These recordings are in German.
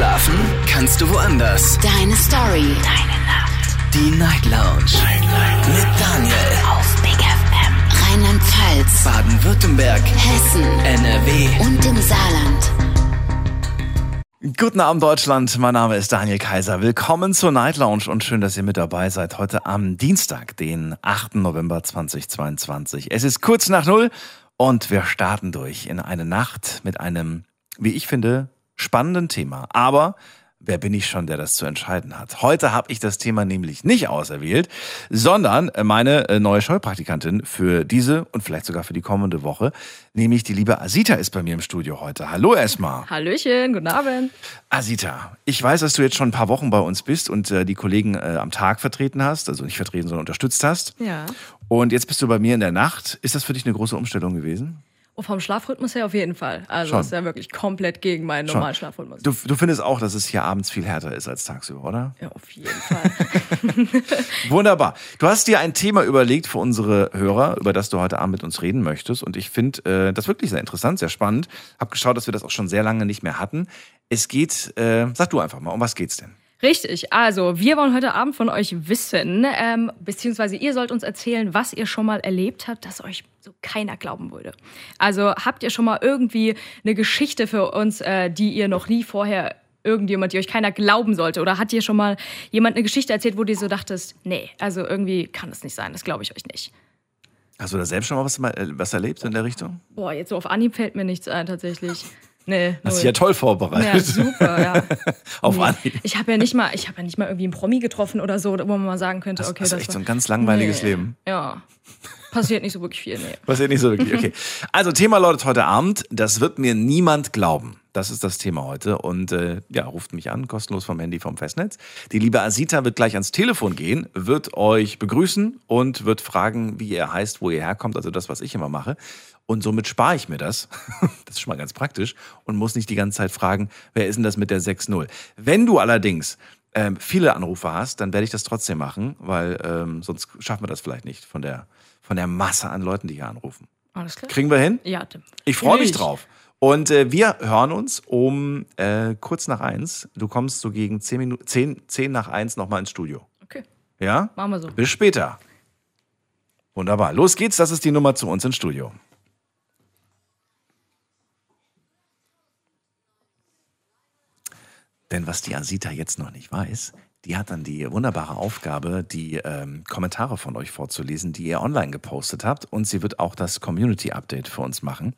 Schlafen kannst du woanders. Deine Story. Deine Nacht. Die Night Lounge. Night, Night. Mit Daniel. Auf Big FM. Rheinland-Pfalz. Baden-Württemberg. Hessen. NRW. Und im Saarland. Guten Abend Deutschland, mein Name ist Daniel Kaiser. Willkommen zur Night Lounge und schön, dass ihr mit dabei seid heute am Dienstag, den 8. November 2022. Es ist kurz nach Null und wir starten durch in eine Nacht mit einem, wie ich finde, spannenden Thema. Aber wer bin ich schon, der das zu entscheiden hat? Heute habe ich das Thema nämlich nicht auserwählt, sondern meine äh, neue Schulpraktikantin für diese und vielleicht sogar für die kommende Woche, nämlich die liebe Asita ist bei mir im Studio heute. Hallo erstmal. Hallöchen, guten Abend. Asita, ich weiß, dass du jetzt schon ein paar Wochen bei uns bist und äh, die Kollegen äh, am Tag vertreten hast, also nicht vertreten, sondern unterstützt hast. Ja. Und jetzt bist du bei mir in der Nacht. Ist das für dich eine große Umstellung gewesen? Und vom Schlafrhythmus her auf jeden Fall. Also Schon. das ist ja wirklich komplett gegen meinen Schon. normalen Schlafrhythmus. Du, du findest auch, dass es hier abends viel härter ist als tagsüber, oder? ja, auf jeden Fall. Wunderbar. Du hast dir ein Thema überlegt für unsere Hörer, über das du heute Abend mit uns reden möchtest. Und ich finde äh, das wirklich sehr interessant, sehr spannend. Hab geschaut, dass wir das auch schon sehr lange nicht mehr hatten. Es geht, äh, sag du einfach mal, um was geht's denn? Richtig, also wir wollen heute Abend von euch wissen, ähm, beziehungsweise ihr sollt uns erzählen, was ihr schon mal erlebt habt, das euch so keiner glauben würde. Also habt ihr schon mal irgendwie eine Geschichte für uns, äh, die ihr noch nie vorher irgendjemand, die euch keiner glauben sollte? Oder hat dir schon mal jemand eine Geschichte erzählt, wo du so dachtest, nee, also irgendwie kann das nicht sein, das glaube ich euch nicht. Hast du da selbst schon mal was, äh, was erlebt in der Richtung? Boah, jetzt so auf Anhieb fällt mir nichts ein tatsächlich. Nee, Hast dich ja toll vorbereitet. Ja, super, ja. Auf Nee. Anhieb. Ich habe ja nicht mal, ich habe ja nicht mal irgendwie einen Promi getroffen oder so, wo man mal sagen könnte, Das okay, ist das echt war, so ein ganz langweiliges Nee. Leben. Ja. Passiert nicht so wirklich viel, nee. Passiert nicht so wirklich. Okay. Also Thema lautet heute Abend, das wird mir niemand glauben. Das ist das Thema heute. Und äh, ja, ruft mich an, kostenlos vom Handy vom Festnetz. Die liebe Asita wird gleich ans Telefon gehen, wird euch begrüßen und wird fragen, wie ihr heißt, wo ihr herkommt, also das, was ich immer mache. Und somit spare ich mir das. Das ist schon mal ganz praktisch und muss nicht die ganze Zeit fragen, wer ist denn das mit der 6-0? Wenn du allerdings ähm, viele Anrufe hast, dann werde ich das trotzdem machen, weil ähm, sonst schaffen wir das vielleicht nicht von der, von der Masse an Leuten, die hier anrufen. Alles klar? Kriegen wir hin? Ja, Tim. Ich freue mich drauf. Und äh, wir hören uns um äh, kurz nach eins. Du kommst so gegen zehn, Minuten, zehn, zehn nach eins nochmal ins Studio. Okay, Ja? machen wir so. Bis später. Wunderbar. Los geht's. Das ist die Nummer zu uns ins Studio. Denn was die Asita jetzt noch nicht weiß, die hat dann die wunderbare Aufgabe, die ähm, Kommentare von euch vorzulesen, die ihr online gepostet habt. Und sie wird auch das Community Update für uns machen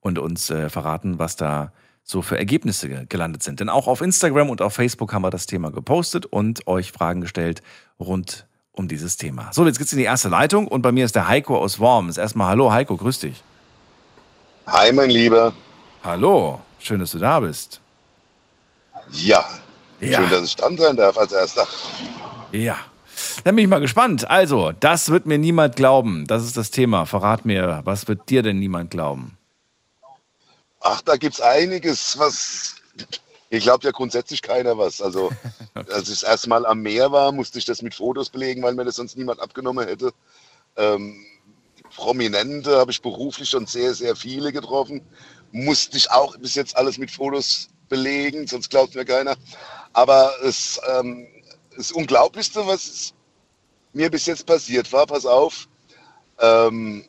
und uns äh, verraten, was da so für Ergebnisse ge- gelandet sind. Denn auch auf Instagram und auf Facebook haben wir das Thema gepostet und euch Fragen gestellt rund um dieses Thema. So, jetzt geht's in die erste Leitung und bei mir ist der Heiko aus Worms. Erstmal hallo Heiko, grüß dich. Hi, mein Lieber. Hallo, schön, dass du da bist. Ja. Ja. Schön, dass ich dran sein darf als Erster. Ja. Dann bin ich mal gespannt. Also, das wird mir niemand glauben. Das ist das Thema. Verrat mir, was wird dir denn niemand glauben? Ach, da gibt's einiges, was. Hier glaubt ja grundsätzlich keiner was. Also, als ich das erste Mal am Meer war, musste ich das mit Fotos belegen, weil mir das sonst niemand abgenommen hätte. Ähm, Prominente habe ich beruflich schon sehr, sehr viele getroffen. Musste ich auch bis jetzt alles mit Fotos belegen, sonst glaubt mir keiner. Aber es, ähm, das Unglaublichste, was mir bis jetzt passiert war, pass auf, ähm,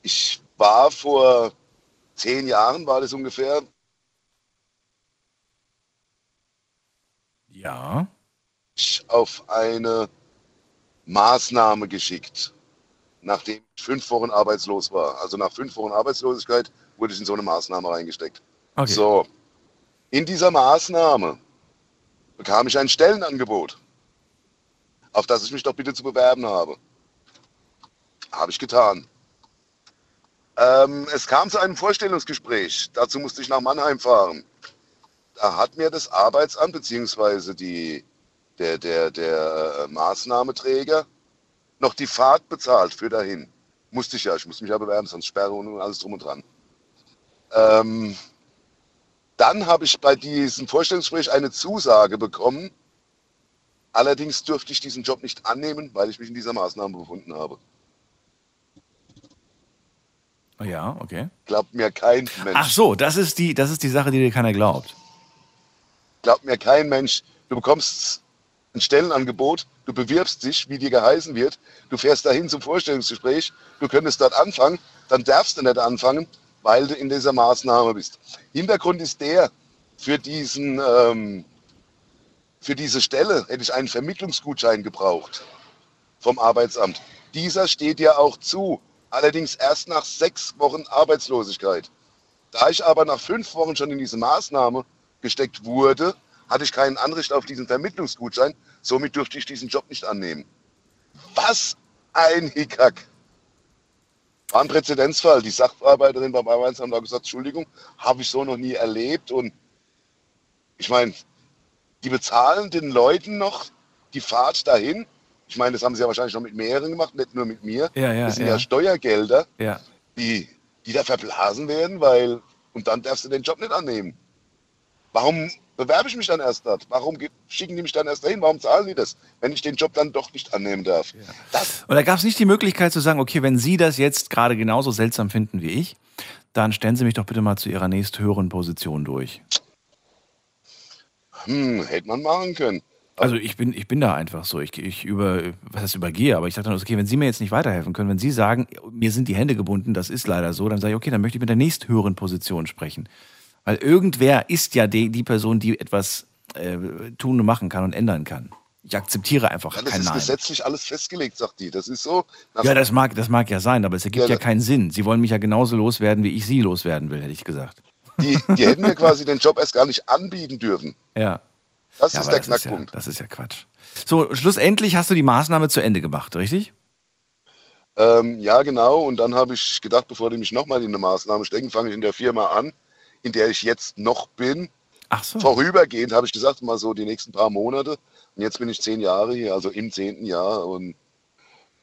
ich war vor zehn Jahren, war das ungefähr, Ja. auf eine Maßnahme geschickt, nachdem ich fünf Wochen arbeitslos war. Also nach fünf Wochen Arbeitslosigkeit wurde ich in so eine Maßnahme reingesteckt. Okay. So, in dieser Maßnahme bekam ich ein Stellenangebot, auf das ich mich doch bitte zu bewerben habe. Habe ich getan. Ähm, es kam zu einem Vorstellungsgespräch. Dazu musste ich nach Mannheim fahren. Da hat mir das Arbeitsamt bzw. Die, der, der, der äh, Maßnahmeträger noch die Fahrt bezahlt für dahin. Musste ich ja, ich musste mich ja bewerben, sonst Sperrung und alles drum und dran. Ähm, dann habe ich bei diesem Vorstellungsgespräch eine Zusage bekommen. Allerdings durfte ich diesen Job nicht annehmen, weil ich mich in dieser Maßnahme befunden habe. Ja, okay. Glaubt mir kein Mensch. Ach so, das ist die, das ist die Sache, die dir keiner glaubt. Glaubt mir kein Mensch. Du bekommst ein Stellenangebot, du bewirbst dich, wie dir geheißen wird, du fährst dahin zum Vorstellungsgespräch, du könntest dort anfangen, dann darfst du nicht anfangen, weil du in dieser Maßnahme bist. Hintergrund ist der, für diesen, ähm, für diese Stelle hätte ich einen Vermittlungsgutschein gebraucht vom Arbeitsamt. Dieser steht ja auch zu, allerdings erst nach sechs Wochen Arbeitslosigkeit. Da ich aber nach fünf Wochen schon in diese Maßnahme gesteckt wurde, hatte ich kein Anrecht auf diesen Vermittlungsgutschein. Somit durfte ich diesen Job nicht annehmen. Was ein Hickhack. War ein Präzedenzfall. Die Sachbearbeiterin beim Arbeitsamt hat gesagt, Entschuldigung, habe ich so noch nie erlebt. Und ich meine, die bezahlen den Leuten noch die Fahrt dahin. Ich meine, das haben sie ja wahrscheinlich noch mit mehreren gemacht, nicht nur mit mir. Ja, ja, das sind ja. ja, Steuergelder, die, die da verblasen werden, weil, und dann darfst du den Job nicht annehmen. Warum bewerbe ich mich dann erst dort? Warum schicken die mich dann erst dahin? Warum zahlen die das, wenn ich den Job dann doch nicht annehmen darf? Das, Und da gab es nicht die Möglichkeit zu sagen, okay, wenn Sie das jetzt gerade genauso seltsam finden wie ich, dann stellen Sie mich doch bitte mal zu Ihrer nächsthöheren Position durch. hm, hätte man machen können. Also ich bin, ich bin da einfach so. Ich, ich über, was heißt übergehe, aber ich sage dann, okay, wenn Sie mir jetzt nicht weiterhelfen können, wenn Sie sagen, mir sind die Hände gebunden, das ist leider so, dann sage ich, okay, dann möchte ich mit der nächsthöheren Position sprechen. Weil irgendwer ist ja die, die Person, die etwas äh, tun und machen kann und ändern kann. Ich akzeptiere einfach Ja, das kein ist Nein. gesetzlich alles festgelegt, sagt die. Das ist so. Nach, Ja, das mag, das mag ja sein, aber es ergibt Ja, ja, keinen Sinn. Sie wollen mich ja genauso loswerden, wie ich Sie loswerden will, hätte ich gesagt. die, die hätten mir quasi den Job erst gar nicht anbieten dürfen. Ja. Das ja ist der das, ist ja, Knackpunkt. das ist ja Quatsch. So, schlussendlich hast du die Maßnahme zu Ende gemacht, richtig? Ähm, ja, genau. Und dann habe ich gedacht, bevor die mich nochmal in eine Maßnahme stecken, fange ich in der Firma an, in der ich jetzt noch bin. Ach so. Vorübergehend habe ich gesagt, mal so die nächsten paar Monate. Und jetzt bin ich zehn Jahre hier, also im zehnten Jahr. Und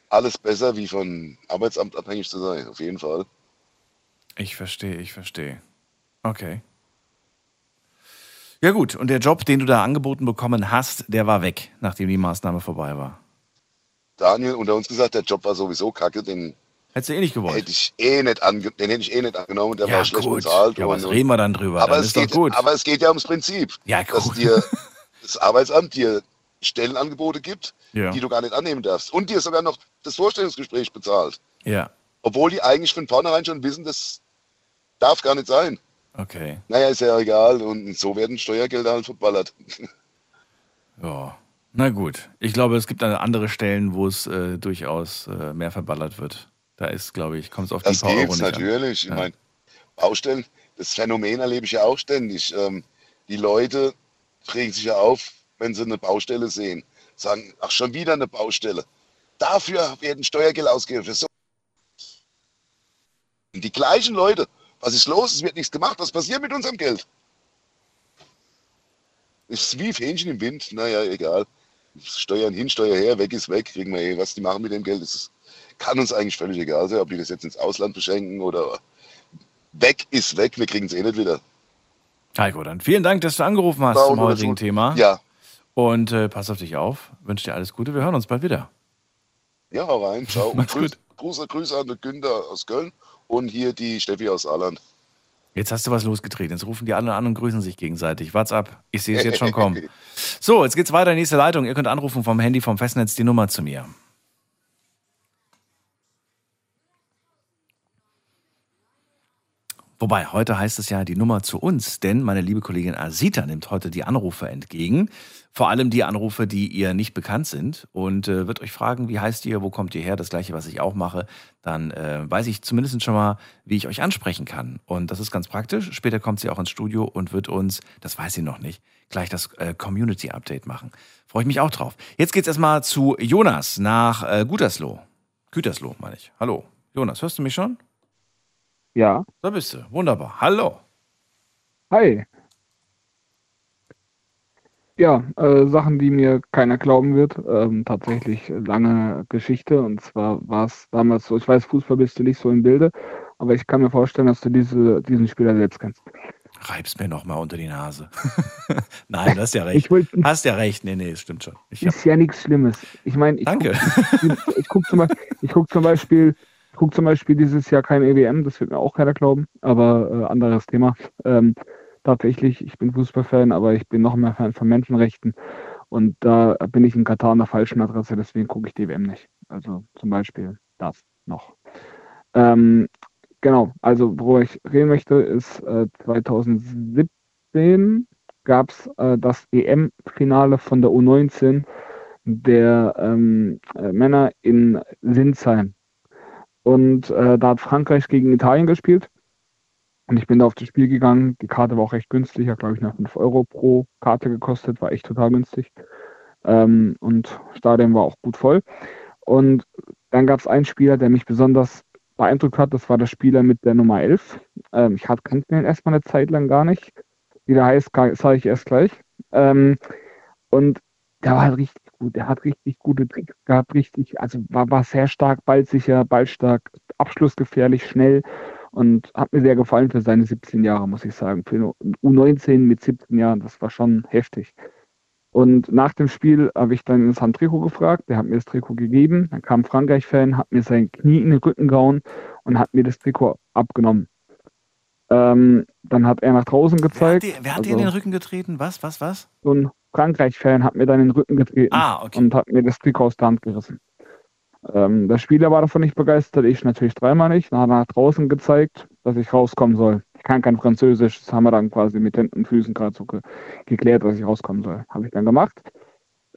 alles besser, wie von Arbeitsamt abhängig zu sein, auf jeden Fall. Ich verstehe, ich verstehe. Okay. Ja gut, und der Job, den du da angeboten bekommen hast, der war weg, nachdem die Maßnahme vorbei war. Daniel unter uns gesagt, der Job war sowieso kacke, den Hättest du eh nicht gewollt. hätte ich eh nicht ange den hätte ich eh nicht angenommen, der ja war schlecht gut, bezahlt. ja, und, was reden wir dann drüber? aber, dann es geht, gut. aber es geht ja ums Prinzip, Ja, dass gut. dir das Arbeitsamt dir Stellenangebote gibt, Ja. die du gar nicht annehmen darfst. Und dir sogar noch das Vorstellungsgespräch bezahlt. ja, Obwohl die eigentlich von vornherein schon wissen, das darf gar nicht sein. okay. Naja, ist ja egal. Und so werden Steuergelder halt verballert. Ja. Na gut. Ich glaube, es gibt andere Stellen, wo es äh, durchaus äh, mehr verballert wird. Da ist, glaube ich, kommt es auf die Das paar Euro nicht an. natürlich. Ich Ja. meine, Baustellen, das Phänomen erlebe ich ja auch ständig. Ähm, die Leute regen sich ja auf, wenn sie eine Baustelle sehen. Sagen, ach, schon wieder eine Baustelle. Dafür werden Steuergelder ausgegeben. So die gleichen Leute, was ist los? Es wird nichts gemacht. Was passiert mit unserem Geld? Ist wie Fähnchen im Wind. Naja, egal. Steuern hin, Steuer her, weg ist weg. Kriegen wir eh. Was die machen mit dem Geld, ist, kann uns eigentlich völlig egal sein, ob die das jetzt ins Ausland beschenken oder weg ist weg. Wir kriegen es eh nicht wieder. Heiko, dann vielen Dank, dass du angerufen hast zum heutigen Thema. Ja, Und äh, pass auf dich auf. Wünsche dir alles Gute. Wir hören uns bald wieder. ja, hau rein. Ciao. Und Grüß, gut. Grüße, Grüße an den Günther aus Köln und hier die Steffi aus Saarland. Jetzt hast du was losgetreten. Jetzt rufen die alle an und grüßen sich gegenseitig. What's up? Ich sehe es jetzt schon kommen. So, jetzt geht's weiter. Nächste Leitung. Ihr könnt anrufen vom Handy vom Festnetz die Nummer zu mir. Wobei, heute heißt es ja die Nummer zu uns, denn meine liebe Kollegin Asita nimmt heute die Anrufe entgegen. Vor allem die Anrufe, die ihr nicht bekannt sind und äh, wird euch fragen, wie heißt ihr, wo kommt ihr her, das gleiche, was ich auch mache. Dann äh, weiß ich zumindest schon mal, wie ich euch ansprechen kann. Und das ist ganz praktisch. Später kommt sie auch ins Studio und wird uns, das weiß sie noch nicht, gleich das äh, Community-Update machen. Freue ich mich auch drauf. Jetzt geht's erstmal zu Jonas nach äh, Gütersloh. Gütersloh, meine ich. Hallo. Jonas, hörst du mich schon? Ja. Da bist du. Wunderbar. Hallo. Hi. Ja, äh, Sachen, die mir keiner glauben wird. Ähm, tatsächlich lange Geschichte. Und zwar war es damals so, ich weiß, Fußball bist du nicht so im Bilde, aber ich kann mir vorstellen, dass du diese, diesen Spieler selbst kennst. Reib's mir noch mal unter die Nase. Nein, du hast ja recht. Ich wollte, Hast ja recht. Nee, nee, das stimmt schon. Ich hab, ist ja nichts Schlimmes. Ich meine, ich danke. guck, ich gucke zum, guck zum Beispiel, ich guck zum Beispiel dieses Jahr kein EWM, das wird mir auch keiner glauben, aber äh, anderes Thema. Ähm, tatsächlich. Ich bin Fußballfan, aber ich bin noch mehr Fan von Menschenrechten. Und da bin ich in Katar an der falschen Adresse, deswegen gucke ich die WM nicht. Also zum Beispiel das noch. Ähm, genau, also worüber ich reden möchte, ist äh, 2017 gab es äh, das EM-Finale von der U19 der ähm, äh, Männer in Sinsheim. Und äh, da hat Frankreich gegen Italien gespielt. Und ich bin da auf das Spiel gegangen. Die Karte war auch recht günstig, hat glaube ich noch 5 Euro pro Karte gekostet, war echt total günstig. Ähm, und Stadion war auch gut voll. Und dann gab es einen Spieler, der mich besonders beeindruckt hat. Das war der Spieler mit der Nummer 11. Ähm, ich kannte ihn erstmal eine Zeit lang gar nicht. Wie der heißt, sage ich erst gleich. Ähm, und der war halt richtig gut. Der hat richtig gute Tricks gehabt, richtig, also war, war sehr stark, ballsicher, ballstark, abschlussgefährlich, schnell und hat mir sehr gefallen für seine 17 Jahre, muss ich sagen. Für eine U19 mit 17 Jahren, das war schon heftig. Und nach dem Spiel habe ich dann ins Trikot gefragt, der hat mir das Trikot gegeben. Dann kam Frankreich-Fan, hat mir sein Knie in den Rücken gehauen und hat mir das Trikot abgenommen. Ähm, dann hat er nach draußen gezeigt. Wer hat, dir, wer hat also, dir in den Rücken getreten? Was, was, was? So ein Frankreich-Fan hat mir dann in den Rücken getreten ah, okay. und hat mir das Trikot aus der Hand gerissen. Ähm, der Spieler war davon nicht begeistert, ich natürlich dreimal nicht. Dann hat er nach draußen gezeigt, dass ich rauskommen soll. Ich kann kein Französisch, das haben wir dann quasi mit Händen und Füßen gerade so ge geklärt, dass ich rauskommen soll. Habe ich dann gemacht.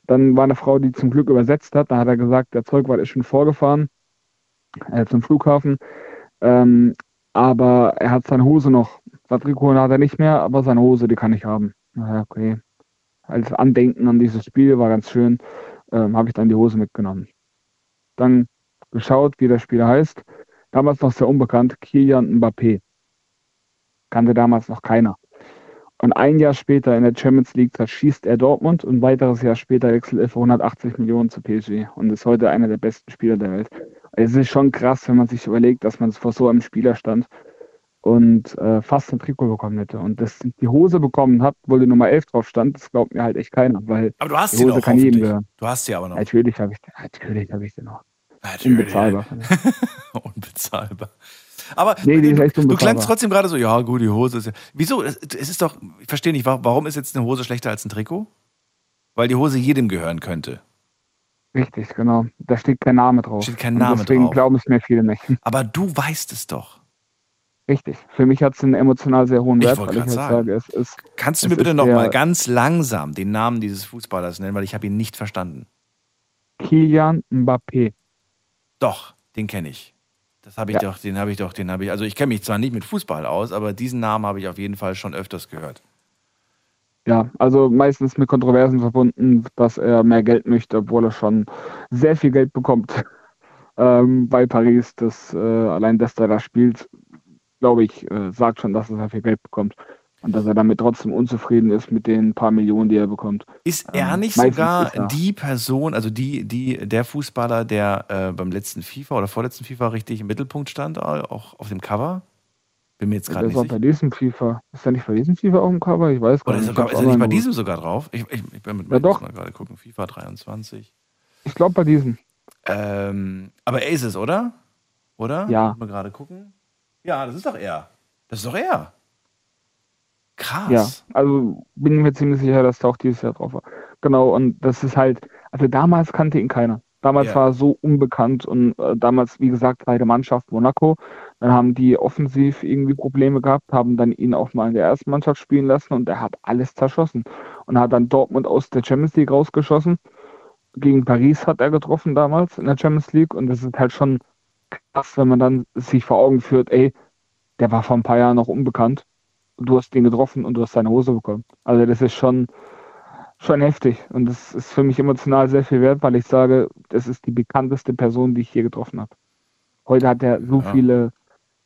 Dann war eine Frau, die zum Glück übersetzt hat. Da hat er gesagt, der Zeugwart ist schon vorgefahren äh, zum Flughafen. Ähm, aber er hat seine Hose noch. Trikot hat er nicht mehr, aber seine Hose, die kann ich haben. Ja, okay. Als Andenken an dieses Spiel war ganz schön. Ähm, Habe ich dann die Hose mitgenommen. Dann geschaut, wie der Spieler heißt. Damals noch sehr unbekannt, Kilian Mbappé. Kannte damals noch keiner. Und ein Jahr später in der Champions League schießt er Dortmund und ein weiteres Jahr später wechselt er für 180 Millionen zu PSG und ist heute einer der besten Spieler der Welt. Es ist schon krass, wenn man sich überlegt, dass man vor so einem Spieler stand und äh, fast ein Trikot bekommen hätte. Und dass ich die Hose bekommen habe, wo die Nummer 11 drauf stand, das glaubt mir halt echt keiner. Weil aber du hast die sie Hose noch kann jedem gehören. Du hast sie aber noch. Natürlich habe ich, natürlich hab ich sie noch. Natürlich. Unbezahlbar. Unbezahlbar. Aber Nee, du unbezahlbar. klangst trotzdem gerade so, ja gut, die Hose ist ja. Wieso? Es ist doch, ich verstehe nicht, wa- warum ist jetzt eine Hose schlechter als ein Trikot? Weil die Hose jedem gehören könnte. Richtig, genau. Da steht kein Name drauf. Steht kein Und Name deswegen drauf. glauben es mir viele nicht. Aber du weißt es doch. Richtig. Für mich hat es einen emotional sehr hohen Wert, wollte weil ich grad halt sagen. sage, es ist Kannst du mir bitte ist noch der- mal ganz langsam den Namen dieses Fußballers nennen, weil ich habe ihn nicht verstanden. Kilian Mbappé. Doch, den kenne ich. Das habe ich Ja. doch, den habe ich doch, den habe ich. Also ich kenne mich zwar nicht mit Fußball aus, aber diesen Namen habe ich auf jeden Fall schon öfters gehört. Ja, also meistens mit Kontroversen verbunden, dass er mehr Geld möchte, obwohl er schon sehr viel Geld bekommt ähm, bei Paris. Das, äh, allein, dass er da spielt, glaube ich, äh, sagt schon, dass er sehr viel Geld bekommt. Und dass er damit trotzdem unzufrieden ist mit den paar Millionen, die er bekommt. Ist er Ähm, nicht sogar ist er. die Person, also die, die, der Fußballer, der äh, beim letzten FIFA oder vorletzten FIFA richtig im Mittelpunkt stand, auch auf dem Cover? Bin mir jetzt gerade ist nicht sicher. bei diesem FIFA. Ist er nicht bei diesem FIFA auf dem Cover? Ich weiß gar Oder ist, nicht. er, ist er nicht bei diesem sogar drauf? Ich, ich, ich bin mit Ja, doch. mal gerade gucken. FIFA 23. geguckt. Ich glaube bei diesem. Ähm, aber er ist es, oder? Oder? Ja. Mal gerade gucken. Ja, das ist doch er. Das ist doch er. Krass. Ja, also bin ich mir ziemlich sicher, dass da auch dieses Jahr drauf war. Genau, und das ist halt, also damals kannte ihn keiner. Damals Ja. war er so unbekannt und äh, damals, wie gesagt, zweite Mannschaft Monaco. Dann haben die offensiv irgendwie Probleme gehabt, haben dann ihn auch mal in der ersten Mannschaft spielen lassen und er hat alles zerschossen. Und hat dann Dortmund aus der Champions League rausgeschossen. Gegen Paris hat er getroffen damals in der Champions League und das ist halt schon krass, wenn man dann sich vor Augen führt, ey, der war vor ein paar Jahren noch unbekannt du hast den getroffen und du hast seine Hose bekommen. Also das ist schon, schon heftig. Und das ist für mich emotional sehr viel wert, weil ich sage, das ist die bekannteste Person, die ich hier getroffen habe. Heute hat er so Ja. viele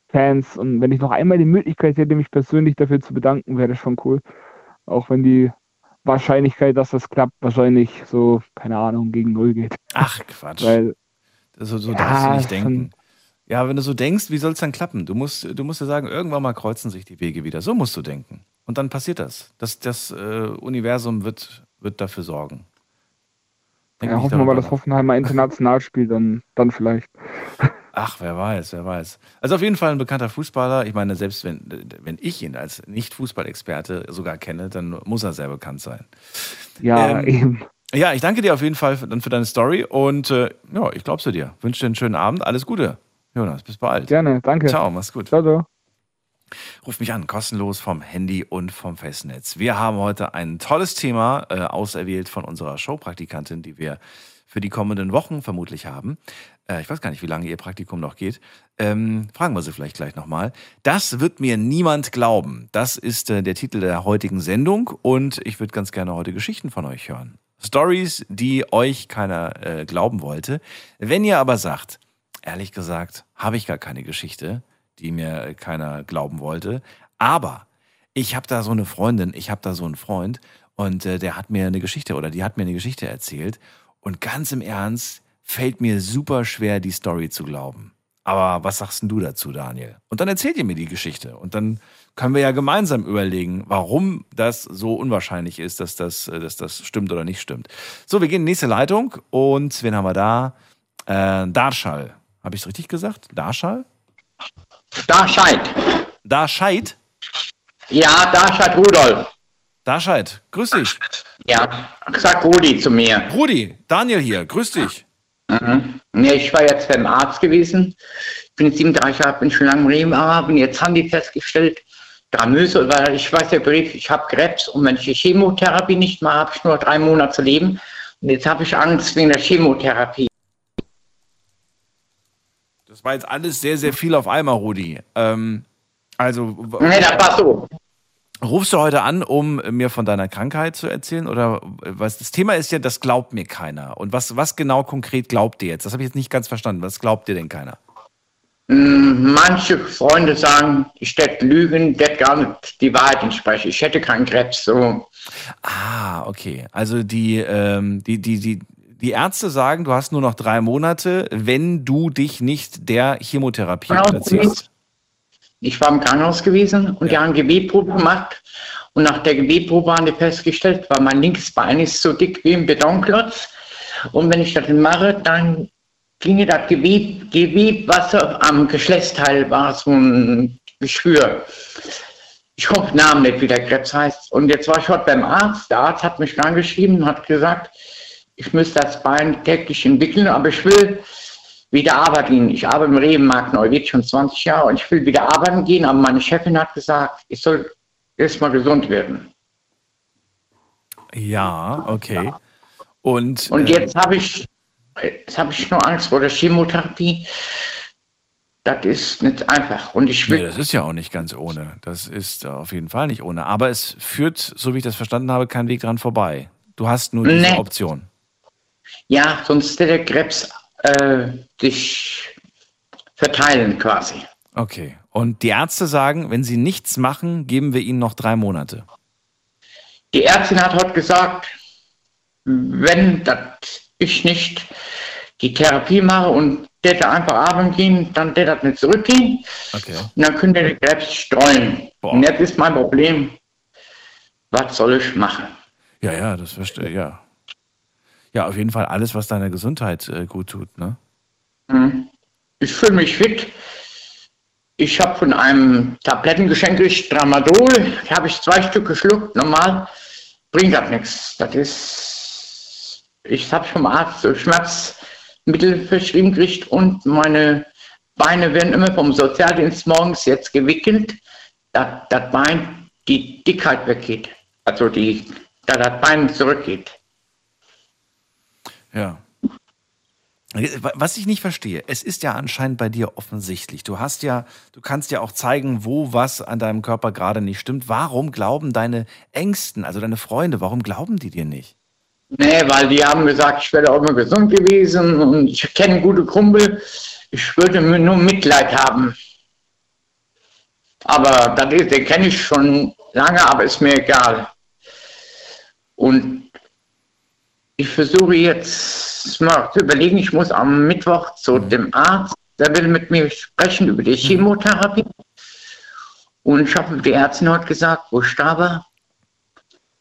Fans und wenn ich noch einmal die Möglichkeit hätte, mich persönlich dafür zu bedanken, wäre das schon cool. Auch wenn die Wahrscheinlichkeit, dass das klappt, wahrscheinlich so, keine Ahnung, gegen Null geht. Ach, Quatsch. Weil, so so Ja, darfst du nicht schon- denken. Ja, wenn du so denkst, wie soll es dann klappen? Du musst, du musst dir sagen, irgendwann mal kreuzen sich die Wege wieder. So musst du denken. Und dann passiert das. Das, das äh, Universum wird, wird dafür sorgen. Denk ja, hoffen wir mal, dass nach. Hoffenheim mal international spielt, dann, dann vielleicht. Ach, wer weiß, wer weiß. Also auf jeden Fall ein bekannter Fußballer. Ich meine, selbst wenn, wenn ich ihn als Nicht-Fußballexperte sogar kenne, dann muss er sehr bekannt sein. Ja, Ähm, eben. Ja, ich danke dir auf jeden Fall für, dann für deine Story und äh, ja, ich glaub's dir. Wünsche dir einen schönen Abend. Alles Gute. Jonas, bis bald. Gerne, danke. Ciao, mach's gut. Ciao, ciao. Ruf mich an, kostenlos vom Handy und vom Festnetz. Wir haben heute ein tolles Thema äh, auserwählt von unserer Showpraktikantin, die wir für die kommenden Wochen vermutlich haben. Äh, ich weiß gar nicht, wie lange ihr Praktikum noch geht. Ähm, fragen wir sie vielleicht gleich nochmal. Das wird mir niemand glauben. Das ist äh, der Titel der heutigen Sendung und ich würde ganz gerne heute Geschichten von euch hören. Stories, die euch keiner äh, glauben wollte. Wenn ihr aber sagt, ehrlich gesagt, habe ich gar keine Geschichte, die mir keiner glauben wollte. Aber ich habe da so eine Freundin, ich habe da so einen Freund und äh, der hat mir eine Geschichte oder die hat mir eine Geschichte erzählt. Und ganz im Ernst fällt mir super schwer, die Story zu glauben. Aber was sagst denn du dazu, Daniel? Und dann erzählt ihr mir die Geschichte. Und dann können wir ja gemeinsam überlegen, warum das so unwahrscheinlich ist, dass das, äh, dass das stimmt oder nicht stimmt. So, wir gehen in die nächste Leitung. Und wen haben wir da? Äh, Darschall. Habe ich es richtig gesagt? Darschall? Da Scheid. Darscheid? Ja, da Scheid Rudolf. Darscheid, grüß dich. Ja, sag Rudi zu mir. Rudi, Daniel hier, grüß dich. Mhm. Ja, ich war jetzt beim Arzt gewesen. Ich bin jetzt 37 Jahre, bin schon lange im Leben, aber jetzt haben die festgestellt, Dramöse, weil ich weiß der Brief, ich habe Krebs und wenn ich die Chemotherapie nicht mache, habe ich nur drei Monate zu leben. Und jetzt habe ich Angst wegen der Chemotherapie. War jetzt alles sehr, sehr viel auf einmal, Rudi. Ähm, also, Nee, das war so. rufst du heute an, um mir von deiner Krankheit zu erzählen? Oder was? Das Thema ist ja, das glaubt mir keiner. Und was, was genau konkret glaubt dir jetzt? Das habe ich jetzt nicht ganz verstanden. Was glaubt dir denn keiner? Mm, Manche Freunde sagen, ich hätte lügen, das gar nicht die Wahrheit entspreche. Ich hätte keinen Krebs. So. Ah, okay. Also die, ähm, die, die, die, die Ärzte sagen, du hast nur noch drei Monate, wenn du dich nicht der Chemotherapie unterziehst. Ich war im Krankenhaus gewesen und die haben Gebetprobe gemacht. Und nach der Gebetprobe haben die festgestellt, weil mein linkes Bein ist so dick wie ein Betonklotz. Und wenn ich das mache, dann ginge das Gewebe, Gewebe was am Geschlechtsteil war, so ein Geschwür. Ich hoffe Namen nicht, wie der Krebs heißt. Und jetzt war ich heute beim Arzt. Der Arzt hat mich angeschrieben und hat gesagt, ich müsste das Bein täglich entwickeln, aber ich will wieder arbeiten gehen. Ich arbeite im Rebenmarkt Neuwied schon 20 Jahre und ich will wieder arbeiten gehen, aber meine Chefin hat gesagt, ich soll erstmal gesund werden. Ja, okay. Und, Und äh, jetzt habe ich, jetzt habe ich nur Angst vor der Chemotherapie. Das ist nicht einfach. Und ich Nee, will, das ist ja auch nicht ganz ohne. Das ist äh, auf jeden Fall nicht ohne. Aber es führt, so wie ich das verstanden habe, kein Weg dran vorbei. Du hast nur diese Nee. Option. Ja, sonst wird der Krebs äh, sich verteilen quasi. Okay. Und die Ärzte sagen, wenn sie nichts machen, geben wir ihnen noch drei Monate. Die Ärztin hat heute gesagt, wenn ich nicht die Therapie mache und der da einfach arbeiten gehen, dann der das nicht zurückgehen. Okay. Und dann könnte der Krebs streuen. Boah. Und jetzt ist mein Problem, was soll ich machen? Ja, ja, das verstehe ja. Ja, auf jeden Fall alles, was deiner Gesundheit äh, gut tut, ne? Ich fühle mich fit. Ich habe von einem Tablettengeschenk Tramadol, habe ich zwei Stück geschluckt, normal, bringt das nichts. Das ist, ich habe vom Arzt Schmerzmittel verschrieben gekriegt und meine Beine werden immer vom Sozialdienst morgens jetzt gewickelt, dass das Bein die Dickheit weggeht. Also die, da das Bein zurückgeht. Ja. Was ich nicht verstehe, es ist ja anscheinend bei dir offensichtlich. Du hast ja, du kannst ja auch zeigen, wo was an deinem Körper gerade nicht stimmt. Warum glauben deine Ängsten, also deine Freunde, warum glauben die dir nicht? Nee, weil die haben gesagt, ich wäre auch immer gesund gewesen und ich kenne gute Kumpel. Ich würde mir nur Mitleid haben. Aber das ist, den kenne ich schon lange, aber ist mir egal. Und ich versuche jetzt mal zu überlegen, ich muss am Mittwoch zu dem Arzt, der will mit mir sprechen über die Chemotherapie. Und ich habe die Ärztin heute gesagt, wo ich da war,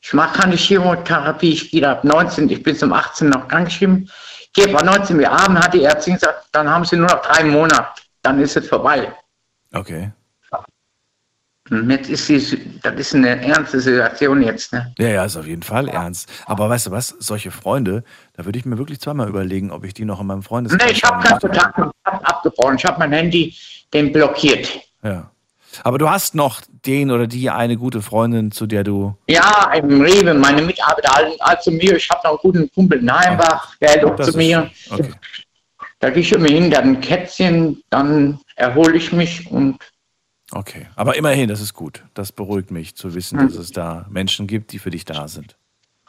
ich mache keine Chemotherapie, ich gehe ab 19, ich bin zum 18 noch krankgeschrieben. Hier war 19 Uhr Abend, hat die Ärztin gesagt, dann haben sie nur noch drei Monate, dann ist es vorbei. Okay. Jetzt ist die, das ist eine ernste Situation jetzt, ne? Ja, ja, ist auf jeden Fall ernst. Aber weißt du was? Solche Freunde, da würde ich mir wirklich zweimal überlegen, ob ich die noch in meinem Freundeskreis Nee, ich habe keinen Kontakt mit- hab abgebrochen. Ich habe mein Handy den blockiert. Ja. Aber du hast noch den oder die eine gute Freundin, zu der du. Ja, im Rewe, meine Mitarbeiter halten also mir, ich habe noch einen guten Kumpel in Heimbach, der hält auch zu mir. ist, okay. Da gehe ich immer hin, dann ein Kätzchen, dann erhole ich mich und Okay. Aber immerhin, das ist gut. Das beruhigt mich zu wissen, dass es da Menschen gibt, die für dich da sind.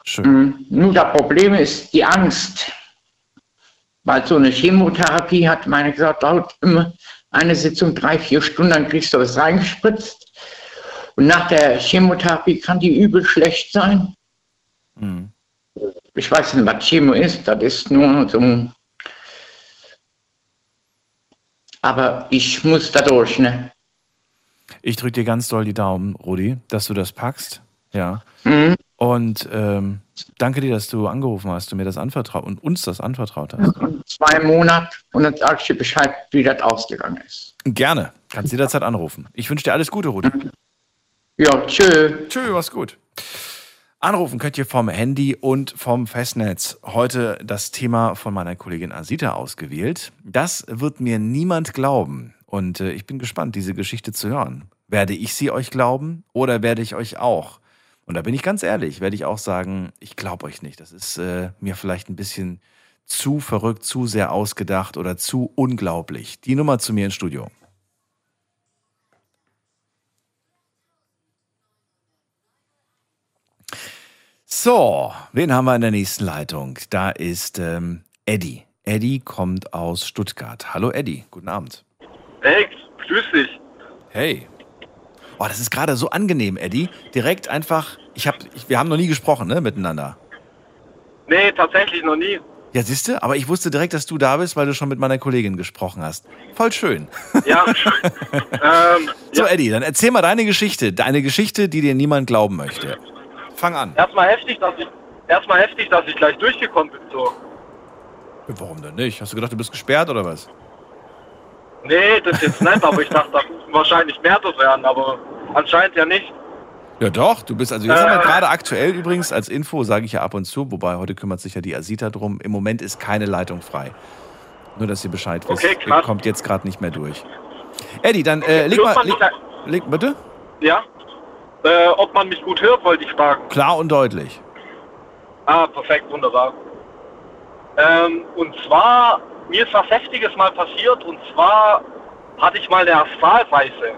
Schön. Mhm. Nur das Problem ist die Angst. Weil so eine Chemotherapie hat meine gesagt, dauert immer eine Sitzung drei, vier Stunden, dann kriegst du das reingespritzt. Und nach der Chemotherapie kann die übel schlecht sein. Mhm. Ich weiß nicht, was Chemo ist, das ist nur so. ein- Aber ich muss da durch, ne? Ich drücke dir ganz doll die Daumen, Rudi, dass du das packst. Ja. Mhm. Und ähm, danke dir, dass du angerufen hast, du mir das anvertraut und uns das anvertraut hast. Zwei Monate und dann sag ich dir Bescheid, wie das ausgegangen ist. Gerne. Kannst jederzeit anrufen. Ich wünsche dir alles Gute, Rudi. Ja, tschö. Tschö, mach's gut. Anrufen könnt ihr vom Handy und vom Festnetz. Heute das Thema von meiner Kollegin Asita ausgewählt. Das wird mir niemand glauben. Und äh, ich bin gespannt, diese Geschichte zu hören. Werde ich sie euch glauben oder werde ich euch auch? Und da bin ich ganz ehrlich, werde ich auch sagen, ich glaube euch nicht. Das ist äh, mir vielleicht ein bisschen zu verrückt, zu sehr ausgedacht oder zu unglaublich. Die Nummer zu mir ins Studio. So, wen haben wir in der nächsten Leitung? Da ist ähm, Eddie. Eddie kommt aus Stuttgart. Hallo Eddie, guten Abend. Hey, grüß dich. Hey. Oh, das ist gerade so angenehm, Eddie. Direkt einfach, ich hab, ich, wir haben noch nie gesprochen, ne, miteinander. Nee, tatsächlich noch nie. Ja, siehste, aber ich wusste direkt, dass du da bist, weil du schon mit meiner Kollegin gesprochen hast. Voll schön. Ja. ähm, So, ja. Eddie, dann erzähl mal deine Geschichte. Deine Geschichte, die dir niemand glauben möchte. Fang an. Erstmal heftig, dass ich erstmal heftig, dass ich gleich durchgekommen bin. So. Warum denn nicht? Hast du gedacht, du bist gesperrt oder was? Nee, das jetzt nicht, aber ich dachte, da müssen wahrscheinlich mehr das werden, aber anscheinend ja nicht. Ja doch, du bist, also jetzt haben wir Äh. gerade aktuell übrigens als Info, sage ich ja ab und zu, wobei heute kümmert sich ja die Asita drum, im Moment ist keine Leitung frei. Nur, dass ihr Bescheid wisst. Okay, krass. kommt jetzt gerade nicht mehr durch. Eddie, dann äh, leg Hört mal, man leg, leg, bitte? Ja? Äh, ob man mich gut hört, wollte ich fragen. Klar und deutlich. Ah, perfekt, wunderbar. Ähm, und zwar, mir ist was Heftiges mal passiert, und zwar hatte ich mal eine Astralreise.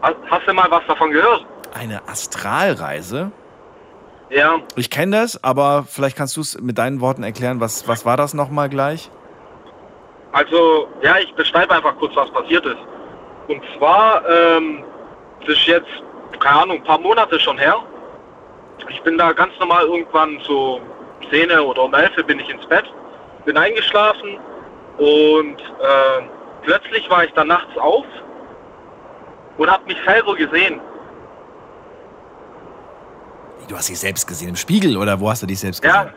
Hast- du mal was davon gehört? Eine Astralreise? Ja, Ich kenne das, aber vielleicht kannst du es mit deinen Worten erklären, was, was war das nochmal gleich? also, ja, ich beschreibe einfach kurz, was passiert ist. Und zwar, ähm, das ist jetzt, keine Ahnung, ein paar Monate schon her. Ich bin da ganz normal irgendwann so 10 oder um 11 bin ich ins Bett, bin eingeschlafen und äh, plötzlich war ich dann nachts auf und habe mich selber gesehen. Du hast dich selbst gesehen im Spiegel oder wo hast du dich selbst Ja. gesehen?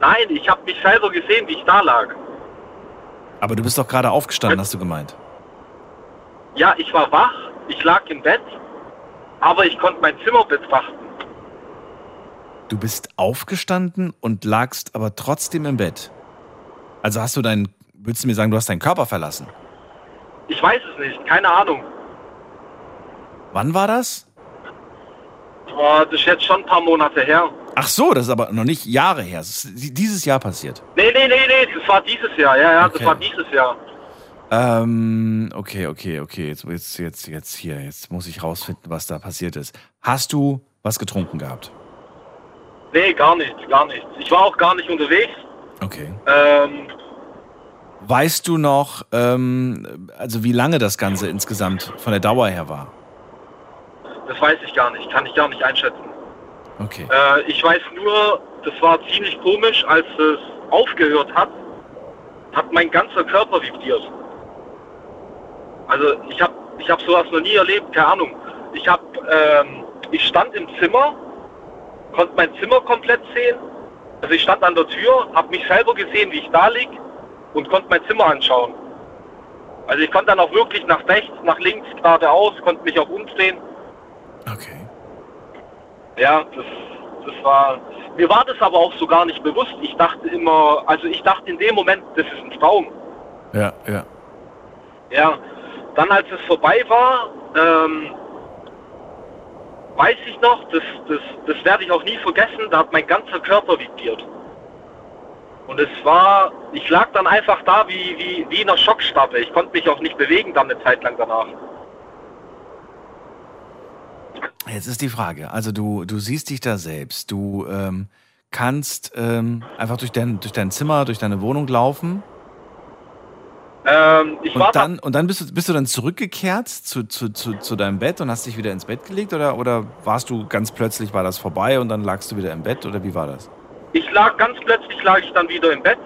Nein, ich habe mich selber gesehen, wie ich da lag. Aber du bist doch gerade aufgestanden, hast du gemeint. Ja, ich war wach, ich lag im Bett, aber ich konnte mein Zimmer betrachten. Du bist aufgestanden und lagst aber trotzdem im Bett. Also hast du deinen, würdest du mir sagen, du hast deinen Körper verlassen? Ich weiß es nicht, keine Ahnung. Wann war das? Boah, das ist jetzt schon ein paar Monate her. Ach so, das ist aber noch nicht Jahre her. Das ist dieses Jahr passiert. Nee, nee, nee, nee, das war dieses Jahr. Ja, ja, Okay. das war dieses Jahr. Ähm, okay, okay, okay. Jetzt, jetzt, jetzt, jetzt hier. Jetzt muss ich rausfinden, was da passiert ist. Hast du was getrunken gehabt? Nee, gar nichts, gar nichts. Ich war auch gar nicht unterwegs. Okay. Ähm, Weißt du noch, ähm, also wie lange das Ganze insgesamt von der Dauer her war? das weiß ich gar nicht, kann ich gar nicht einschätzen. Okay. Äh, ich weiß nur, das war ziemlich komisch, als es aufgehört hat, hat mein ganzer Körper vibriert. Also ich habe ich hab sowas noch nie erlebt, keine Ahnung. Ich hab, ähm, ich stand im Zimmer, konnte mein Zimmer komplett sehen, Also ich stand an der Tür, habe mich selber gesehen, wie ich da lieg und konnte mein Zimmer anschauen. Also ich konnte dann auch wirklich nach rechts, nach links, geradeaus, konnte mich auch umdrehen. Okay. Ja, das, das war. Mir war das aber auch so gar nicht bewusst. Ich dachte immer, also ich dachte in dem Moment, das ist ein Traum. Ja, ja. Ja, dann als es vorbei war, ähm, weiß ich noch, das, das, das werde ich auch nie vergessen, da hat mein ganzer Körper vibriert. Und es war, ich lag dann einfach da wie, wie, wie in einer Schockstarre. Ich konnte mich auch nicht bewegen dann eine Zeit lang danach. Jetzt ist die Frage, also du, du siehst dich da selbst, du ähm, kannst ähm, einfach durch dein, durch dein Zimmer, durch deine Wohnung laufen Ähm, und dann, und dann bist, du, bist du dann zurückgekehrt zu, zu, zu, zu deinem Bett und hast dich wieder ins Bett gelegt oder, oder warst du ganz plötzlich, war das vorbei und dann lagst du wieder im Bett oder wie war das? Ich lag ganz plötzlich lag ich dann wieder im Bett,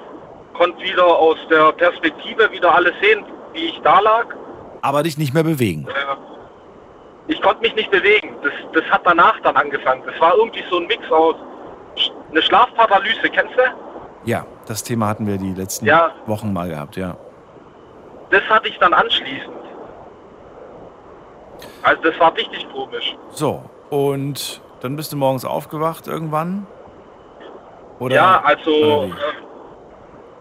konnte wieder aus der Perspektive wieder alles sehen, wie ich da lag. Aber dich nicht mehr bewegen. Äh, Ich konnte mich nicht bewegen. Das, das hat danach dann angefangen. Das war irgendwie so ein Mix aus eine Schlafparalyse, kennst du? Ja, das Thema hatten wir die letzten Ja. Wochen mal gehabt, ja. Das hatte ich dann anschließend. Also das war richtig komisch. So, und dann bist du morgens aufgewacht irgendwann? Oder, ja, also, äh,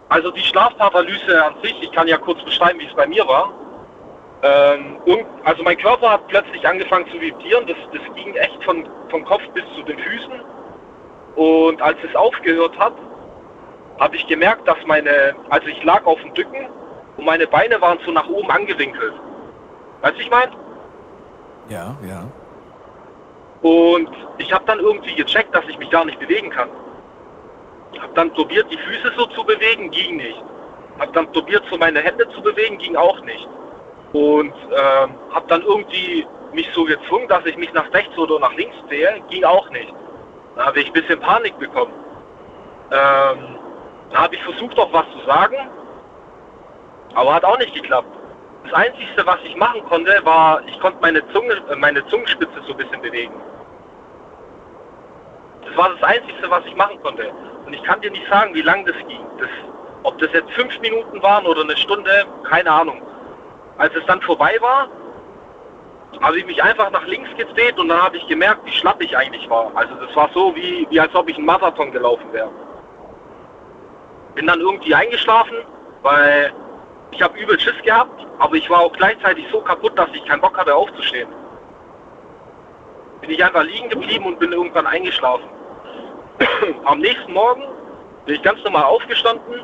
also die Schlafparalyse an sich, ich kann ja kurz beschreiben, wie es bei mir war. Ähm, und, also mein Körper hat plötzlich angefangen zu vibrieren, das, das ging echt von, vom Kopf bis zu den Füßen. Und als es aufgehört hat, habe ich gemerkt, dass meine, also ich lag auf dem Rücken und meine Beine waren so nach oben angewinkelt. Weißt du, ich meine? Ja, ja. Und ich habe dann irgendwie gecheckt, dass ich mich gar nicht bewegen kann. Habe dann probiert, die Füße so zu bewegen, ging nicht. Habe dann probiert, so meine Hände zu bewegen, ging auch nicht. Und ähm, habe dann irgendwie mich so gezwungen, dass ich mich nach rechts oder nach links drehe, ging auch nicht. Da habe ich ein bisschen Panik bekommen. Ähm, da habe ich versucht, auch was zu sagen, aber hat auch nicht geklappt. Das Einzige, was ich machen konnte, war, ich konnte meine Zunge, äh, meine Zungenspitze so ein bisschen bewegen. Das war das Einzige, was ich machen konnte. Und ich kann dir nicht sagen, wie lang das ging. Das, ob das jetzt fünf Minuten waren oder eine Stunde, keine Ahnung. Als es dann vorbei war, habe ich mich einfach nach links gedreht und dann habe ich gemerkt, wie schlapp ich eigentlich war. Also das war so, wie, wie als ob ich einen Marathon gelaufen wäre. Bin dann irgendwie eingeschlafen, weil ich habe übel Schiss gehabt, aber ich war auch gleichzeitig so kaputt, dass ich keinen Bock hatte aufzustehen. Bin ich einfach liegen geblieben und bin irgendwann eingeschlafen. Am nächsten Morgen bin ich ganz normal aufgestanden,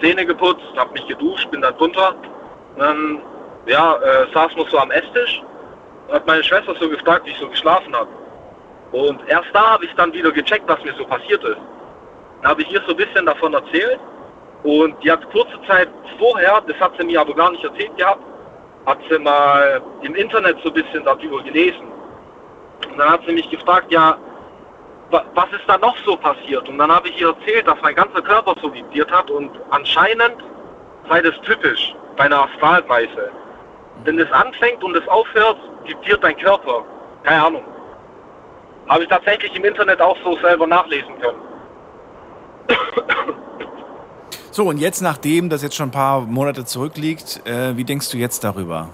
Zähne geputzt, habe mich geduscht, bin dann drunter. Dann ja, äh, saß man so am Esstisch und hat meine Schwester so gefragt, wie ich so geschlafen habe. Und erst da habe ich dann wieder gecheckt, was mir so passiert ist. Dann habe ich ihr so ein bisschen davon erzählt und die hat kurze Zeit vorher, das hat sie mir aber gar nicht erzählt gehabt, hat sie mal im Internet so ein bisschen darüber gelesen. Und dann hat sie mich gefragt, ja, wa- was ist da noch so passiert? Und dann habe ich ihr erzählt, dass mein ganzer Körper so vibriert hat und anscheinend sei das typisch bei einer Astralreise. Wenn es anfängt und es aufhört, vibriert dein Körper. Keine Ahnung. Habe ich tatsächlich im Internet auch so selber nachlesen können. So, und jetzt, nachdem das jetzt schon ein paar Monate zurückliegt, äh, wie denkst du jetzt darüber?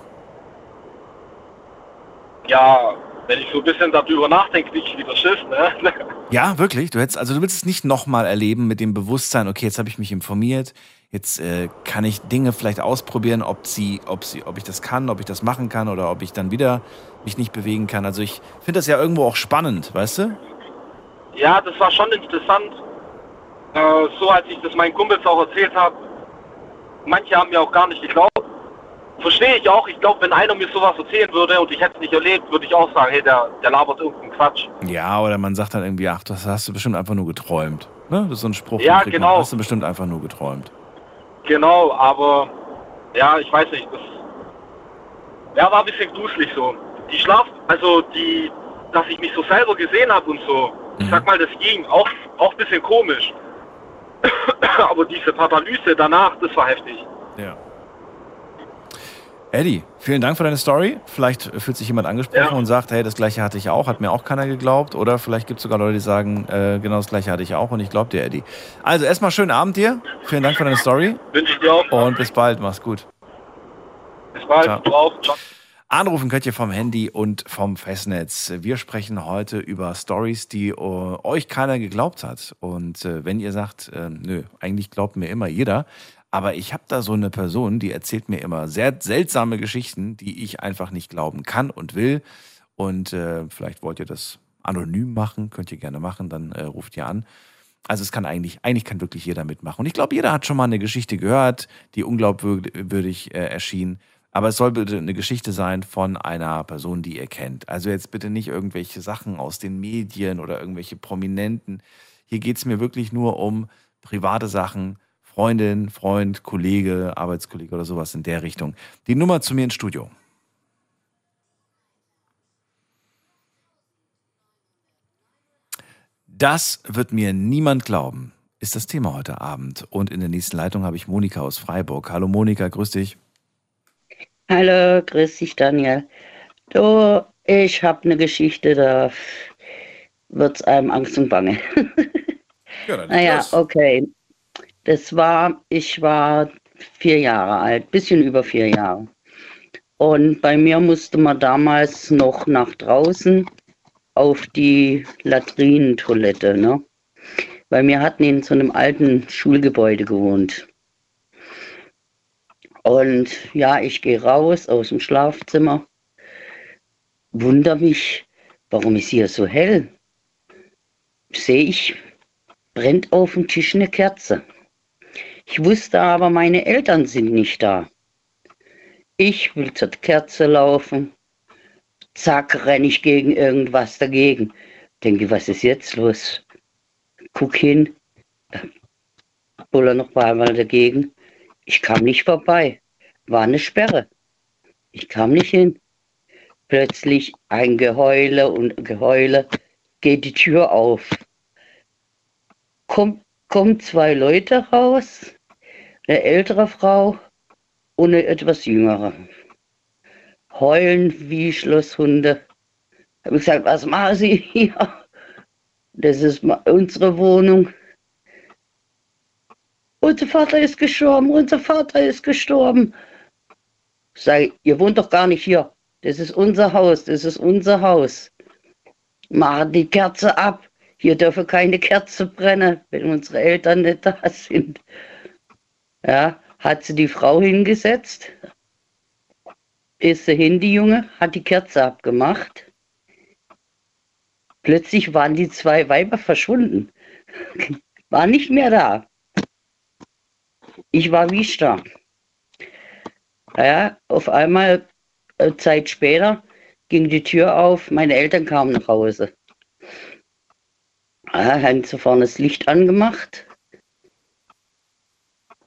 Ja, wenn ich so ein bisschen darüber nachdenke, kriege ich wieder Schiss, ne? Ja, wirklich? Du hättest, also du willst es nicht nochmal erleben mit dem Bewusstsein, okay, jetzt habe ich mich informiert, jetzt äh, kann ich Dinge vielleicht ausprobieren, ob sie, ob sie, ob ich das kann, ob ich das machen kann oder ob ich dann wieder mich nicht bewegen kann. Also ich finde das ja irgendwo auch spannend, weißt du? Ja, das war schon interessant. Äh, so als ich das meinen Kumpels auch erzählt habe. Manche haben mir auch gar nicht geglaubt. Verstehe ich auch. Ich glaube, wenn einer mir sowas erzählen würde und ich hätte es nicht erlebt, würde ich auch sagen, hey, der, der labert irgendeinen Quatsch. Ja, oder man sagt dann irgendwie, ach, das hast du bestimmt einfach nur geträumt. Ne? Das ist so ein Spruch, Ja, genau. man, hast du bestimmt einfach nur geträumt. Genau, aber ja, ich weiß nicht. Das ja, war ein bisschen gruselig so. Die Schlaf, also die, dass ich mich so selber gesehen habe und so. Ich sag mal, das ging auch, auch ein bisschen komisch. aber diese Paralyse danach, das war heftig. Ja. Eddie, vielen Dank für deine Story. Vielleicht fühlt sich jemand angesprochen Ja. und sagt, hey, das gleiche hatte ich auch, hat mir auch keiner geglaubt. Oder vielleicht gibt es sogar Leute, die sagen, äh, genau das gleiche hatte ich auch und ich glaube dir, Eddie. Also erstmal schönen Abend dir. Vielen Dank für deine Story Wünsche ich dir auch. und bis bald. Mach's gut. Bis bald. Ciao. Du auch. Ciao. Anrufen könnt ihr vom Handy und vom Festnetz. Wir sprechen heute über Stories, die äh, euch keiner geglaubt hat. Und äh, wenn ihr sagt, äh, nö, eigentlich glaubt mir immer jeder, aber ich habe da so eine Person, die erzählt mir immer sehr seltsame Geschichten, die ich einfach nicht glauben kann und will. Und vielleicht wollt ihr das anonym machen, könnt ihr gerne machen, dann ruft ihr an. Also es kann eigentlich, eigentlich kann wirklich jeder mitmachen. Und ich glaube, jeder hat schon mal eine Geschichte gehört, die unglaubwürdig äh, erschien. Aber es soll bitte eine Geschichte sein von einer Person, die ihr kennt. Also jetzt bitte nicht irgendwelche Sachen aus den Medien oder irgendwelche Prominenten. Hier geht es mir wirklich nur um private Sachen, Freundin, Freund, Kollege, Arbeitskollege oder sowas in der Richtung. Die Nummer zu mir ins Studio. Das wird mir niemand glauben, ist das Thema heute Abend. Und in der nächsten Leitung habe ich Monika aus Freiburg. Hallo Monika, grüß dich. Hallo, grüß dich, Daniel. Du, ich habe eine Geschichte, da wird's einem Angst und Bange. Ja, dann naja, okay. Das war, ich war vier Jahre alt, bisschen über vier Jahre. Und bei mir musste man damals noch nach draußen auf die Latrinentoilette, ne? Weil wir hatten in so einem alten Schulgebäude gewohnt. Und ja, ich gehe raus aus dem Schlafzimmer, wunder mich, warum ist hier so hell? Sehe ich, brennt auf dem Tisch eine Kerze. Ich wusste aber, meine Eltern sind nicht da. Ich will zur Kerze laufen. Zack, renne ich gegen irgendwas dagegen. Denke, was ist jetzt los? Guck hin, buller noch einmal dagegen. Ich kam nicht vorbei. War eine Sperre. Ich kam nicht hin. Plötzlich ein Geheule und Geheule. Geht die Tür auf. Kommt, kommen zwei Leute raus. Eine ältere Frau und eine etwas jüngere. Heulen wie Schlosshunde. Habe ich gesagt, was machen Sie hier? Das ist unsere Wohnung. Unser Vater ist gestorben, unser Vater ist gestorben. Ich, ihr wohnt doch gar nicht hier. Das ist unser Haus, das ist unser Haus. Machen die Kerze ab. Hier dürfe keine Kerze brennen, wenn unsere Eltern nicht da sind. Ja, hat sie die Frau hingesetzt, ist sie hin, die Junge, hat die Kerze abgemacht. Plötzlich waren die zwei Weiber verschwunden. War nicht mehr da. Ich war wie starr. Ja, auf einmal, äh, Zeit später, ging die Tür auf, meine Eltern kamen nach Hause. Ja, haben vorne das Licht angemacht.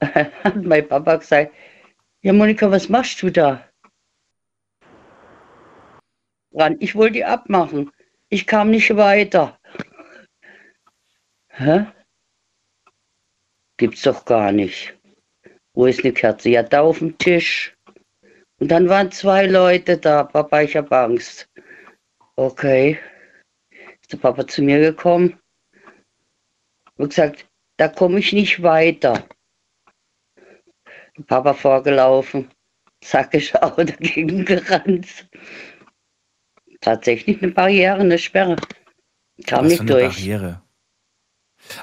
Hat mein Papa gesagt, ja Monika, was machst du da? Ich wollte die abmachen. Ich kam nicht weiter. Hä? Gibt's doch gar nicht. Wo ist eine Kerze? Ja, da auf dem Tisch. Und dann waren zwei Leute da. Papa, ich hab Angst. Okay. Ist der Papa zu mir gekommen und gesagt, da komme ich nicht weiter. Der Papa vorgelaufen, ist auch dagegen gerannt. Tatsächlich eine Barriere, eine Sperre. Kam Was für nicht eine durch. Barriere.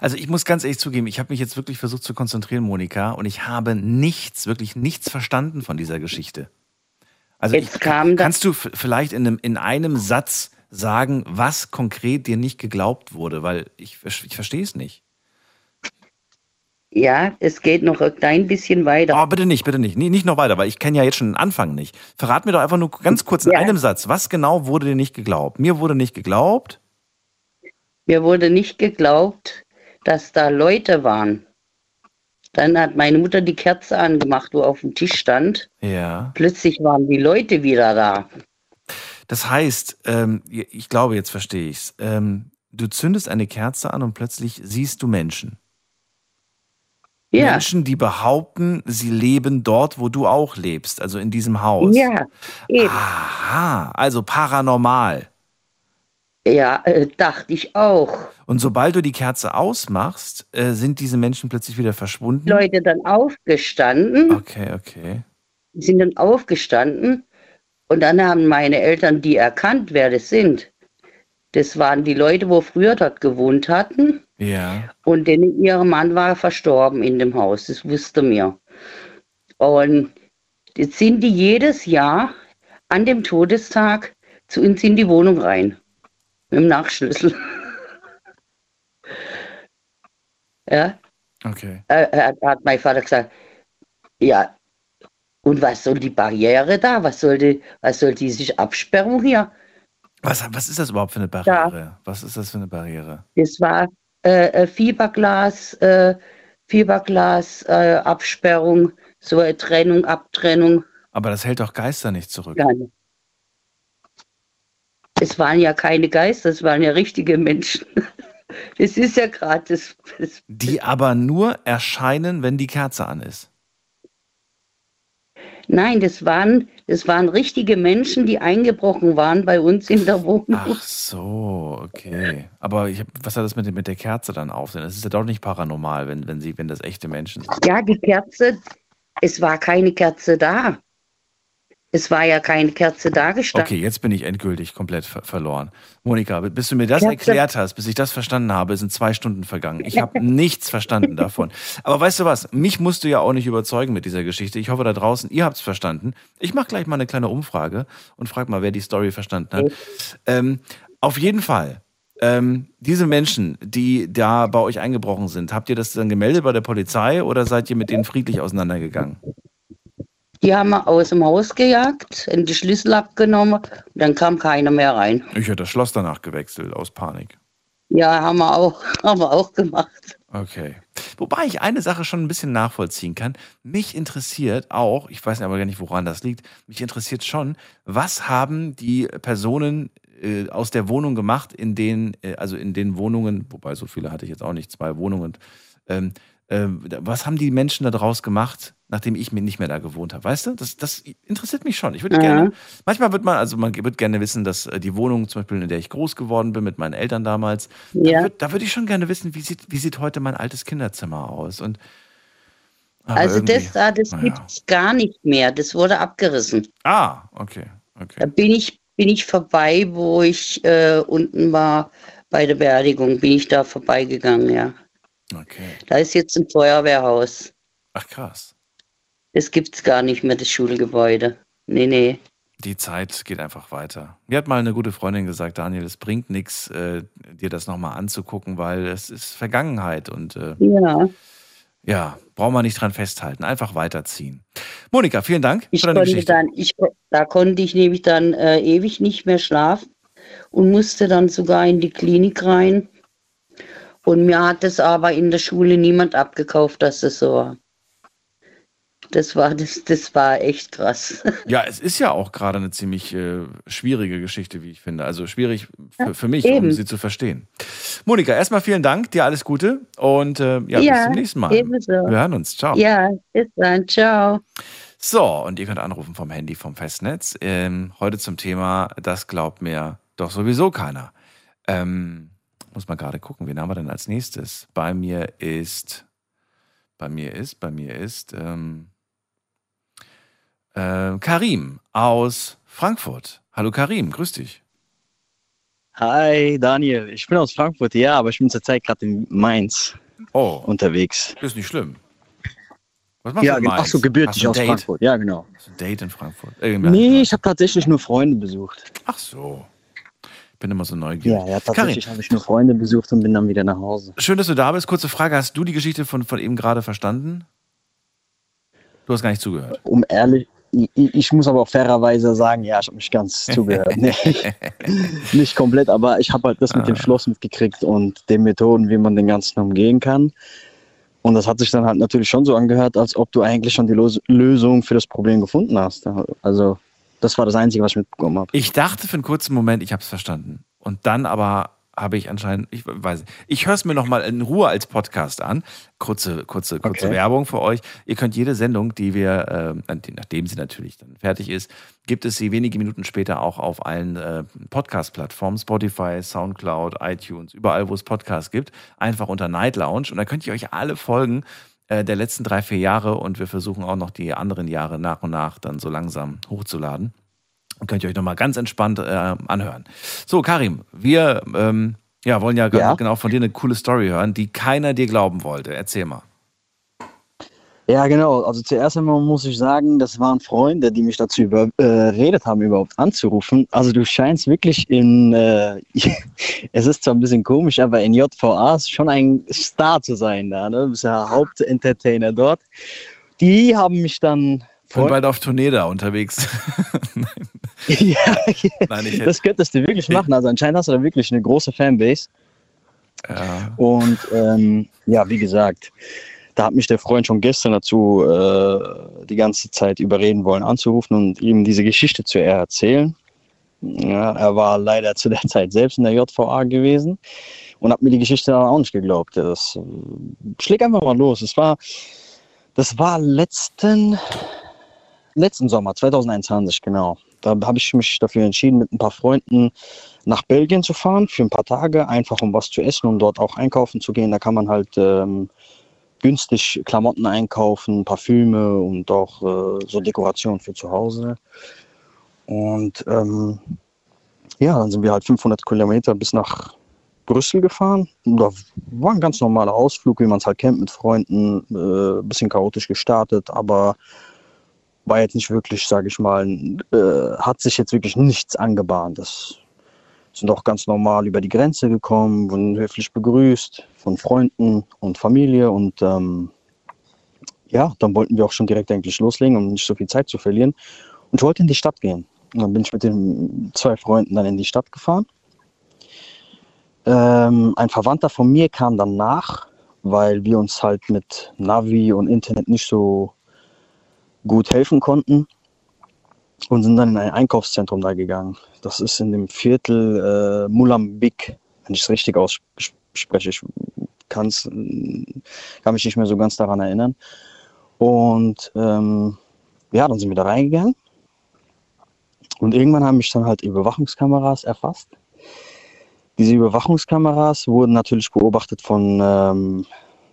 Also ich muss ganz ehrlich zugeben, ich habe mich jetzt wirklich versucht zu konzentrieren, Monika, und ich habe nichts, wirklich nichts verstanden von dieser Geschichte. Also Jetzt ich, kannst du vielleicht in einem, in einem Satz sagen, was konkret dir nicht geglaubt wurde, weil ich, ich verstehe es nicht. Ja, es geht noch ein klein bisschen weiter. Oh, bitte nicht, bitte nicht. Nee, nicht noch weiter, weil ich kenne ja jetzt schon den Anfang nicht. Verrat mir doch einfach nur ganz kurz in Ja. einem Satz, was genau wurde dir nicht geglaubt? Mir wurde nicht geglaubt. Mir wurde nicht geglaubt, dass da Leute waren. Dann hat meine Mutter die Kerze angemacht, wo auf dem Tisch stand. Ja. Plötzlich waren die Leute wieder da. Das heißt, ähm, ich glaube, jetzt verstehe ich's. Ähm, du zündest eine Kerze an und plötzlich siehst du Menschen. Ja. Menschen, die behaupten, sie leben dort, wo du auch lebst, also in diesem Haus. Ja, eben. Aha, also paranormal. Ja, äh, dachte ich auch. Und sobald du die Kerze ausmachst, äh, sind diese Menschen plötzlich wieder verschwunden. Leute dann aufgestanden, Okay, okay. sind dann aufgestanden und dann haben meine Eltern die erkannt, wer das sind. Das waren die Leute, wo früher dort gewohnt hatten Ja. und denen ihr Mann war verstorben in dem Haus. Das wusste mir. Und jetzt sind die jedes Jahr an dem Todestag zu uns in die Wohnung rein. Mit dem Nachschlüssel. ja. Okay. äh, äh, hat mein Vater gesagt, ja, und was soll die Barriere da? Was soll, die, was soll diese Absperrung hier? Was, was ist das überhaupt für eine Barriere? Was ist das für eine Barriere? Das war äh, äh, Fiberglas, äh, Fiberglas, äh, Absperrung, so eine Trennung, Abtrennung. Aber das hält doch Geister nicht zurück. Ja. Es waren ja keine Geister, es waren ja richtige Menschen. Das ist ja gerade das, das. Die aber nur erscheinen, wenn die Kerze an ist. Nein, das waren, das waren richtige Menschen, die eingebrochen waren bei uns in der Wohnung. Ach so, okay. Aber hab, was hat das mit, mit der Kerze dann auf? Das ist ja doch nicht paranormal, wenn, wenn, sie, wenn das echte Menschen sind. Ja, die Kerze, es war keine Kerze da. Es war ja keine Kerze da gestanden. Okay, jetzt bin ich endgültig komplett ver verloren. Monika, bis du mir das Kerze- erklärt hast, bis ich das verstanden habe, sind zwei Stunden vergangen. Ich habe nichts verstanden davon. Aber weißt du was? Mich musst du ja auch nicht überzeugen mit dieser Geschichte. Ich hoffe da draußen, ihr habt es verstanden. Ich mache gleich mal eine kleine Umfrage und frage mal, wer die Story verstanden hat. Ähm, auf jeden Fall. Ähm, diese Menschen, die da bei euch eingebrochen sind, habt ihr das dann gemeldet bei der Polizei oder seid ihr mit denen friedlich auseinandergegangen? Die haben wir aus dem Haus gejagt, in die Schlüssel abgenommen und dann kam keiner mehr rein. Ich hätte das Schloss danach gewechselt aus Panik. Ja, haben wir auch, haben wir auch gemacht. Okay. Wobei ich eine Sache schon ein bisschen nachvollziehen kann. Mich interessiert auch, ich weiß aber gar nicht, woran das liegt, mich interessiert schon, was haben die Personen äh, aus der Wohnung gemacht, in den, äh, also in den Wohnungen, wobei so viele hatte ich jetzt auch nicht, zwei Wohnungen. Ähm, ähm, was haben die Menschen da draus gemacht, nachdem ich mir nicht mehr da gewohnt habe? Weißt du, das, das interessiert mich schon. Ich würde Mhm. gerne, manchmal wird man, also man wird gerne wissen, dass äh, die Wohnung zum Beispiel, in der ich groß geworden bin, mit meinen Eltern damals, da Ja. würde da würd ich schon gerne wissen, wie sieht, wie sieht heute mein altes Kinderzimmer aus? Und, Also das da, das naja. gibt's gar nicht mehr. Das wurde abgerissen. Ah, okay, okay. Da bin ich, bin ich vorbei, wo ich äh, unten war bei der Beerdigung, bin ich da vorbeigegangen, ja. Okay. Da ist jetzt ein Feuerwehrhaus. Ach krass. Das gibt's gar nicht mehr, das Schulgebäude. Nee, nee. Die Zeit geht einfach weiter. Mir hat mal eine gute Freundin gesagt, Daniel, es bringt nichts, äh, dir das nochmal anzugucken, weil es ist Vergangenheit und äh, Ja, ja, braucht man nicht dran festhalten, einfach weiterziehen. Monika, vielen Dank ich für deine konnte Geschichte. dann, ich, da konnte ich nämlich dann äh, ewig nicht mehr schlafen und musste dann sogar in die Klinik rein. Und mir hat es aber in der Schule niemand abgekauft, dass das so war. Das war, das, das war echt krass. Ja, es ist ja auch gerade eine ziemlich äh, schwierige Geschichte, wie ich finde. Also schwierig für, für mich, um eben. sie zu verstehen. Monika, erstmal vielen Dank, dir alles Gute und äh, ja, bis zum nächsten Mal. ebenso. Wir hören uns. Ciao. Ja, bis dann. Ciao. So, und ihr könnt anrufen vom Handy vom Festnetz. Ähm, heute zum Thema, das glaubt mir doch sowieso keiner. Ähm, muss mal gerade gucken, wen haben wir denn als nächstes? Bei mir ist, bei mir ist, bei mir ist ähm, äh, Karim aus Frankfurt. Hallo Karim, grüß dich. Hi Daniel, ich bin aus Frankfurt, ja, aber ich bin zurzeit gerade in Mainz Oh, unterwegs. ist nicht schlimm. Was machst Ja, du in gen- ach Mainz? so, gebürtig aus Date? Frankfurt, ja genau. Hast du ein Date in Frankfurt? Irgendwer- Nee, ich habe tatsächlich nur Freunde besucht. Ach so. Ich bin immer so neugierig. Ja, ja, tatsächlich habe ich nur Freunde besucht und bin dann wieder nach Hause. Schön, dass du da bist. Kurze Frage: Hast du die Geschichte von, von eben gerade verstanden? Du hast gar nicht zugehört. Um ehrlich, ich, ich muss aber auch fairerweise sagen, ja, ich habe mich ganz zugehört. Nee, nicht komplett, aber ich habe halt das mit dem Ah. Schloss mitgekriegt und den Methoden, wie man den Ganzen umgehen kann. Und das hat sich dann halt natürlich schon so angehört, als ob du eigentlich schon die Los Lösung für das Problem gefunden hast. Also, das war das Einzige, was ich mitbekommen habe. Ich dachte für einen kurzen Moment, ich habe es verstanden. Und dann aber habe ich anscheinend, ich weiß nicht. Ich höre es mir nochmal in Ruhe als Podcast an. Kurze, kurze, kurze Okay. Werbung für euch. Ihr könnt jede Sendung, die wir, äh, nachdem sie natürlich dann fertig ist, gibt es sie wenige Minuten später auch auf allen äh, Podcast-Plattformen, Spotify, Soundcloud, iTunes, überall, wo es Podcasts gibt. Einfach unter Night Lounge. Und da könnt ihr euch alle Folgen äh, der letzten drei, vier Jahre und wir versuchen auch noch die anderen Jahre nach und nach dann so langsam hochzuladen. Könnt ihr euch nochmal ganz entspannt äh, anhören. So, Karim, wir ähm, ja, wollen ja, Ja? genau von dir eine coole Story hören, die keiner dir glauben wollte. Erzähl mal. Ja, genau. Also zuerst einmal muss ich sagen, das waren Freunde, die mich dazu überredet haben, überhaupt anzurufen. Also du scheinst wirklich in, äh, es ist zwar ein bisschen komisch, aber in JVA schon ein Star zu sein da. Ne? Du bist ja Hauptentertainer dort. Die haben mich dann Ich bin bald auf Tournee da unterwegs. ja, Nein, hätte, das könntest du wirklich machen. Also anscheinend hast du da wirklich eine große Fanbase. ja. Und ähm, ja, wie gesagt, da hat mich der Freund schon gestern dazu äh, die ganze Zeit überreden wollen, anzurufen und ihm diese Geschichte zu erzählen. Ja, er war leider zu der Zeit selbst in der JVA gewesen und hat mir die Geschichte dann auch nicht geglaubt. Das äh, schlägt einfach mal los. Es war, das war letzten, letzten Sommer, 2021, genau. Da habe ich mich dafür entschieden, mit ein paar Freunden nach Belgien zu fahren für ein paar Tage, einfach um was zu essen und dort auch einkaufen zu gehen. Da kann man halt ähm, günstig Klamotten einkaufen, Parfüme und auch äh, so Dekoration für zu Hause. Und ähm, ja, dann sind wir halt 500 Kilometer bis nach Brüssel gefahren. Und da war ein ganz normaler Ausflug, wie man es halt kennt, mit Freunden. Äh, bisschen chaotisch gestartet, aber war jetzt nicht wirklich, sage ich mal, äh, hat sich jetzt wirklich nichts angebahnt. Das sind auch ganz normal über die Grenze gekommen, wurden höflich begrüßt von Freunden und Familie und ähm, ja, dann wollten wir auch schon direkt eigentlich loslegen, um nicht so viel Zeit zu verlieren. Und ich wollte in die Stadt gehen. Und dann bin ich mit den zwei Freunden dann in die Stadt gefahren. Ähm, ein Verwandter von mir kam dann nach, weil wir uns halt mit Navi und Internet nicht so gut helfen konnten und sind dann in ein Einkaufszentrum da gegangen. Das ist in dem Viertel äh, Mulambik, wenn ich es richtig ausspreche. Ich kann's, kann mich nicht mehr so ganz daran erinnern. Und ähm, ja, dann sind wir da reingegangen. Und irgendwann haben mich dann halt Überwachungskameras erfasst. Diese Überwachungskameras wurden natürlich beobachtet von ähm,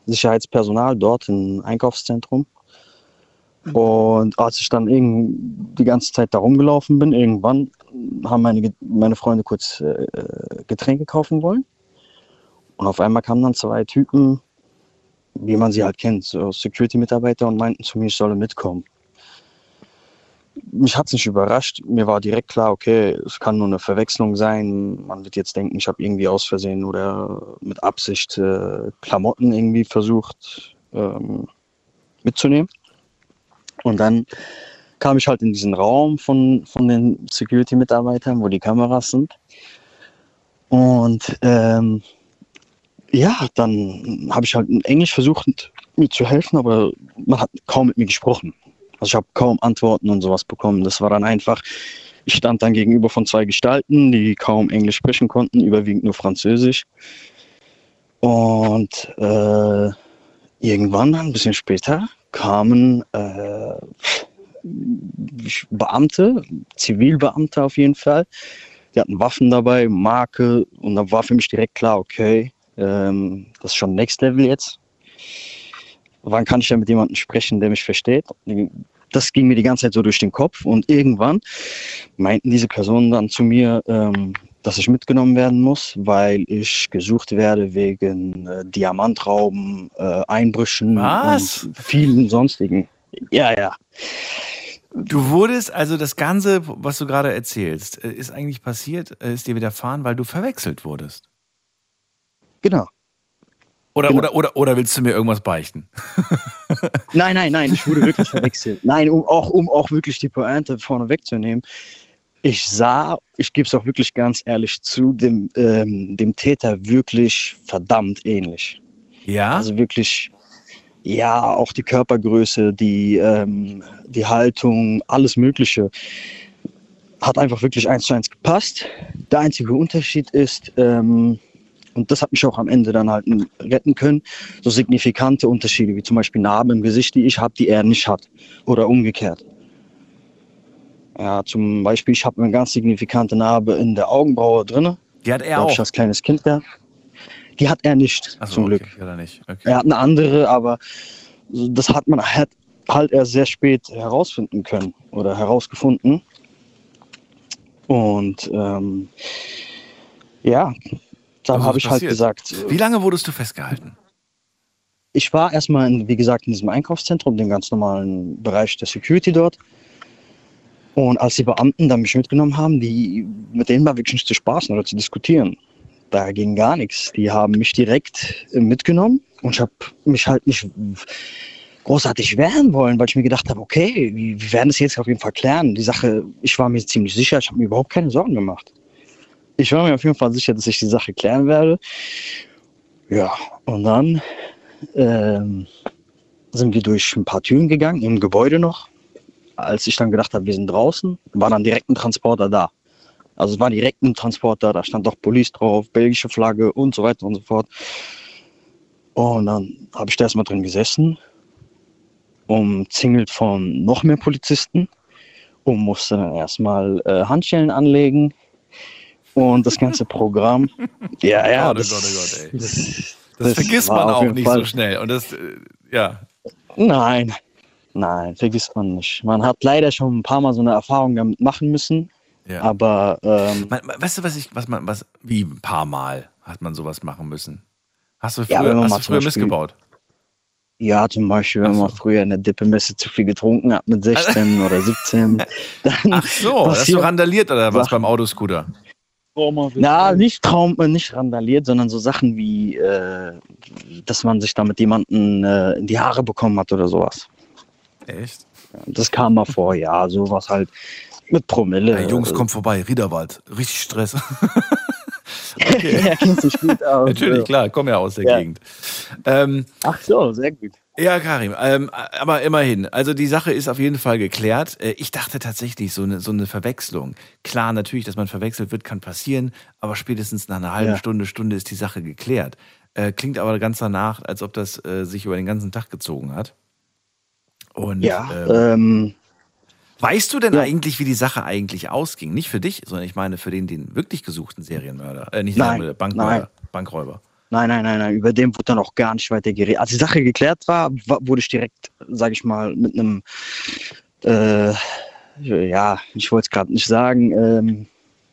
Sicherheitspersonal dort im Einkaufszentrum. Und als ich dann die ganze Zeit da rumgelaufen bin, irgendwann haben meine, meine Freunde kurz äh, Getränke kaufen wollen. Und auf einmal kamen dann zwei Typen, wie man sie halt kennt, so Security-Mitarbeiter und meinten zu mir, ich solle mitkommen. Mich hat es nicht überrascht. Mir war direkt klar, okay, es kann nur eine Verwechslung sein. Man wird jetzt denken, ich habe irgendwie aus Versehen oder mit Absicht äh, Klamotten irgendwie versucht ähm, mitzunehmen. Und dann kam ich halt in diesen Raum von, von den Security-Mitarbeitern, wo die Kameras sind. Und ähm, ja, dann habe ich halt in Englisch versucht, mir zu helfen, aber man hat kaum mit mir gesprochen. Also ich habe kaum Antworten und sowas bekommen. Das war dann einfach, ich stand dann gegenüber von zwei Gestalten, die kaum Englisch sprechen konnten, überwiegend nur Französisch. Und äh, irgendwann, ein bisschen später, kamen äh, Beamte, Zivilbeamte auf jeden Fall. Die hatten Waffen dabei, Marke und da war für mich direkt klar, okay, ähm, das ist schon Next Level jetzt. Wann kann ich denn mit jemandem sprechen, der mich versteht? Das ging mir die ganze Zeit so durch den Kopf und irgendwann meinten diese Personen dann zu mir, ähm, dass ich mitgenommen werden muss, weil ich gesucht werde wegen äh, Diamantrauben, äh, Einbrüchen Was? und vielen sonstigen. Ja, ja. Du wurdest, also das Ganze, was du gerade erzählst, äh, ist eigentlich passiert, äh, ist dir widerfahren, weil du verwechselt wurdest. Genau. Oder, Genau. oder, oder, oder willst du mir irgendwas beichten? Nein, nein, nein, ich wurde wirklich verwechselt. Nein, um auch, um auch wirklich die Pointe vorne wegzunehmen. Ich sah, ich gebe es auch wirklich ganz ehrlich zu, dem, ähm, dem Täter wirklich verdammt ähnlich. Ja? Also wirklich, ja, auch die Körpergröße, die, ähm, die Haltung, alles Mögliche hat einfach wirklich eins zu eins gepasst. Der einzige Unterschied ist, ähm, Und das hat mich auch am Ende dann halt retten können. So signifikante Unterschiede, wie zum Beispiel Narben im Gesicht, die ich habe, die er nicht hat. Oder umgekehrt. Ja, zum Beispiel, ich habe eine ganz signifikante Narbe in der Augenbraue drinne. Die hat er habe auch. ich als kleines Kind gehabt. Die hat er nicht, so, zum okay. Glück. Ja, oder nicht. Okay. Er hat eine andere, aber das hat man halt, halt erst sehr spät herausfinden können oder herausgefunden. Und ähm, ja, dann Also habe ich halt passiert? gesagt, Wie lange wurdest du festgehalten? ich war erstmal, in, wie gesagt, in diesem Einkaufszentrum, dem ganz normalen Bereich der Security dort. Und als die Beamten dann mich mitgenommen haben, die, mit denen war wirklich nicht zu spaßen oder zu diskutieren. Da ging gar nichts. Die haben mich direkt äh, mitgenommen und ich habe mich halt nicht großartig wehren wollen, weil ich mir gedacht habe, okay, wir werden das jetzt auf jeden Fall klären. Die Sache, ich war mir ziemlich sicher, ich habe mir überhaupt keine Sorgen gemacht. Ich war mir auf jeden Fall sicher, dass ich die Sache klären werde. Ja, und dann ähm, sind wir durch ein paar Türen gegangen, im Gebäude noch. Als ich dann gedacht habe, wir sind draußen, war dann direkt ein Transporter da. Also es war direkt ein Transporter, da stand doch Police drauf, belgische Flagge und so weiter und so fort. Und dann habe ich da erstmal drin gesessen, umzingelt von noch mehr Polizisten und musste dann erstmal äh, Handschellen anlegen und das ganze Programm. Ja, ja, oh das, Gott, oh Gott, ey. das, Das, das vergisst man auch nicht Fall- so schnell. Und das, äh, ja. Nein, nein, vergisst man nicht. Man hat leider schon ein paar Mal so eine Erfahrung damit machen müssen. Ja. Aber ähm, Man, weißt du, was ich, was man, was, wie ein paar Mal hat man sowas machen müssen? Hast du Ja, früher, wenn man hast du früher Beispiel- missgebaut? ja, zum Beispiel, wenn so. man früher in der Dippemesse zu viel getrunken hat mit 16 oder 17, dann Ach so, hast du randaliert oder was beim Autoscooter? Na, nicht Traum, äh, nicht randaliert, sondern so Sachen wie, äh, dass man sich da mit jemandem äh, in die Haare bekommen hat oder sowas. Echt? Das kam mal vor, ja, sowas halt mit Promille. Hey, Jungs, äh, komm vorbei, Riederwald. Richtig Stress. kennt sich gut aus. Natürlich, klar, komm ja aus der Ja. Gegend. Ähm, Ach so, sehr gut. Ja, Karim, ähm, aber immerhin. Also die Sache ist auf jeden Fall geklärt. Äh, Ich dachte tatsächlich, so eine, so eine Verwechslung. Klar, natürlich, dass man verwechselt wird, kann passieren, aber spätestens nach einer halben Ja. Stunde, Stunde ist die Sache geklärt. Äh, klingt aber ganz danach, als ob das äh, sich über den ganzen Tag gezogen hat. Und Ja, ähm, ähm, weißt du denn ja. eigentlich, wie die Sache eigentlich ausging? Nicht für dich, sondern ich meine für den, den wirklich gesuchten Serienmörder. Äh, nicht Nein, Serienmörder, Bankräuber. nein. Bankräuber. Nein, nein, nein, nein, über den wurde dann auch gar nicht weiter geredet. Als die Sache geklärt war, wa- wurde ich direkt, sage ich mal, mit einem, äh, ja, ich wollte es gerade nicht sagen, ähm,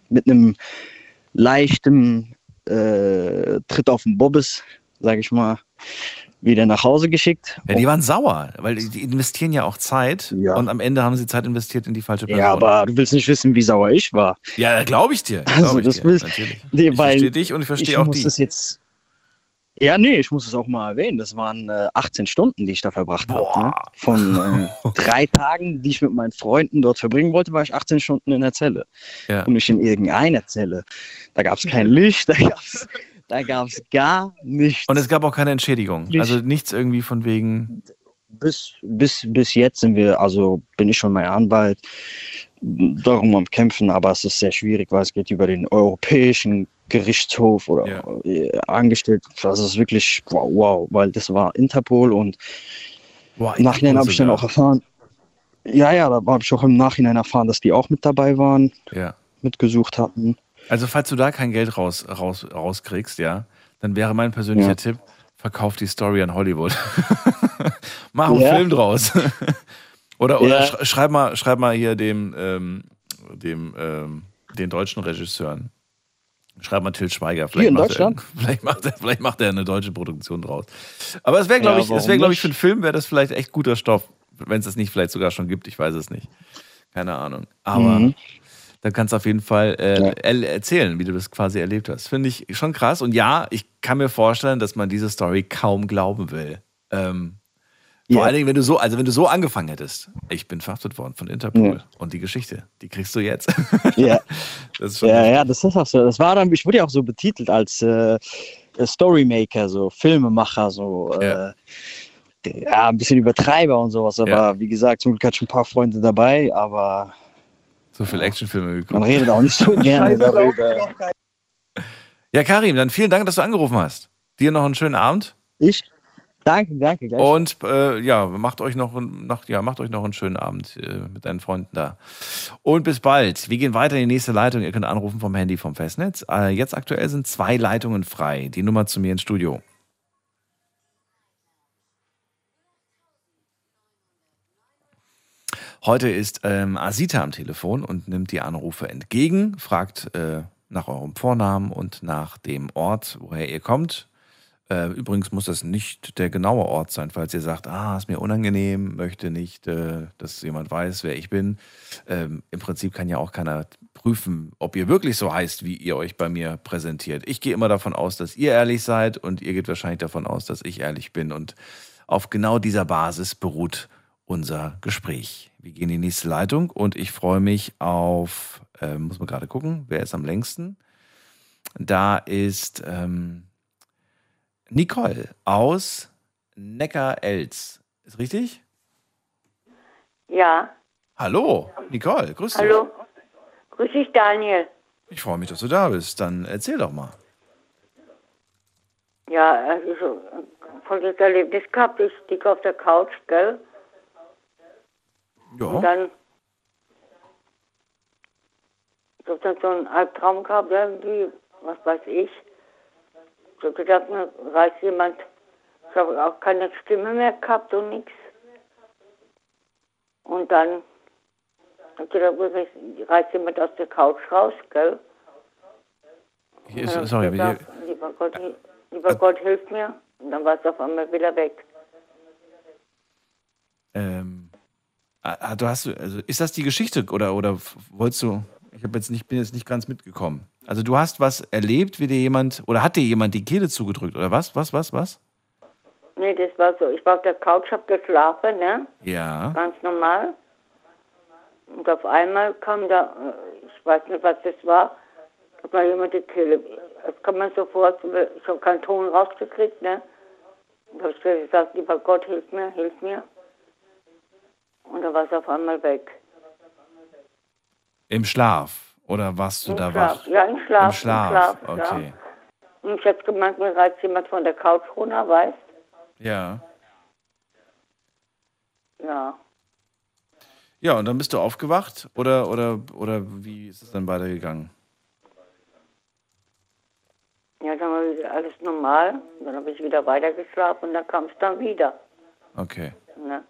mit einem leichten äh, Tritt auf den Bobbes, sage ich mal, wieder nach Hause geschickt. Ja, die waren sauer, weil die, investieren ja auch Zeit Ja. und am Ende haben sie Zeit investiert in die falsche Person. ja, aber du willst nicht wissen, wie sauer ich war. Ja, glaube ich dir. Also, Glaub ich das dir, willst- natürlich. Nee, ich verstehe dich und ich verstehe ich auch muss die. jetzt. Ja, nee, ich muss es auch mal erwähnen. Das waren äh, 18 Stunden, die ich da verbracht habe. Ne? Von äh, drei Tagen, die ich mit meinen Freunden dort verbringen wollte, war ich 18 Stunden in der Zelle. Ja. Und nicht in irgendeiner Zelle. Da gab es kein Licht, da gab es da gab's gar nichts. Und es gab auch keine Entschädigung. Nicht. Also nichts irgendwie von wegen. bis, bis, bis jetzt sind wir, also bin ich schon mein Anwalt, darum am Kämpfen, aber es ist sehr schwierig, weil es geht über den Europäischen Gerichtshof oder Ja. äh, angestellt. Das ist wirklich wow, wow, weil das war Interpol und Boah, im Nachhinein habe ich dann auch erfahren, ja, ja, da habe ich auch im Nachhinein erfahren, dass die auch mit dabei waren, Ja. mitgesucht hatten. Also, falls du da kein Geld raus, raus, rauskriegst, ja, dann wäre mein persönlicher Ja. Tipp: verkauf die Story an Hollywood. Mach einen Ja. Film draus. oder oder sch schreib, mal, schreib mal hier dem, ähm, dem ähm, den deutschen Regisseuren. Schreib mal Till Schweiger. Vielleicht, in macht Deutschland? Er, vielleicht, macht er, vielleicht macht er eine deutsche Produktion draus. Aber es wäre, glaube Ja, ich, es wäre, glaube ich, für einen Film wäre das vielleicht echt guter Stoff. Wenn es das nicht vielleicht sogar schon gibt, ich weiß es nicht. Keine Ahnung. Aber Mhm. Dann kannst du auf jeden Fall äh, Ja. er erzählen, wie du das quasi erlebt hast. Finde ich schon krass. Und ja, ich kann mir vorstellen, dass man diese Story kaum glauben will. Ähm, vor Ja. allen Dingen, wenn du so, also wenn du so angefangen hättest. Ich bin verhaftet worden von Interpol. Ja. Und die Geschichte, die kriegst du jetzt. Ja. das ist schon Ja, ja, das ist auch so. Das war dann, ich wurde ja auch so betitelt als äh, Storymaker, so Filmemacher, so Ja. äh, ja, ein bisschen Übertreiber und sowas. Aber Ja. wie gesagt, zum Glück hatte ich ein paar Freunde dabei, aber so viele Actionfilme man geguckt. redet auch nicht so gerne darüber. Ja, Karim, dann vielen Dank, dass du angerufen hast. Dir noch einen schönen Abend. Ich? Danke, danke. Gleich. Und äh, ja, macht euch noch, noch, ja, macht euch noch einen schönen Abend äh, mit deinen Freunden da. Und bis bald. Wir gehen weiter in die nächste Leitung. Ihr könnt anrufen vom Handy vom Festnetz. Äh, jetzt aktuell sind zwei Leitungen frei. Die Nummer zu mir ins Studio. Heute ist ähm, Asita am Telefon und nimmt die Anrufe entgegen, fragt äh, nach eurem Vornamen und nach dem Ort, woher ihr kommt. Äh, übrigens muss das nicht der genaue Ort sein, falls ihr sagt, ah, ist mir unangenehm, möchte nicht, äh, dass jemand weiß, wer ich bin. Ähm, Im Prinzip kann ja auch keiner prüfen, ob ihr wirklich so heißt, wie ihr euch bei mir präsentiert. Ich gehe immer davon aus, dass ihr ehrlich seid und ihr geht wahrscheinlich davon aus, dass ich ehrlich bin. Und auf genau dieser Basis beruht unser Gespräch. Wir gehen in die nächste Leitung und ich freue mich auf, äh, muss man gerade gucken, wer ist am längsten? Da ist ähm, Nicole aus Neckar-Elz. Ist richtig? Ja, Hallo, Nicole, grüß dich. hallo. Grüß dich, Daniel. Ich freue mich, dass du da bist. Dann erzähl doch mal. Ja, also so, folgendes Erlebnis gehabt. Ich lieg auf der Couch, gell? Und Ja. dann ich hab dann so einen Albtraum gehabt, irgendwie, was weiß ich. Ich hab gedacht, mir reißt jemand, ich habe auch keine Stimme mehr gehabt und nichts. Und dann hab ich gedacht, reißt jemand aus der Couch raus, gell? Und ich sorry, gedacht, hier, lieber Gott, lieber Gott, hilf mir. Und dann war es auf einmal wieder weg. ähm, ah, du hast, also ist das die Geschichte oder, oder wolltest du, ich hab jetzt nicht, bin jetzt nicht ganz mitgekommen. Also du hast was erlebt, wie dir jemand, oder hat dir jemand die Kehle zugedrückt oder was, was, was, was? Nee, das war so. Ich war auf der Couch, hab geschlafen, ne? Ja. Ganz normal. Und auf einmal kam da, ich weiß nicht, was das war, hat mal jemand die Kehle. Das kann man sofort, ich habe keinen Ton rausgekriegt, ne? Und habe ich gesagt, lieber Gott, hilf mir, hilf mir. Und dann war es auf einmal weg. Im Schlaf oder warst du Im da Schlaf. wach? Ja, im Schlaf, Im im Schlaf, Schlaf, ja. okay. Und ich habe gemeint, mir reizt jemand von der Couch runter, weißt Ja. Ja. Ja, und dann bist du aufgewacht oder, oder, oder wie ist es dann weitergegangen? Ja, dann war wieder alles normal. Dann habe ich wieder weitergeschlafen und dann kam es dann wieder. Okay. Ne?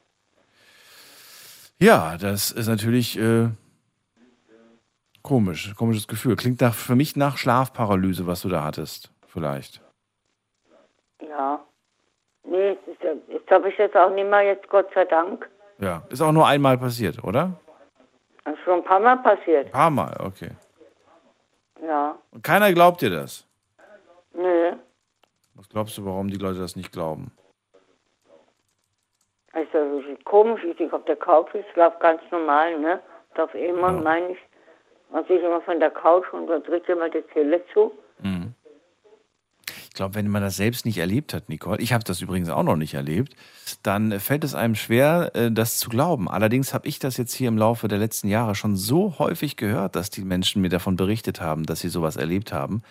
Ja, das ist natürlich äh, komisch, komisches Gefühl. Klingt nach, für mich nach Schlafparalyse, was du da hattest, vielleicht. Ja. Nee, ja- jetzt habe ich jetzt auch nicht mehr, jetzt Gott sei Dank. Ja, ist auch nur einmal passiert, oder? Das ist schon ein paar Mal passiert. Ein paar Mal, okay. Ja. Und keiner glaubt dir das. Nö. Was glaubst du, warum die Leute das nicht glauben? Also, ist komisch, ich auf der Couch, ich schlafe ganz normal, ne? Und auf einmal Ja. meine ich, man sich immer von der Couch und dann drückt jemand die Kehle zu. Mhm. Ich glaube, wenn man das selbst nicht erlebt hat, Nicole, ich habe das übrigens auch noch nicht erlebt, dann fällt es einem schwer, äh, das zu glauben. Allerdings habe ich das jetzt hier im Laufe der letzten Jahre schon so häufig gehört, dass die Menschen mir davon berichtet haben, dass sie sowas erlebt haben,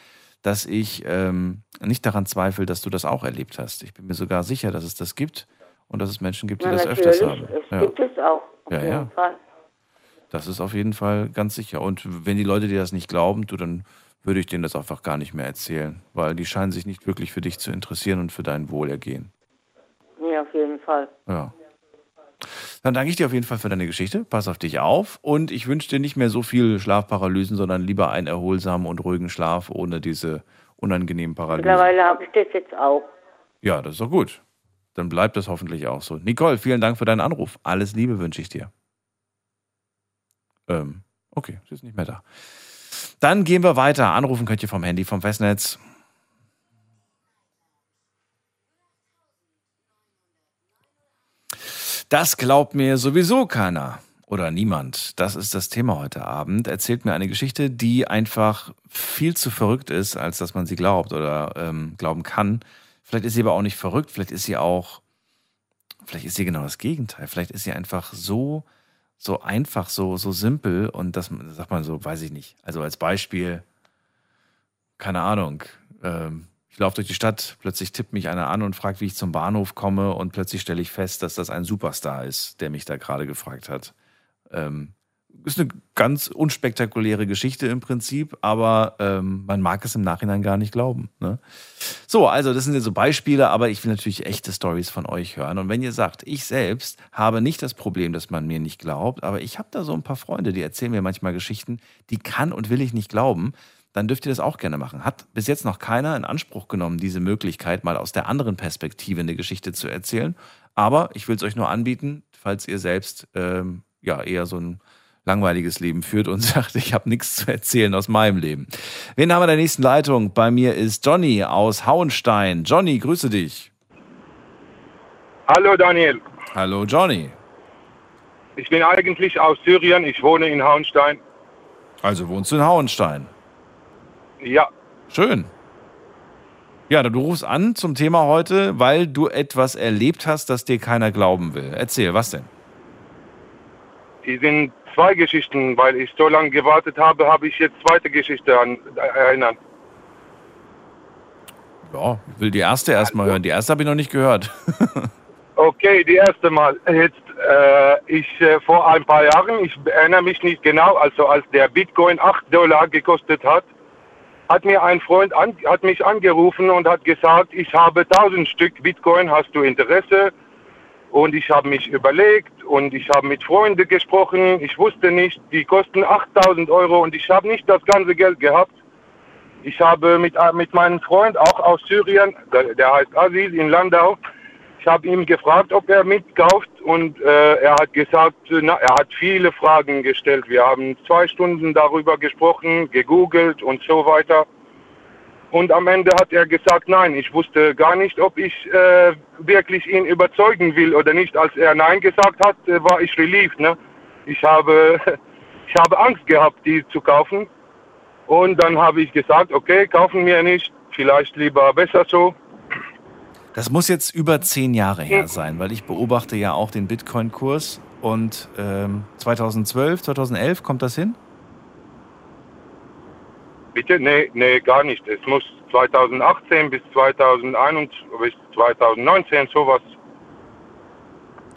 dass ich ähm, nicht daran zweifle, dass du das auch erlebt hast. Ich bin mir sogar sicher, dass es das gibt und dass es Menschen gibt, die Ja, das öfters haben. es Ja. gibt es auch. Auf Ja, jeden ja. Fall. Das ist auf jeden Fall ganz sicher. Und wenn die Leute dir das nicht glauben, du, dann würde ich denen das einfach gar nicht mehr erzählen, weil die scheinen sich nicht wirklich für dich zu interessieren und für dein Wohlergehen. Ja, auf jeden Fall. Ja. Dann danke ich dir auf jeden Fall für deine Geschichte. Pass auf dich auf und ich wünsche dir nicht mehr so viel Schlafparalysen, sondern lieber einen erholsamen und ruhigen Schlaf ohne diese unangenehmen Paralysen. Mittlerweile habe ich das jetzt auch. Ja, das ist doch gut. Dann bleibt das hoffentlich auch so. Nicole, vielen Dank für deinen Anruf. Alles Liebe wünsche ich dir. Ähm, okay, sie ist nicht mehr da. Dann gehen wir weiter. Anrufen könnt ihr vom Handy, vom Festnetz. Das glaubt mir sowieso keiner oder niemand. Das ist das Thema heute Abend. Erzählt mir eine Geschichte, die einfach viel zu verrückt ist, als dass man sie glaubt oder ähm, glauben kann. Vielleicht ist sie aber auch nicht verrückt, vielleicht ist sie auch, vielleicht ist sie genau das Gegenteil. Vielleicht ist sie einfach so, so einfach, so, so simpel und das sagt man so, weiß ich nicht. Also als Beispiel, keine Ahnung, ähm, ich laufe durch die Stadt, plötzlich tippt mich einer an und fragt, wie ich zum Bahnhof komme und plötzlich stelle ich fest, dass das ein Superstar ist, der mich da gerade gefragt hat. Ähm, ist eine ganz unspektakuläre Geschichte im Prinzip, aber ähm, man mag es im Nachhinein gar nicht glauben. Ne? So, also das sind jetzt so Beispiele, aber ich will natürlich echte Stories von euch hören. Und wenn ihr sagt, ich selbst habe nicht das Problem, dass man mir nicht glaubt, aber ich habe da so ein paar Freunde, die erzählen mir manchmal Geschichten, die kann und will ich nicht glauben, dann dürft ihr das auch gerne machen. Hat bis jetzt noch keiner in Anspruch genommen, diese Möglichkeit mal aus der anderen Perspektive eine Geschichte zu erzählen. Aber ich will es euch nur anbieten, falls ihr selbst ähm, ja eher so ein langweiliges Leben führt und sagt, ich habe nichts zu erzählen aus meinem Leben. Wen haben wir in der nächsten Leitung? Bei mir ist Johnny aus Hauenstein. Johnny, grüße dich. Hallo Daniel, Hallo Johnny. ich bin eigentlich aus Syrien, ich wohne in Hauenstein. Also wohnst du in Hauenstein. Ja, Schön. Ja, du rufst an zum Thema heute, weil du etwas erlebt hast, das dir keiner glauben will. Erzähl, was denn? die sind zwei Geschichten, weil ich so lange gewartet habe, habe ich jetzt zweite Geschichte an, äh, erinnern. Ja, ich will die erste erstmal hören. Die erste habe ich noch nicht gehört. Okay, die erste Mal. Jetzt, äh, ich äh, vor ein paar Jahren, ich erinnere mich nicht genau, also als der Bitcoin 8 Dollar gekostet hat, hat mir ein Freund an, hat mich angerufen und hat gesagt, ich habe 1000 Stück Bitcoin, hast du Interesse? Und ich habe mich überlegt und ich habe mit Freunden gesprochen. Ich wusste nicht, die kosten 8000 Euro und ich habe nicht das ganze Geld gehabt. Ich habe mit, äh, mit meinem Freund, auch aus Syrien, der, der heißt Aziz in Landau, ich habe ihn gefragt, ob er mitkauft und äh, er hat gesagt, na, er hat viele Fragen gestellt. Wir haben zwei Stunden darüber gesprochen, gegoogelt und so weiter. Und am Ende hat er gesagt, nein, ich wusste gar nicht, ob ich äh, wirklich ihn überzeugen will oder nicht. Als er Nein gesagt hat, äh, war ich relieved. Ne? Ich, habe, ich habe Angst gehabt, die zu kaufen. Und dann habe ich gesagt, okay, kaufen wir nicht, vielleicht lieber besser so. Das muss jetzt über zehn Jahre her sein, weil ich beobachte ja auch den Bitcoin-Kurs. Und ähm, 2012, 2011, kommt das hin? Bitte? Nee, nee, gar nicht. Es muss 2018 bis 2021, bis 2019 sowas.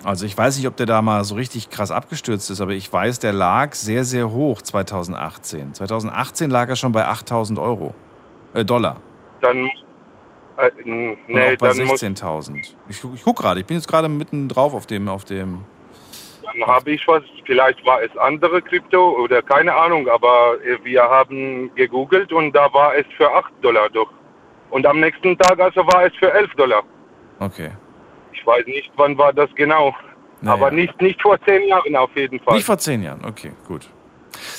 Also ich weiß nicht, ob der da mal so richtig krass abgestürzt ist, aber ich weiß, der lag sehr, sehr hoch 2018. 2018 lag er schon bei 8000 Euro. Äh, Dollar. Dann, äh, n- Und nee, auch bei dann, muss, 16.000. Ich, ich guck gerade, ich bin jetzt gerade mitten drauf auf dem, auf dem. Habe ich was, vielleicht war es andere Krypto oder keine Ahnung, aber äh, wir haben gegoogelt und da war es für 8 Dollar doch. Und am nächsten Tag also war es für 11 Dollar. Okay. Ich weiß nicht, wann war das genau. Aber nicht, nicht vor 10 Jahren auf jeden Fall. Nicht vor zehn Jahren, okay, gut.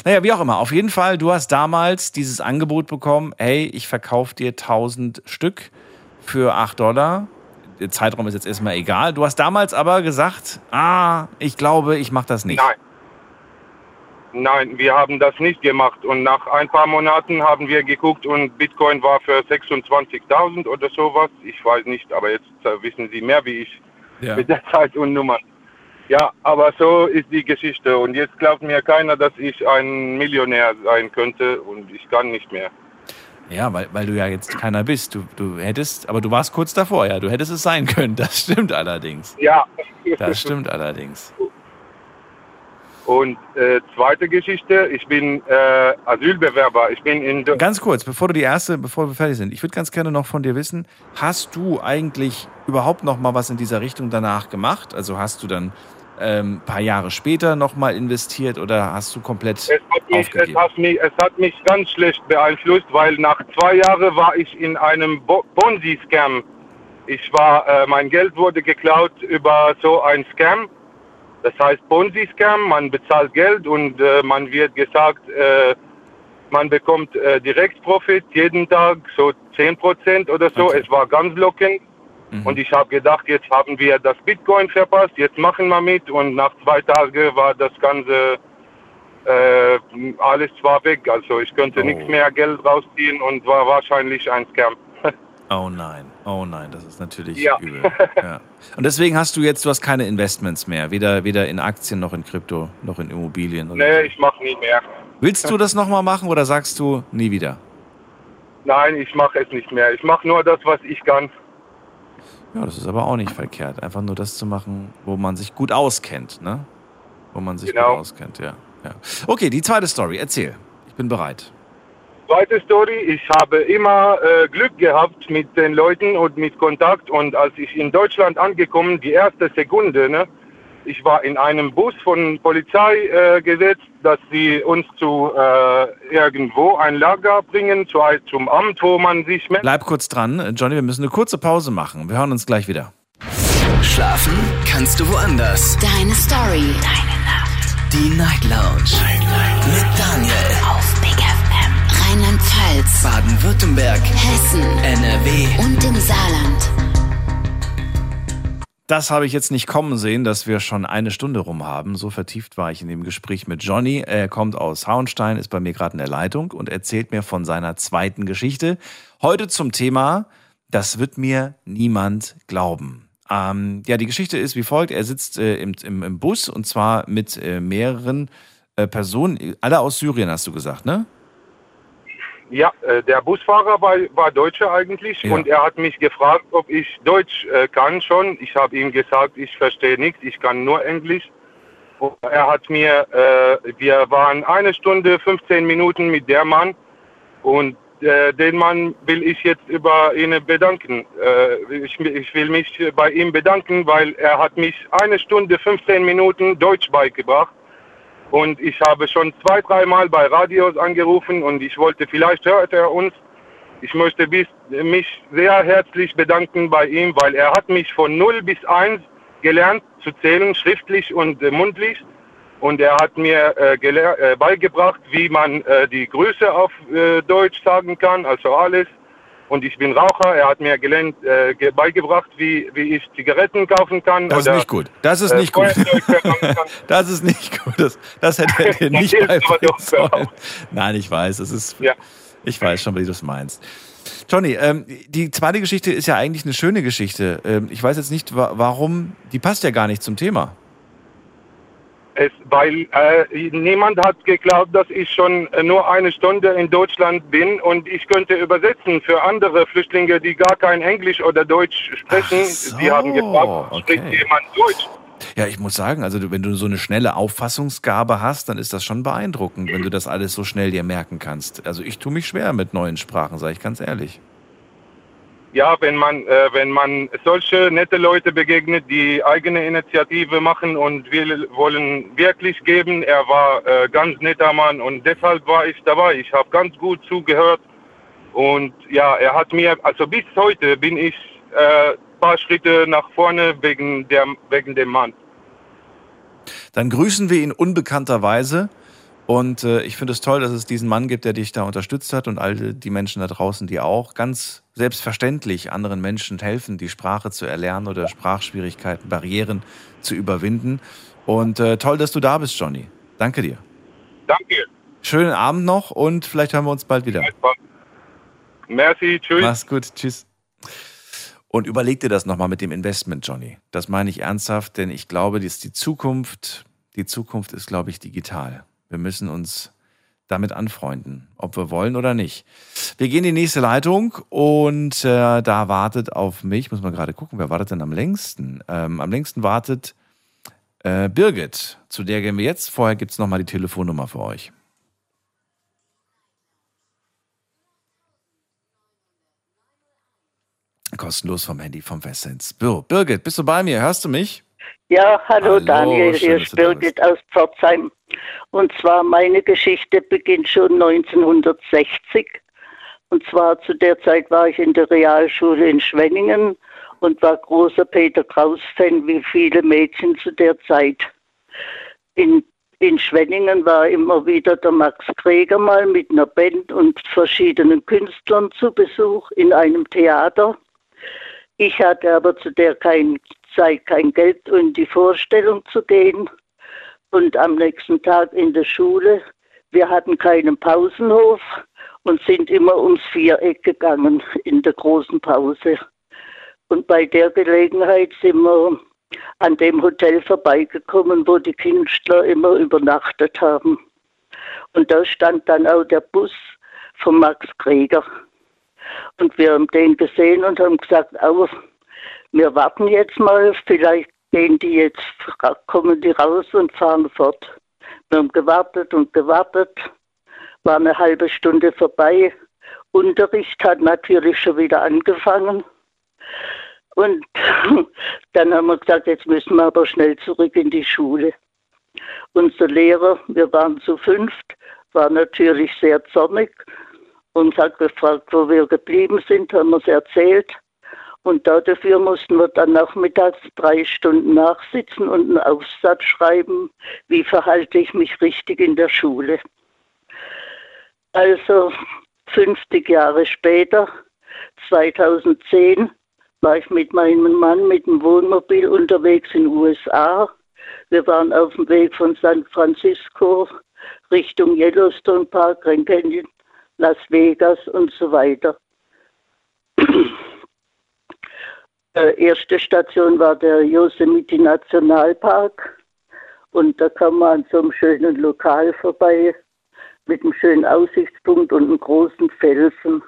Naja, wie auch immer. Auf jeden Fall, du hast damals dieses Angebot bekommen, hey, ich verkaufe dir 1000 Stück für 8 Dollar. Der Zeitraum ist jetzt erstmal egal. Du hast damals aber gesagt, ah, ich glaube, ich mache das nicht. Nein. Nein, wir haben das nicht gemacht. Und nach ein paar Monaten haben wir geguckt und Bitcoin war für 26.000 oder sowas. Ich weiß nicht, aber jetzt äh, wissen Sie mehr wie ich Ja. mit der Zeit und Nummern. Ja, aber so ist die Geschichte. Und jetzt glaubt mir keiner, dass ich ein Millionär sein könnte und ich kann nicht mehr. Ja, weil, weil du ja jetzt keiner bist. Du, du hättest, aber du warst kurz davor, ja. Du hättest es sein können. Das stimmt allerdings. Ja. Das stimmt allerdings. Und äh, zweite Geschichte, ich bin äh, Asylbewerber. Ich bin in Ganz kurz, bevor du die erste, bevor wir fertig sind, ich würde ganz gerne noch von dir wissen, hast du eigentlich überhaupt noch mal was in dieser Richtung danach gemacht? Also hast du dann ähm, paar Jahre später noch mal investiert oder hast du komplett Es hat, mich, es, aufgegeben? hat mich, es hat mich ganz schlecht beeinflusst, weil nach zwei Jahren war ich in einem Bo Ponzi-Scam. Ich war, äh, mein Geld wurde geklaut über so ein Scam. Das heißt Ponzi-Scam, man bezahlt Geld und äh, man wird gesagt, äh, man bekommt äh, Direktprofit jeden Tag, so 10% oder so. Es war ganz lockend. Und ich habe gedacht, jetzt haben wir das Bitcoin verpasst, jetzt machen wir mit. Und nach zwei Tagen war das Ganze äh, alles zwar weg. Also ich könnte nichts mehr Geld rausziehen und war wahrscheinlich ein Scam. Oh nein, oh nein, das ist natürlich Ja. übel. Ja. Und deswegen hast du jetzt, du hast keine Investments mehr, weder, weder in Aktien noch in Krypto noch in Immobilien. Oder nee, ich mache nie mehr. Willst du das nochmal machen oder sagst du nie wieder? Nein, ich mache es nicht mehr. Ich mache nur das, was ich kann. Ja, das ist aber auch nicht verkehrt. Einfach nur das zu machen, wo man sich gut auskennt, ne? Wo man sich Genau. gut auskennt, ja. ja. Okay, die zweite Story, erzähl. Ich bin bereit. Zweite Story, ich habe immer äh, Glück gehabt mit den Leuten und mit Kontakt. Und als ich in Deutschland angekommen, die erste Sekunde, ne, ich war in einem Bus von Polizei äh, gesetzt, dass sie uns zu äh, irgendwo ein Lager bringen, zu, zum Amt, wo man sich meldet. Bleib kurz dran. Johnny, wir müssen eine kurze Pause machen. Wir hören uns gleich wieder. Schlafen kannst du woanders. Deine Story. Deine Nacht. Die Night Lounge. Mit Daniel. Auf Big FM. Rheinland-Pfalz. Baden-Württemberg. Hessen. NRW. Und im Saarland. Das habe ich jetzt nicht kommen sehen, dass wir schon eine Stunde rum haben. So vertieft war ich in dem Gespräch mit Johnny. Er kommt aus Hauenstein, ist bei mir gerade in der Leitung und erzählt mir von seiner zweiten Geschichte. Heute zum Thema, das wird mir niemand glauben. Ähm, ja, die Geschichte ist wie folgt. Er sitzt äh, im, im, im Bus und zwar mit äh, mehreren äh, Personen, alle aus Syrien, hast du gesagt, ne? Ja, äh, der Busfahrer war, war Deutscher eigentlich Ja. und er hat mich gefragt, ob ich Deutsch äh, kann schon. Ich habe ihm gesagt, ich verstehe nichts, ich kann nur Englisch. Und er hat mir, äh, wir waren eine Stunde, 15 Minuten mit der Mann und den Mann will ich jetzt über ihn bedanken. Ich, ich will mich bei ihm bedanken, weil er hat mich eine Stunde, 15 Minuten Deutsch beigebracht. Und ich habe schon zwei, dreimal bei Radios angerufen und ich wollte, vielleicht hört er uns. Ich möchte bis, mich sehr herzlich bedanken bei ihm, weil er hat mich von 0 bis 1 gelernt zu zählen, schriftlich und äh, mundlich. Und er hat mir äh, äh, beigebracht, wie man äh, die Grüße auf äh, Deutsch sagen kann, also alles. Und ich bin Raucher. Er hat mir gelernt, äh, ge beigebracht, wie, wie ich Zigaretten kaufen kann. Das ist oder, nicht gut. Das ist äh, nicht gut. Das ist nicht gut. Das, das hätte er dir nicht beibringen sollen. Nein, ich weiß. Es ist, Ich weiß schon, wie du es meinst. Johnny, ähm, die zweite Geschichte ist ja eigentlich eine schöne Geschichte. Ähm, ich weiß jetzt nicht, wa warum. Die passt ja gar nicht zum Thema. Es, weil äh, niemand hat geglaubt, dass ich schon nur eine Stunde in Deutschland bin und ich könnte übersetzen für andere Flüchtlinge, die gar kein Englisch oder Deutsch sprechen. Sie haben gefragt, spricht jemand Deutsch? Ja, ich muss sagen, also wenn du so eine schnelle Auffassungsgabe hast, dann ist das schon beeindruckend, wenn du das alles so schnell dir merken kannst. Also ich tue mich schwer mit neuen Sprachen, sage ich ganz ehrlich. Ja, wenn man, äh, wenn man solche nette Leute begegnet, die eigene Initiative machen und will, wollen wirklich geben. Er war äh, ganz netter Mann und deshalb war ich dabei. Ich habe ganz gut zugehört und ja, er hat mir, also bis heute bin ich äh, paar Schritte nach vorne wegen, der, wegen dem Mann. Dann grüßen wir ihn unbekannterweise. Und äh, ich finde es toll, dass es diesen Mann gibt, der dich da unterstützt hat und all die Menschen da draußen, die auch ganz selbstverständlich anderen Menschen helfen, die Sprache zu erlernen oder Sprachschwierigkeiten, Barrieren zu überwinden. Und äh, toll, dass du da bist, Johnny. Danke dir. Danke. Schönen Abend noch und vielleicht hören wir uns bald wieder. Merci, tschüss. Mach's gut, tschüss. Und überleg dir das nochmal mit dem Investment, Johnny. Das meine ich ernsthaft, denn ich glaube, dass die Zukunft, die Zukunft ist, glaube ich, digital. Wir müssen uns damit anfreunden, ob wir wollen oder nicht. Wir gehen in die nächste Leitung und äh, da wartet auf mich, muss man gerade gucken, wer wartet denn am längsten? Ähm, am längsten wartet äh, Birgit, zu der gehen wir jetzt. Vorher gibt's noch nochmal die Telefonnummer für euch. Kostenlos vom Handy vom Festnetz. So, Birgit, bist du bei mir? Hörst du mich? Ja, hallo, Hallo, Daniel, schön, hier ist Birgit aus Pforzheim. Und zwar meine Geschichte beginnt schon 1960. Und zwar zu der Zeit war ich in der Realschule in Schwenningen und war großer Peter Kraus-Fan, wie viele Mädchen zu der Zeit. In, in Schwenningen war immer wieder der Max Kreger mal mit einer Band und verschiedenen Künstlern zu Besuch in einem Theater. Ich hatte aber zu der Zeit kein Geld, um in die Vorstellung zu gehen. Und am nächsten Tag in der Schule, wir hatten keinen Pausenhof und sind immer ums Viereck gegangen in der großen Pause. Und bei der Gelegenheit sind wir an dem Hotel vorbeigekommen, wo die Künstler immer übernachtet haben. Und da stand dann auch der Bus von Max Kreger. Und wir haben den gesehen und haben gesagt, oh, wir warten jetzt mal, vielleicht gehen die jetzt, kommen die raus und fahren fort. Wir haben gewartet und gewartet, war eine halbe Stunde vorbei. Unterricht hat natürlich schon wieder angefangen. Und dann haben wir gesagt, jetzt müssen wir aber schnell zurück in die Schule. Unser Lehrer, wir waren zu fünft, war natürlich sehr zornig und hat gefragt, wo wir geblieben sind, haben wir es erzählt. Und dafür mussten wir dann nachmittags drei Stunden nachsitzen und einen Aufsatz schreiben, wie verhalte ich mich richtig in der Schule. Also 50 Jahre später, 2010, war ich mit meinem Mann mit dem Wohnmobil unterwegs in den USA. Wir waren auf dem Weg von San Francisco Richtung Yellowstone Park, Grand Canyon, Las Vegas und so weiter. Erste Station war der Yosemite Nationalpark und da kam man an so einem schönen Lokal vorbei mit einem schönen Aussichtspunkt und einem großen Felsen.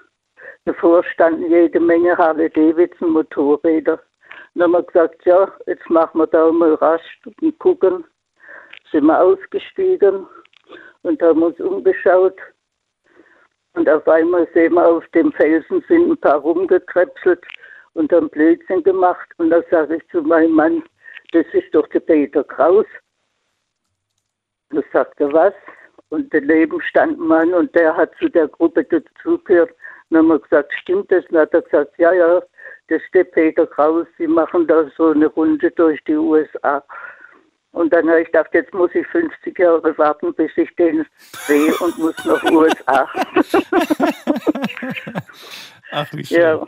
Davor standen jede Menge Harley-Davidson Motorräder. Dann haben wir gesagt, ja, jetzt machen wir da mal rasch und gucken. Sind wir ausgestiegen und haben uns umgeschaut. Und auf einmal sehen wir, auf dem Felsen sind ein paar rumgekrepselt und haben Blödsinn gemacht. Und da sage ich zu meinem Mann, das ist doch der Peter Kraus. Und er sagte, was? Und daneben stand ein Mann und der hat zu der Gruppe dazugehört. Dann haben wir gesagt, stimmt das? Und dann hat er gesagt, ja, ja, das ist der Peter Kraus, die machen da so eine Runde durch die USA. Und dann habe ich gedacht, jetzt muss ich 50 Jahre warten, bis ich den sehe und muss nach USA. Ach, wie schön. Ja.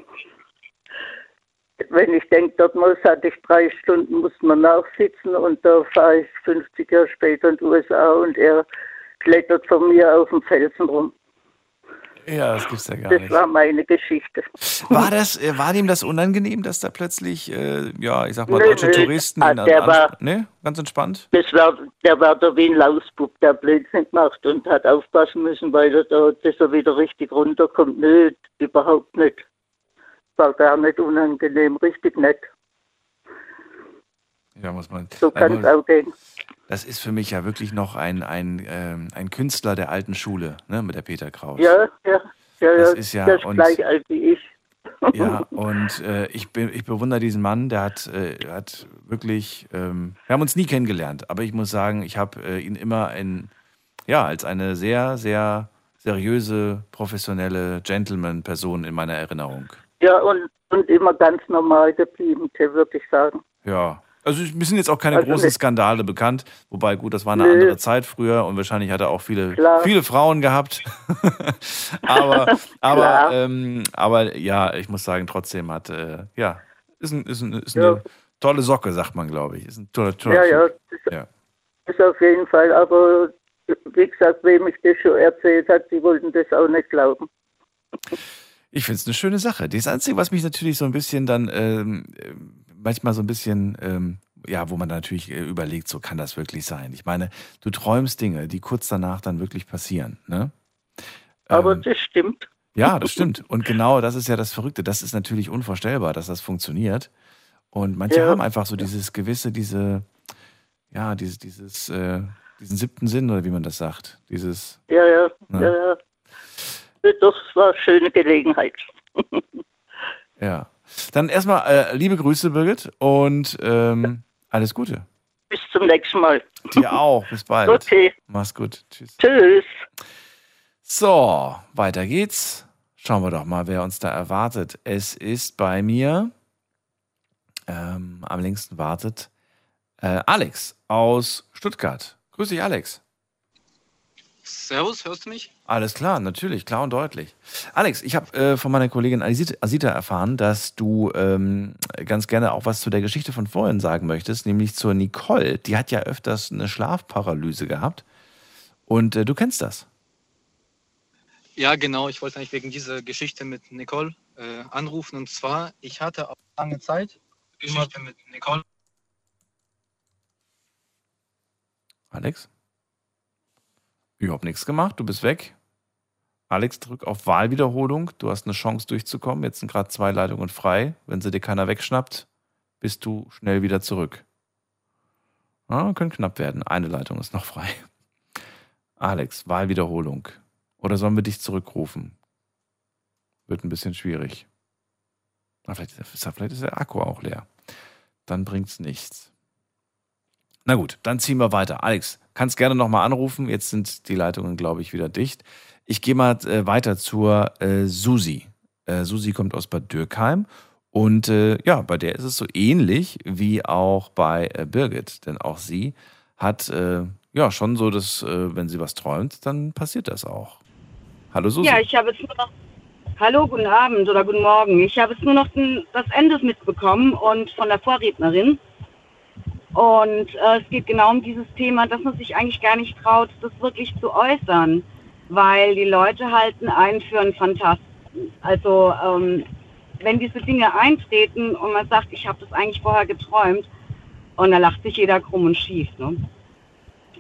Wenn ich denke, dort muss, hatte ich drei Stunden, muss man nachsitzen und da fahre ich 50 Jahre später in die USA und er klettert von mir auf dem Felsen rum. Ja, das gibt's ja gar Das nicht. war meine Geschichte. War das, äh, war ihm das unangenehm, dass da plötzlich, äh, ja, ich sag mal, Nö, deutsche nö. Touristen Ah, ihn der war- ne? Ganz entspannt? Das war, der war der wie ein Lausbub, der Blödsinn gemacht und hat aufpassen müssen, weil er da, dass er wieder richtig runterkommt. Nö, überhaupt nicht. War gar nicht unangenehm, richtig nett. Ja, muss man. So kann es Also, auch gehen. das ist für mich ja wirklich noch ein, ein, ähm, ein Künstler der alten Schule, ne, mit der Peter Kraus. Ja, ja, ja, Das ist ja- ist und- gleich alt wie ich. Ja, und äh, ich, be ich bewundere diesen Mann, der hat, äh, hat wirklich, ähm, wir haben uns nie kennengelernt, aber ich muss sagen, ich habe äh, ihn immer in, ja, als eine sehr, sehr seriöse, professionelle Gentleman-Person in meiner Erinnerung. Ja, und, und immer ganz normal geblieben, würde ich sagen. Ja. Also mir sind jetzt auch keine Also großen nicht- Skandale bekannt, wobei gut, das war eine Nö. andere Zeit früher und wahrscheinlich hat er auch viele, Klar. viele Frauen gehabt. aber, aber, ähm, aber ja, ich muss sagen, trotzdem hat, äh, ja, ist, ein, ist, ein, ist Ja. eine tolle Socke, sagt man, glaube ich. Ist ein toller, toller Ja, ja, ja. ist auf jeden Fall. Aber wie gesagt, wem ich das schon erzählt hat, die wollten das auch nicht glauben. Ich finde es eine schöne Sache. Das Einzige, was mich natürlich so ein bisschen dann ähm, äh, manchmal so ein bisschen, ähm, ja, wo man dann natürlich äh, überlegt, so kann das wirklich sein. Ich meine, du träumst Dinge, die kurz danach dann wirklich passieren. Ne? Aber Ähm, das stimmt. Ja, das stimmt. Und genau das ist ja das Verrückte. Das ist natürlich unvorstellbar, dass das funktioniert. Und manche Ja. haben einfach so dieses gewisse, diese, ja, dieses, dieses, äh, diesen siebten Sinn oder wie man das sagt. Dieses, Ja, ja, Ja. ja, ja. Das war eine schöne Gelegenheit. ja. Dann erstmal äh, liebe Grüße, Birgit, und ähm, alles Gute. Bis zum nächsten Mal. Dir auch. Bis bald. Okay. Mach's gut. Tschüss. Tschüss. So, weiter geht's. Schauen wir doch mal, wer uns da erwartet. Es ist bei mir ähm, am längsten wartet äh, Alex aus Stuttgart. Grüß dich, Alex. Servus, hörst du mich? Alles klar, natürlich, klar und deutlich. Alex, ich habe äh, von meiner Kollegin Asit- Asita erfahren, dass du ähm, ganz gerne auch was zu der Geschichte von vorhin sagen möchtest, nämlich zur Nicole. Die hat ja öfters eine Schlafparalyse gehabt. Und äh, du kennst das. Ja, genau. Ich wollte eigentlich wegen dieser Geschichte mit Nicole äh, anrufen. Und zwar, ich hatte auch lange Zeit Geschichte mit Nicole. Alex? Überhaupt nichts gemacht, du bist weg. Alex, drück auf Wahlwiederholung. Du hast eine Chance durchzukommen. Jetzt sind gerade zwei Leitungen frei. Wenn sie dir keiner wegschnappt, bist du schnell wieder zurück. Ja, können knapp werden. Eine Leitung ist noch frei. Alex, Wahlwiederholung. Oder sollen wir dich zurückrufen? Wird ein bisschen schwierig. Vielleicht, ist, vielleicht ist der Akku auch leer. Dann bringt's nichts. Na gut, dann ziehen wir weiter. Alex, kannst gerne nochmal anrufen. Jetzt sind die Leitungen, glaube ich, wieder dicht. Ich gehe mal äh, weiter zur äh, Susi. Äh, Susi kommt aus Bad Dürkheim. Und äh, ja, bei der ist es so ähnlich wie auch bei äh, Birgit. Denn auch sie hat äh, ja schon so, dass, wenn sie was träumt, dann passiert das auch. Hallo Susi. Ja, ich habe jetzt nur noch. Hallo, guten Abend oder guten Morgen. Ich habe jetzt nur noch den, das Ende mitbekommen und von der Vorrednerin. Und äh, es geht genau um dieses Thema, dass man sich eigentlich gar nicht traut, das wirklich zu äußern, weil die Leute halten einen für einen Fantasten. Also ähm, wenn diese Dinge eintreten und man sagt, ich habe das eigentlich vorher geträumt, und da lacht sich jeder krumm und schief. Ne?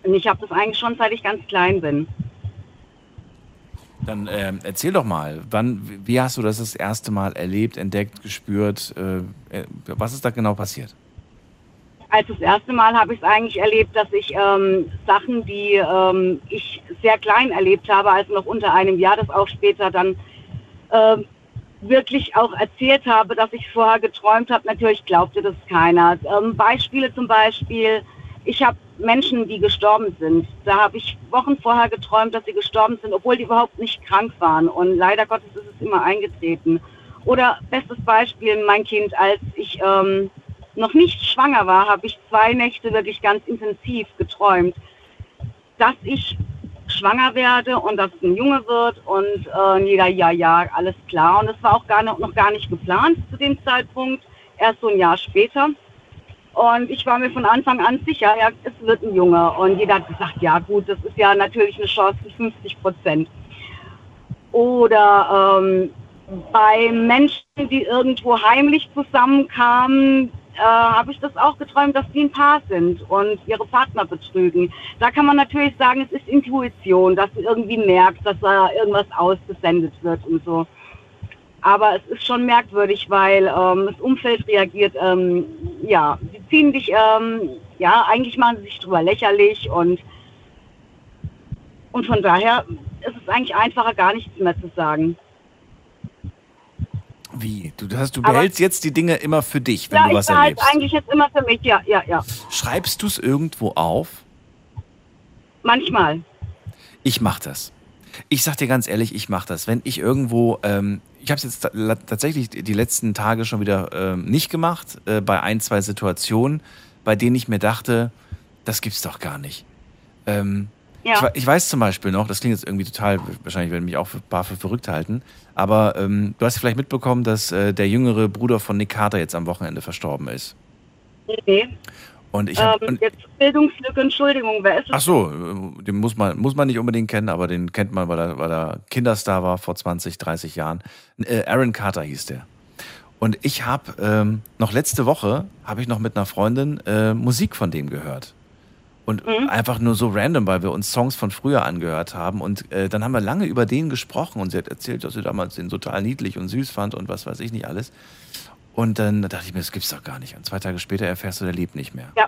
Und ich habe das eigentlich schon, seit ich ganz klein bin. Dann ähm, erzähl doch mal, wann, wie hast du das das erste Mal erlebt, entdeckt, gespürt? Äh, äh was ist da genau passiert? Also das erste Mal habe ich es eigentlich erlebt, dass ich ähm, Sachen, die ähm, ich sehr klein erlebt habe, also noch unter einem Jahr, das auch später dann äh, wirklich auch erzählt habe, dass ich vorher geträumt habe. Natürlich glaubte das keiner. Ähm, Beispiele zum Beispiel, ich habe Menschen, die gestorben sind. Da habe ich Wochen vorher geträumt, dass sie gestorben sind, obwohl die überhaupt nicht krank waren. Und leider Gottes ist es immer eingetreten. Oder bestes Beispiel, mein Kind, als ich ähm, noch nicht schwanger war, habe ich zwei Nächte wirklich ganz intensiv geträumt, dass ich schwanger werde und dass es ein Junge wird und äh, jeder, ja, ja, alles klar. Und das war auch gar noch, noch gar nicht geplant zu dem Zeitpunkt, erst so ein Jahr später. Und ich war mir von Anfang an sicher, ja, es wird ein Junge. Und jeder hat gesagt, ja gut, das ist ja natürlich eine Chance von 50 Prozent. Oder ähm, bei Menschen, die irgendwo heimlich zusammenkamen, äh, habe ich das auch geträumt, dass die ein Paar sind und ihre Partner betrügen. Da kann man natürlich sagen, es ist Intuition, dass du irgendwie merkst, dass da irgendwas ausgesendet wird und so. Aber es ist schon merkwürdig, weil ähm, das Umfeld reagiert, ähm, ja, sie ziehen dich, ähm, ja, eigentlich machen sie sich drüber lächerlich und, und von daher ist es eigentlich einfacher, gar nichts mehr zu sagen. Wie? Du, hast, du behältst jetzt die Dinge immer für dich, wenn ja, du was ich behalte erlebst. eigentlich jetzt immer für mich, ja, ja, ja. Schreibst du es irgendwo auf? Manchmal. Ich mache das. Ich sag dir ganz ehrlich, ich mache das. Wenn ich irgendwo, ähm, ich habe es jetzt ta- tatsächlich die letzten Tage schon wieder ähm, nicht gemacht, äh, bei ein, zwei Situationen, bei denen ich mir dachte, das gibt's doch gar nicht. Ähm, Ja. ich, ich weiß zum Beispiel noch, das klingt jetzt irgendwie total, wahrscheinlich werden mich auch für, ein paar für verrückt halten, aber ähm, du hast vielleicht mitbekommen, dass äh, der jüngere Bruder von Nick Carter jetzt am Wochenende verstorben ist. Nee. Und ich hab, ähm, und, jetzt Bildungslücke, Entschuldigung, wer ist es? ach so, äh, den muss man, muss man nicht unbedingt kennen, aber den kennt man, weil er, weil er Kinderstar war vor 20, 30 Jahren. Äh, Aaron Carter hieß der. Und ich habe ähm, noch letzte Woche habe ich noch mit einer Freundin äh, Musik von dem gehört. Und einfach nur so random, weil wir uns Songs von früher angehört haben. Und äh, dann haben wir lange über den gesprochen und sie hat erzählt, dass sie damals den total niedlich und süß fand und was weiß ich nicht alles. Und dann dachte ich mir, das gibt's doch gar nicht. Und zwei Tage später erfährst du, der lebt nicht mehr. Ja.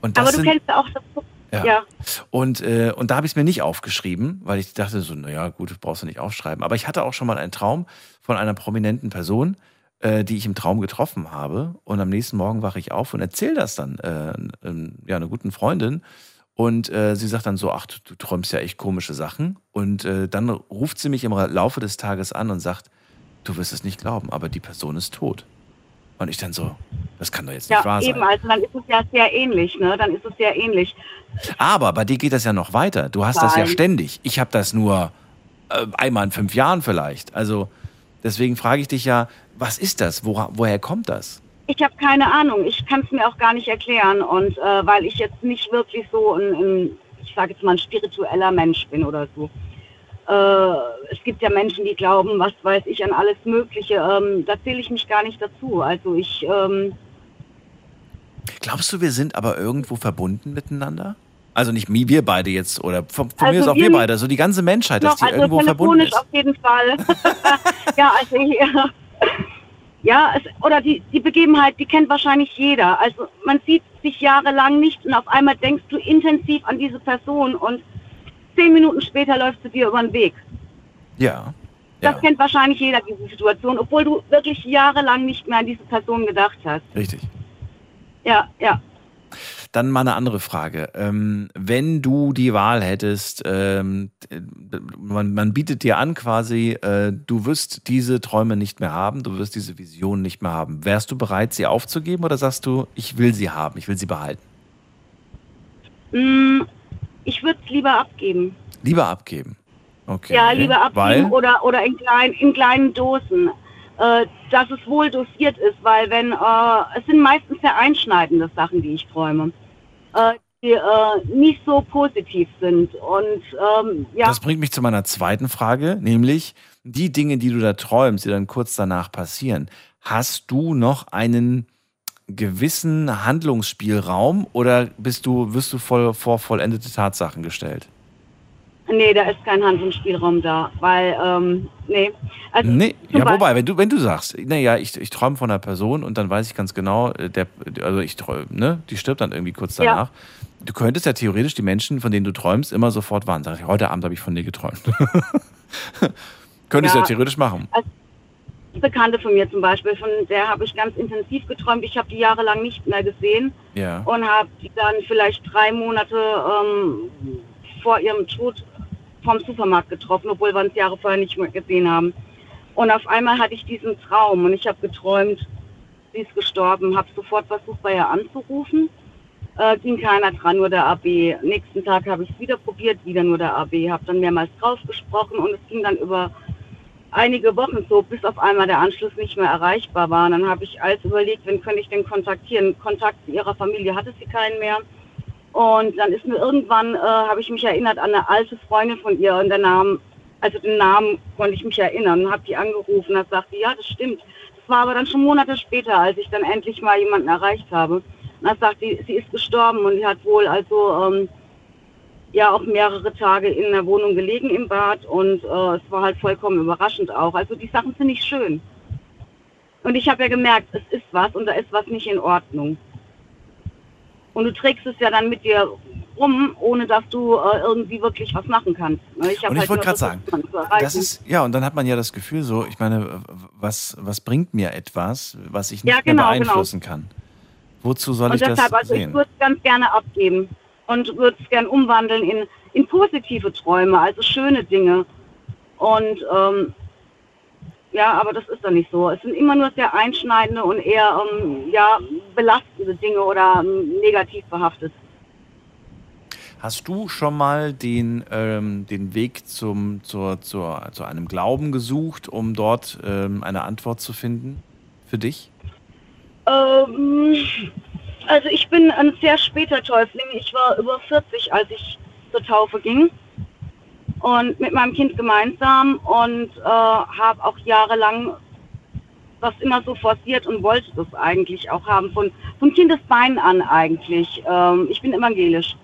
Und das Aber du sind, kennst ja auch das. ja. ja. Und, äh, und da habe ich es mir nicht aufgeschrieben, weil ich dachte so, naja, gut, brauchst du nicht aufschreiben. Aber ich hatte auch schon mal einen Traum von einer prominenten Person, äh, die ich im Traum getroffen habe. Und am nächsten Morgen wache ich auf und erzähle das dann äh, ja, einer guten Freundin. Und äh, sie sagt dann so, ach, du, du träumst ja echt komische Sachen. Und äh, dann ruft sie mich im Laufe des Tages an und sagt, du wirst es nicht glauben, aber die Person ist tot. Und ich dann so, das kann doch jetzt nicht Ja, wahr sein. eben, also dann ist es ja sehr ähnlich, ne? Dann ist es sehr ähnlich. Aber bei dir geht das ja noch weiter. Du hast das ja Nein. ständig. Ich habe das nur äh, einmal in fünf Jahren vielleicht. Also deswegen frage ich dich ja, was ist das? Wora, woher kommt das? Ich habe keine Ahnung. Ich kann es mir auch gar nicht erklären. Und äh, weil ich jetzt nicht wirklich so ein, ein ich sage jetzt mal, ein spiritueller Mensch bin oder so. Äh, es gibt ja Menschen, die glauben, was weiß ich, an alles Mögliche. Ähm, da zähle ich mich gar nicht dazu. Also ich, ähm, Glaubst du, wir sind aber irgendwo verbunden miteinander? Also nicht wir beide jetzt oder von, von mir Also aus auch wir beide, so die ganze Menschheit, dass die also irgendwo verbunden ist. auf jeden Fall. ja, also ich, ja, es, oder die, die Begebenheit, die kennt wahrscheinlich jeder. Also man sieht sich jahrelang nicht und auf einmal denkst du intensiv an diese Person und zehn Minuten später läufst du dir über den Weg. Ja. Das kennt wahrscheinlich jeder, diese Situation, obwohl du wirklich jahrelang nicht mehr an diese Person gedacht hast. Richtig. Ja, ja. Dann mal eine andere Frage. Ähm, wenn du die Wahl hättest, ähm, man, man bietet dir an quasi, äh, du wirst diese Träume nicht mehr haben, du wirst diese Vision nicht mehr haben. Wärst du bereit, sie aufzugeben oder sagst du, ich will sie haben, ich will sie behalten? Mm, Ich würde es lieber abgeben. Lieber abgeben. Okay. Ja, lieber abgeben Weil? oder, oder in, klein, in kleinen Dosen. Äh, dass es wohl dosiert ist, weil wenn, äh, es sind meistens sehr einschneidende Sachen, die ich träume, äh, die äh, nicht so positiv sind. Und ähm, ja, Das bringt mich zu meiner zweiten Frage, nämlich die Dinge, die du da träumst, die dann kurz danach passieren. Hast du noch einen gewissen Handlungsspielraum oder bist du, wirst du voll, vor vollendete Tatsachen gestellt? Nee, da ist kein Handlungsspielraum da, weil, ähm, nee. Also, Nee, ja, Beispiel- wobei, wenn du, wenn du sagst, naja, ich, ich träume von einer Person und dann weiß ich ganz genau, äh, der, also ich träume, ne, die stirbt dann irgendwie kurz Ja. danach. Du könntest ja theoretisch die Menschen, von denen du träumst, immer sofort warnen. Sag ich, heute Abend habe ich von dir geträumt. könntest Ja. ja theoretisch machen. Bekannte von mir zum Beispiel, von der habe ich ganz intensiv geträumt. Ich habe die jahrelang nicht mehr gesehen Ja. und habe die dann vielleicht drei Monate ähm, vor ihrem Tod vom Supermarkt getroffen, obwohl wir uns Jahre vorher nicht mehr gesehen haben. Und auf einmal hatte ich diesen Traum und ich habe geträumt, sie ist gestorben, habe sofort versucht, bei ihr anzurufen. Äh, ging keiner dran, nur der AB. Nächsten Tag habe ich es wieder probiert, wieder nur der AB. Habe dann mehrmals drauf gesprochen und es ging dann über einige Wochen so, bis auf einmal der Anschluss nicht mehr erreichbar war. Und dann habe ich alles überlegt, wen könnte ich denn kontaktieren. Kontakt zu ihrer Familie hatte sie keinen mehr. Und dann ist mir irgendwann, äh, habe ich mich erinnert an eine alte Freundin von ihr und der Name, also den Namen konnte ich mich erinnern und habe die angerufen. Da sagte ja, das stimmt. Das war aber dann schon Monate später, als ich dann endlich mal jemanden erreicht habe. Und dann sagt sie, sie ist gestorben und sie hat wohl also ähm, ja auch mehrere Tage in der Wohnung gelegen im Bad und äh, es war halt vollkommen überraschend auch. Also die Sachen sind nicht schön. Und ich habe ja gemerkt, es ist was und da ist was nicht in Ordnung. Und du trägst es ja dann mit dir rum, ohne dass du äh, irgendwie wirklich was machen kannst. Ne, hab Und ich halt wollte gerade sagen, das ist, ja, und dann hat man ja das Gefühl so, ich meine, was, was bringt mir etwas, was ich nicht Ja, genau, mehr beeinflussen kann? Wozu soll und ich deshalb, das also ich sehen? würde es ganz gerne abgeben und würde es gerne umwandeln in, in positive Träume, also schöne Dinge. Und ähm, ja, aber das ist dann nicht so. Es sind immer nur sehr einschneidende und eher ähm, ja, belastende Dinge oder ähm, negativ behaftet. Hast du schon mal den, ähm, den Weg zum, zur, zur, zu einem Glauben gesucht, um dort ähm, eine Antwort zu finden für dich? Ähm, also ich bin ein sehr später Täufling. Ich war über 40, als ich zur Taufe ging. Und mit meinem Kind gemeinsam und äh, habe auch jahrelang das immer so forciert und wollte das eigentlich auch haben. Von, von Kindesbeinen an eigentlich. Ähm, ich bin evangelisch.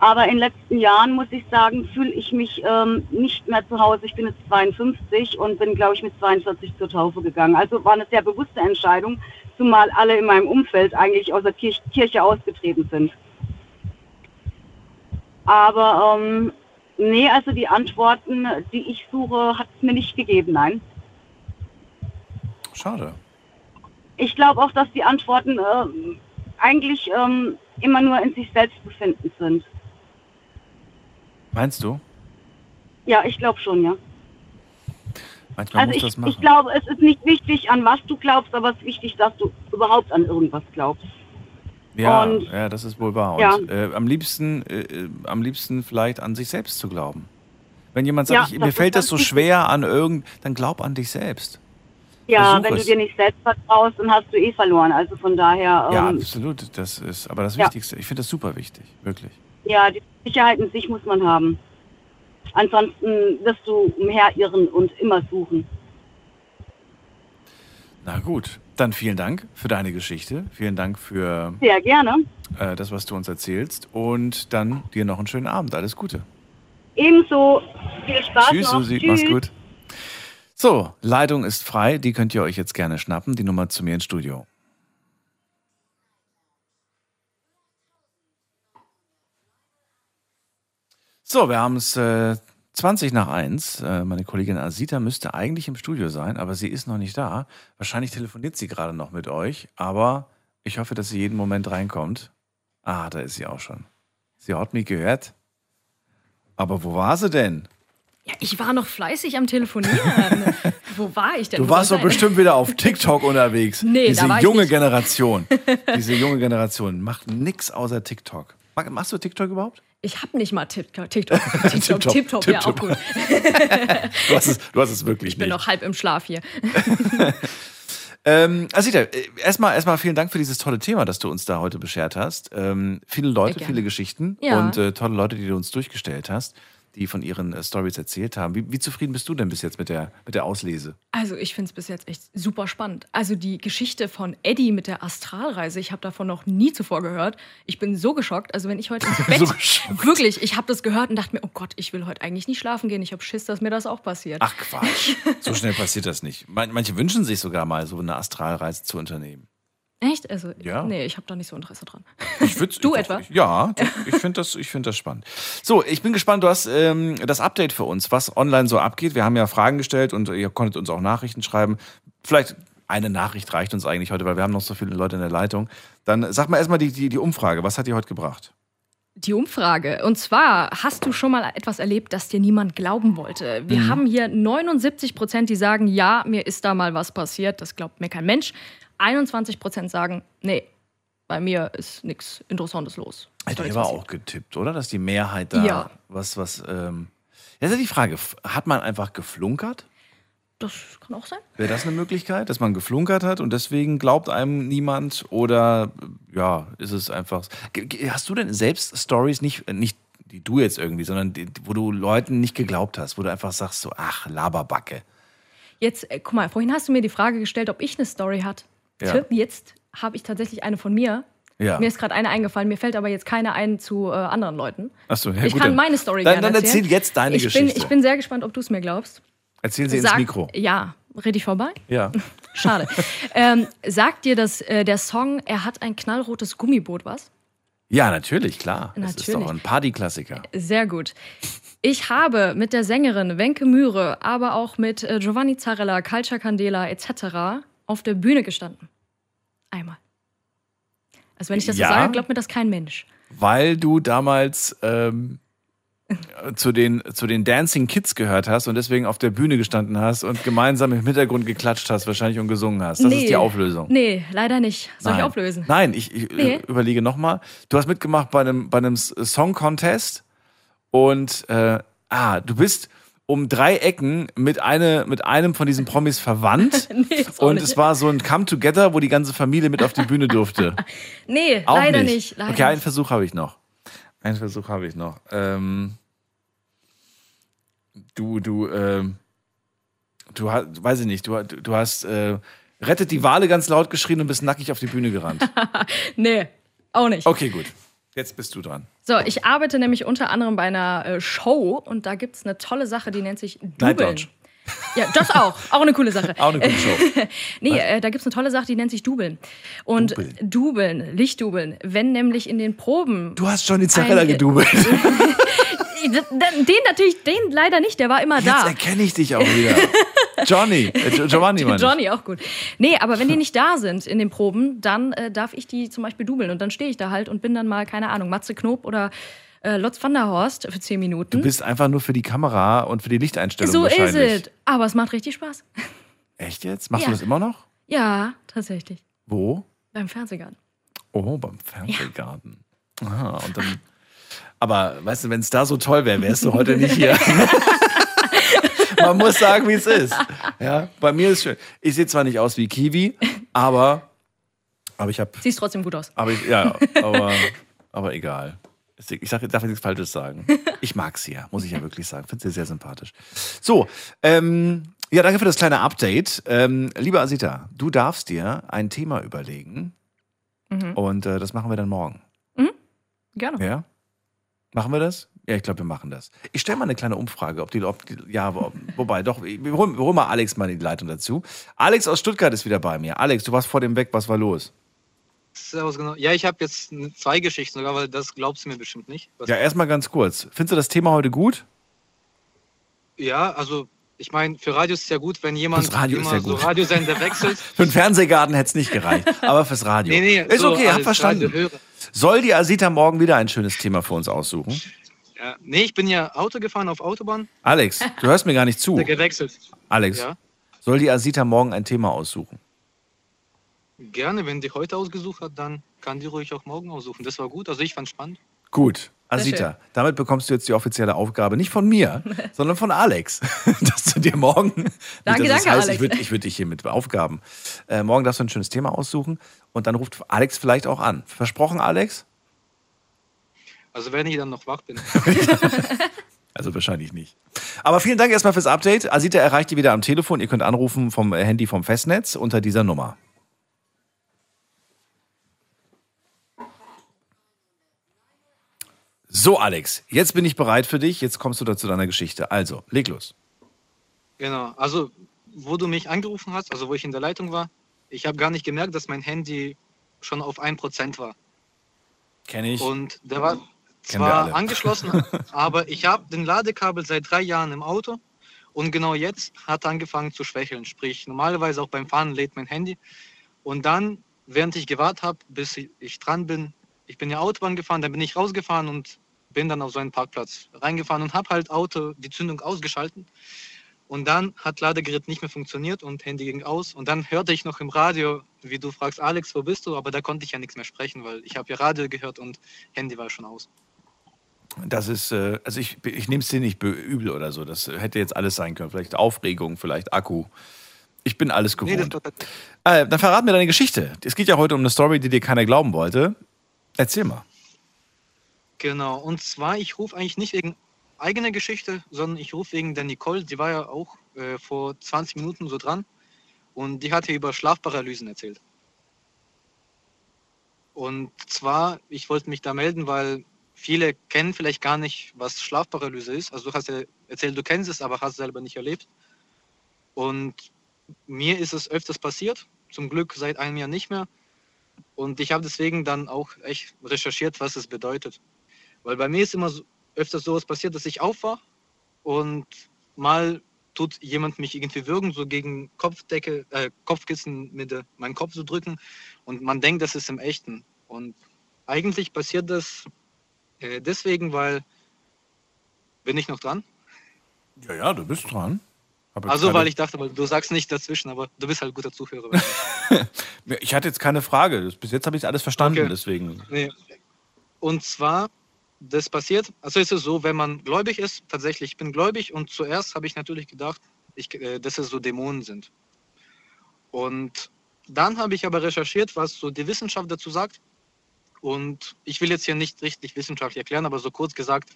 Aber in den letzten Jahren, muss ich sagen, fühle ich mich ähm, nicht mehr zu Hause. Ich bin jetzt 52 und bin, glaube ich, mit 42 zur Taufe gegangen. Also war eine sehr bewusste Entscheidung, zumal alle in meinem Umfeld eigentlich aus der Kirche, ausgetreten sind. Aber ähm, nee, also die Antworten, die ich suche, hat es mir nicht gegeben, nein. Schade. Ich glaube auch, dass die Antworten ähm, eigentlich ähm, immer nur in sich selbst befinden sind. Meinst du? Ja, ich glaube schon, ja. Manchmal Also muss ich, das machen. ich glaube, es ist nicht wichtig, an was du glaubst, aber es ist wichtig, dass du überhaupt an irgendwas glaubst. Ja, und- ja, das ist wohl wahr. Ja. Und äh, am liebsten, äh, äh, am liebsten vielleicht an sich selbst zu glauben. Wenn jemand Ja, sagt, ich, das mir fällt das so schwer an irgend, dann glaub an dich selbst. Ja, Versuch wenn es. du dir nicht selbst vertraust, dann hast du eh verloren. Also von daher, Ja, ähm, absolut. Das ist aber das Ja. Wichtigste. Ich finde das super wichtig, wirklich. ja, die Sicherheit in sich muss man haben. Ansonsten wirst du umherirren und immer suchen. Na gut. Dann vielen Dank für deine Geschichte. Vielen Dank für Sehr gerne. äh, das, was du uns erzählst. Und dann dir noch einen schönen Abend. Alles Gute. Ebenso. Viel Spaß Tschüss, noch. Susi. Tschüss. Mach's gut. So, Leitung ist frei. Die könnt ihr euch jetzt gerne schnappen. Die Nummer zu mir ins Studio. So, wir haben es äh, 20 nach 1. Äh, meine Kollegin Asita müsste eigentlich im Studio sein, aber sie ist noch nicht da. Wahrscheinlich telefoniert sie gerade noch mit euch, aber ich hoffe, dass sie jeden Moment reinkommt. Ah, da ist sie auch schon. Sie hat mich gehört. Aber wo war sie denn? Ja, ich war noch fleißig am Telefonieren. Wo war ich denn? Du warst doch bestimmt wieder auf TikTok unterwegs. Nee, Diese junge. Generation. Diese junge Generation macht nix außer TikTok. Machst du TikTok überhaupt? Ich habe nicht mal TikTok. TikTok, TikTok, TikTok, ja auch gut. Du hast es, du hast es wirklich Ich bin nicht. noch halb im Schlaf hier. Ähm, Asita, äh, erstmal erstmal vielen Dank für dieses tolle Thema, das du uns da heute beschert hast. Ähm, viele Leute, viele Geschichten Ja. und äh, tolle Leute, die du uns durchgestellt hast, die von ihren äh, Stories erzählt haben. Wie, wie zufrieden bist du denn bis jetzt mit der, mit der Auslese? Also ich finde es bis jetzt echt super spannend. Also die Geschichte von Eddie mit der Astralreise, ich habe davon noch nie zuvor gehört. Ich bin so geschockt. Also wenn ich heute ins Bett, So wirklich, ich habe das gehört und dachte mir, oh Gott, ich will heute eigentlich nicht schlafen gehen. Ich habe Schiss, dass mir das auch passiert. Ach Quatsch, so schnell passiert das nicht. Man- Manche wünschen sich sogar mal so eine Astralreise zu unternehmen. Echt? Also Ja. nee, ich habe da nicht so Interesse dran. Ich du doch, etwa? Ich, ja, ich finde das, ich find das spannend. So, ich bin gespannt. Du hast ähm, das Update für uns, was online so abgeht. Wir haben ja Fragen gestellt und ihr konntet uns auch Nachrichten schreiben. Vielleicht eine Nachricht reicht uns eigentlich heute, weil wir haben noch so viele Leute in der Leitung. Dann sag mal erstmal die, die, die Umfrage. Was hat die heute gebracht? Die Umfrage. Und zwar, hast du schon mal etwas erlebt, das dir niemand glauben wollte? Wir Mhm. haben hier 79 Prozent, die sagen, ja, mir ist da mal was passiert. Das glaubt mir kein Mensch. 21 Prozent sagen, nee, bei mir ist nichts Interessantes los. Ich nichts aber passiert. auch getippt, oder? Dass die Mehrheit da Ja. was, was, ähm Jetzt ist ja die Frage, hat man einfach geflunkert? Das kann auch sein. Wäre das eine Möglichkeit, dass man geflunkert hat und deswegen glaubt einem niemand? Oder ja, ist es einfach. Hast du denn selbst Stories nicht, nicht die du jetzt irgendwie, sondern die, wo du Leuten nicht geglaubt hast, wo du einfach sagst so, ach, Laberbacke. Jetzt, äh, guck mal, vorhin hast du mir die Frage gestellt, ob ich eine Story hatte. Ja. Jetzt habe ich tatsächlich eine von mir. Ja. Mir ist gerade eine eingefallen, mir fällt aber jetzt keine ein zu äh, anderen Leuten. Achso, ja, ich gut, kann dann- meine Story dann, gerne Dann erzählen. erzähl jetzt deine ich Geschichte. Bin, ich bin sehr gespannt, ob du es mir glaubst. Erzähl sie ins Sag- Mikro. Ja, rede ich vorbei? Ja. Schade. ähm, sagt dir das, äh, der Song Er hat ein knallrotes Gummiboot was? Ja, natürlich, klar. Das ist Natürlich. doch ein Partyklassiker. Sehr gut. Ich habe mit der Sängerin Wenke Mühre, aber auch mit äh, Giovanni Zarella, Calcia Candela etc. auf der Bühne gestanden. Einmal. Also wenn ich das Ja? so sage, glaubt mir das kein Mensch. Weil du damals ähm, zu, den, zu den Dancing Kids gehört hast und deswegen auf der Bühne gestanden hast und gemeinsam im Hintergrund geklatscht hast, wahrscheinlich und gesungen hast. Das Nee. ist die Auflösung. Nee, leider nicht. Soll ich Nein. auflösen? Nein, ich, ich Nee. äh, überlege nochmal. Du hast mitgemacht bei einem, bei einem Song Contest und äh, ah, du bist um drei Ecken mit, eine, mit einem von diesen Promis verwandt. nee, und nicht. es war so ein Come-Together, wo die ganze Familie mit auf die Bühne durfte. Nee, Auch leider nicht. nicht. leider okay, einen nicht. Versuch habe ich noch. Einen Versuch habe ich noch. Ähm, du, du, ähm, du hast, weiß ich nicht, du, du hast äh, rettet die Wale ganz laut geschrien und bist nackig auf die Bühne gerannt. Nee, auch nicht. Okay, gut. Jetzt bist du dran. So, ich arbeite nämlich unter anderem bei einer äh, Show und da gibt es eine tolle Sache, die nennt sich Dubeln. Ja, das auch. Auch eine coole Sache. Auch eine coole Show. nee, äh, da gibt es eine tolle Sache, die nennt sich Dubeln. Und Dubeln. Dubeln, Lichtdubeln, wenn nämlich in den Proben. Du hast schon die Zarella gedubelt. Den natürlich, den leider nicht, der war immer Jetzt da. erkenne ich dich auch wieder. Johnny, äh, Giovanni, meine. Johnny auch gut. Nee, aber wenn die nicht da sind in den Proben, dann äh, darf ich die zum Beispiel dubeln. Und dann stehe ich da halt und bin dann mal, keine Ahnung, Matze Knob oder äh, Lotz van der Horst für zehn Minuten. Du bist einfach nur für die Kamera und für die Lichteinstellung so ist wahrscheinlich. es. Aber es macht richtig Spaß. Echt jetzt? Machst Ja. du das immer noch? Ja, tatsächlich. Wo? Beim Fernsehgarten. Oh, beim Fernsehgarten. Aha, und dann. Aber weißt du, wenn es da so toll wäre, wärst du heute nicht hier. Man muss sagen, wie es ist. Ja, bei mir ist schön. Ich sehe zwar nicht aus wie Kiwi, aber, aber ich habe, Siehst trotzdem gut aus. aber ich, ja, aber, aber egal. Ich sag, darf nichts Falsches sagen. Ich mag sie ja, muss ich ja wirklich sagen. Finde sie sehr sympathisch. So, ähm, Ja, danke für das kleine Update. Ähm, liebe Asita, du darfst dir ein Thema überlegen Mhm. und äh, das machen wir dann morgen. Gerne. Ja? Machen wir das? Ja, ich glaube, wir machen das. Ich stelle mal eine kleine Umfrage, ob die, ob die ja, wo, wobei, doch, wir holen, wir holen mal Alex mal in die Leitung dazu. Alex aus Stuttgart ist wieder bei mir. Alex, du warst vor dem weg, was war los? Servus, genau. Ja, ich habe jetzt zwei Geschichten sogar, weil das glaubst du mir bestimmt nicht. Was- Ja, erstmal ganz kurz. Findest du das Thema heute gut? ja also ich meine, für Radio ist es ja gut, wenn jemand Fürs Radio ist immer ja so gut. Radiosender wechselt. Für den Fernsehgarten hätte es nicht gereicht, aber fürs Radio. Nee, nee, ist so okay, hab verstanden. Radiohörer. Soll die Asita morgen wieder ein schönes Thema für uns aussuchen? Ja, nee, ich bin ja Auto gefahren auf Autobahn. Alex, du hörst mir gar nicht zu. Der gewechselt. Alex, Ja. soll die Asita morgen ein Thema aussuchen? Gerne, wenn die heute ausgesucht hat, dann kann die ruhig auch morgen aussuchen. Das war gut, also ich fand spannend. Gut. Asita, damit bekommst du jetzt die offizielle Aufgabe, nicht von mir, sondern von Alex, dass du dir morgen. Danke, dass danke, das heißt, Alex. Ich würde ich würd dich hier mit Aufgaben. Äh, morgen darfst du ein schönes Thema aussuchen und dann ruft Alex vielleicht auch an. Versprochen, Alex? Also wenn ich dann noch wach bin. Also wahrscheinlich nicht. Aber vielen Dank erstmal fürs Update. Asita erreicht ihr wieder am Telefon. Ihr könnt anrufen vom äh, Handy vom Festnetz unter dieser Nummer. So, Alex, jetzt bin ich bereit für dich. Jetzt kommst du da zu deiner Geschichte. Also, leg los. Genau, also wo du mich angerufen hast, also wo ich in der Leitung war, ich habe gar nicht gemerkt, dass mein Handy schon auf 1% war. Kenne ich. Und der war zwar angeschlossen, aber ich habe den Ladekabel seit drei Jahren im Auto und genau jetzt hat er angefangen zu schwächeln. Sprich, normalerweise auch beim Fahren lädt mein Handy. Und dann, während ich gewartet habe, bis ich- ich dran bin, ich bin ja Autobahn gefahren, dann bin ich rausgefahren und bin dann auf so einen Parkplatz reingefahren und habe halt Auto die Zündung ausgeschalten. Und dann hat Ladegerät nicht mehr funktioniert und Handy ging aus. Und dann hörte ich noch im Radio, wie du fragst, Alex, wo bist du? Aber da konnte ich ja nichts mehr sprechen, weil ich habe ja Radio gehört und Handy war schon aus. Das ist, äh, also ich, ich nehme es dir nicht übel oder so. Das hätte jetzt alles sein können. Vielleicht Aufregung, vielleicht Akku. Ich bin alles Nee, gewohnt. war äh, dann verrat mir deine Geschichte. Es geht ja heute um eine Story, die dir keiner glauben wollte. Erzähl mal. Genau, und zwar, ich rufe eigentlich nicht wegen eigener Geschichte, sondern ich rufe wegen der Nicole, die war ja auch äh, vor 20 Minuten so dran und die hat ja über Schlafparalysen erzählt. Und zwar, ich wollte mich da melden, weil viele kennen vielleicht gar nicht, was Schlafparalyse ist. Also du hast ja erzählt, du kennst es, aber hast es selber nicht erlebt. Und mir ist es öfters passiert, zum Glück seit einem Jahr nicht mehr. Und ich habe deswegen dann auch echt recherchiert, was es bedeutet. Weil bei mir ist immer so, öfters sowas passiert, dass ich aufwache und mal tut jemand mich irgendwie würgen, so gegen Kopfdecke, äh, Kopfkissen mit äh, meinen Kopf so drücken und man denkt, das ist im Echten. Und eigentlich passiert das äh, deswegen, weil bin ich noch dran? Ja, ja, du bist dran. Also weil ich dachte, weil du sagst nicht dazwischen, aber du bist halt guter Zuhörer. Ich hatte jetzt keine Frage. Bis jetzt habe ich alles verstanden, Okay. deswegen. Nee. Und zwar, das passiert, also ist es so, wenn man gläubig ist, tatsächlich, ich bin gläubig und zuerst habe ich natürlich gedacht, ich, äh, dass es so Dämonen sind. Und dann habe ich aber recherchiert, was so die Wissenschaft dazu sagt. Und ich will jetzt hier nicht richtig wissenschaftlich erklären, aber so kurz gesagt,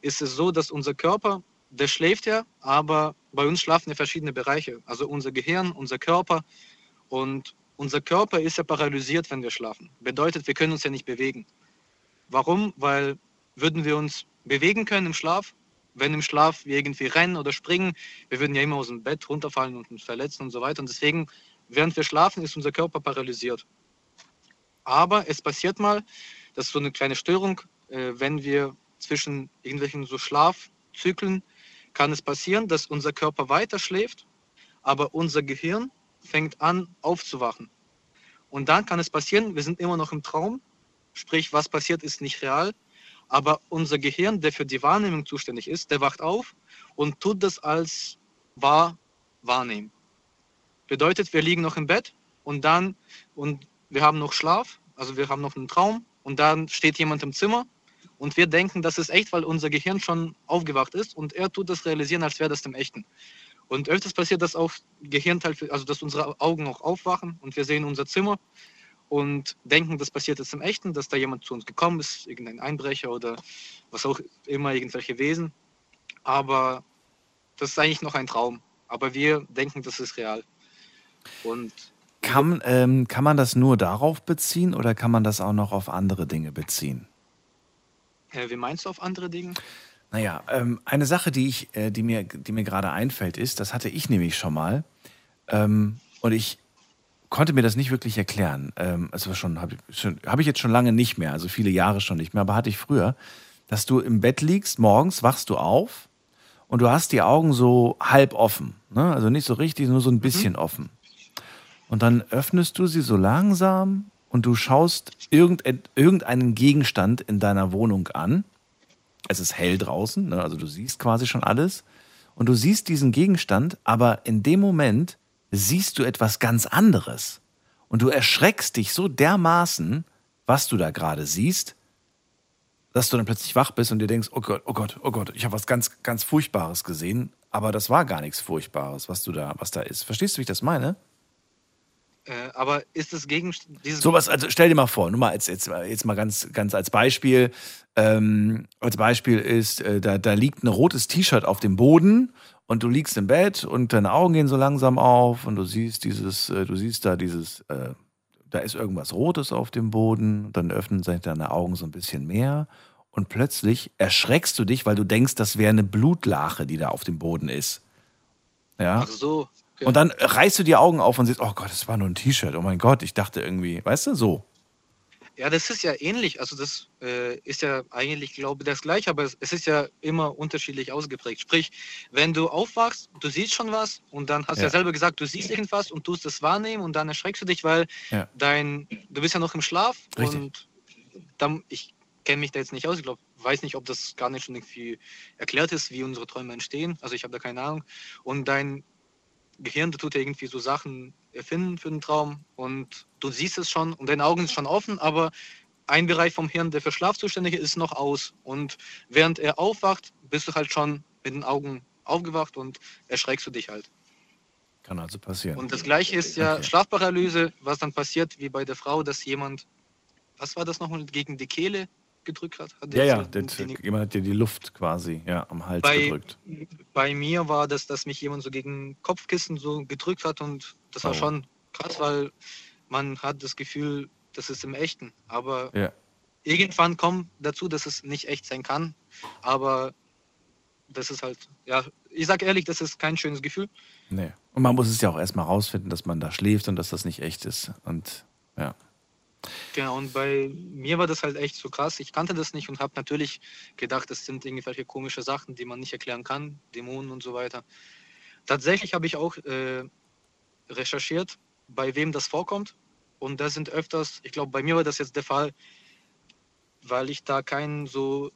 ist es so, dass unser Körper, der schläft ja, aber bei uns schlafen ja verschiedene Bereiche. Also unser Gehirn, unser Körper und unser Körper ist ja paralysiert, wenn wir schlafen. Bedeutet, wir können uns ja nicht bewegen. Warum? Weil würden wir uns bewegen können im Schlaf, wenn im Schlaf wir irgendwie rennen oder springen, wir würden ja immer aus dem Bett runterfallen und uns verletzen und so weiter. Und deswegen, während wir schlafen, ist unser Körper paralysiert. Aber es passiert mal, das ist so eine kleine Störung, äh, wenn wir zwischen irgendwelchen so Schlafzyklen, kann es passieren, dass unser Körper weiter schläft, aber unser Gehirn fängt an aufzuwachen. Und dann kann es passieren, wir sind immer noch im Traum, sprich, was passiert, ist nicht real, aber unser Gehirn, der für die Wahrnehmung zuständig ist, der wacht auf und tut das als wahr wahrnehmen. Bedeutet, wir liegen noch im Bett und dann, und wir haben noch Schlaf, also wir haben noch einen Traum und dann steht jemand im Zimmer und wir denken, das ist echt, weil unser Gehirn schon aufgewacht ist und er tut das realisieren, als wäre das im Echten. Und öfters passiert das auch Gehirnteil, also dass unsere Augen auch aufwachen und wir sehen unser Zimmer und denken, das passiert jetzt im Echten, dass da jemand zu uns gekommen ist, irgendein Einbrecher oder was auch immer, irgendwelche Wesen. Aber das ist eigentlich noch ein Traum. aber wir denken, das ist real. Und Kann, ähm, kann man das nur darauf beziehen oder kann man das auch noch auf andere Dinge beziehen? äh, wie meinst du auf andere Dinge? Naja, ähm, eine Sache, die, ich, äh, die mir, die mir gerade einfällt, ist, das hatte ich nämlich schon mal. Ähm, und ich konnte mir das nicht wirklich erklären. Ähm, also schon habe ich, hab ich jetzt schon lange nicht mehr, also viele Jahre schon nicht mehr, aber hatte ich früher, dass du im Bett liegst, morgens wachst du auf und du hast die Augen so halb offen. Ne? Also nicht so richtig, nur so ein bisschen offen. Und dann öffnest du sie so langsam und du schaust irgend, irgendeinen Gegenstand in deiner Wohnung an. Es ist hell draußen, ne? also du siehst quasi schon alles. Und du siehst diesen Gegenstand, aber in dem Moment siehst du etwas ganz anderes. Und du erschreckst dich so dermaßen, was du da gerade siehst, dass du dann plötzlich wach bist und dir denkst, oh Gott, oh Gott, oh Gott, ich habe was ganz, ganz Furchtbares gesehen, aber das war gar nichts Furchtbares, was du da, was da ist. Verstehst du, wie ich das meine? Äh, aber ist das Gegenstand, dieses Sowas, also stell dir mal vor, nur mal jetzt, jetzt, jetzt mal ganz, ganz als Beispiel. Ähm, als Beispiel ist, äh, da, da liegt ein rotes T-Shirt auf dem Boden und du liegst im Bett und deine Augen gehen so langsam auf und du siehst dieses, äh, du siehst da dieses, äh, da ist irgendwas Rotes auf dem Boden, dann öffnen sich deine Augen so ein bisschen mehr und plötzlich erschreckst du dich, weil du denkst, das wäre eine Blutlache, die da auf dem Boden ist. Ja. Ach so. okay. Und dann reißt du die Augen auf und siehst, oh Gott, das war nur ein T-Shirt. Oh mein Gott, ich dachte irgendwie, weißt du, so. Ja, das ist ja ähnlich. Also das äh, ist ja eigentlich, glaube ich, das Gleiche, aber es, es ist ja immer unterschiedlich ausgeprägt. Sprich, wenn du aufwachst, du siehst schon was und dann hast du Ja. selber gesagt, du siehst irgendwas und tust es wahrnehmen und dann erschreckst du dich, weil Ja. dein, du bist ja noch im Schlaf Richtig. und dann, ich kenne mich da jetzt nicht aus. Ich glaube, weiß nicht, ob das gar nicht schon irgendwie erklärt ist, wie unsere Träume entstehen. Also ich habe da keine Ahnung. Und dein Gehirn, tut ja irgendwie so Sachen erfinden für den Traum und du siehst es schon und deine Augen sind schon offen, aber ein Bereich vom Hirn, der für Schlaf zuständig ist, ist noch aus. Und während er aufwacht, bist du halt schon mit den Augen aufgewacht und erschreckst du dich halt. Kann also passieren. Und das gleiche ist ja Schlafparalyse, was dann passiert, wie bei der Frau, dass jemand, was war das nochmal, gegen die Kehle gedrückt hat? hat ja, der ja, den- jemand hat dir die Luft quasi ja, am Hals bei, gedrückt. bei mir war das, dass mich jemand so gegen Kopfkissen so gedrückt hat und das war Oh. schon krass, weil man hat das Gefühl, das ist im Echten. Aber Ja. irgendwann kommt dazu, dass es nicht echt sein kann. Aber das ist halt, ja, ich sag ehrlich, das ist kein schönes Gefühl. Nee. Und man muss es ja auch erstmal rausfinden, dass man da schläft und dass das nicht echt ist. Und ja. Genau, und bei mir war das halt echt so krass. Ich kannte das nicht und habe natürlich gedacht, das sind irgendwelche komische Sachen, die man nicht erklären kann, Dämonen und so weiter. Tatsächlich habe ich auch äh, recherchiert, bei wem das vorkommt. Und da sind öfters, ich glaube, bei mir war das jetzt der Fall, weil ich da keinen so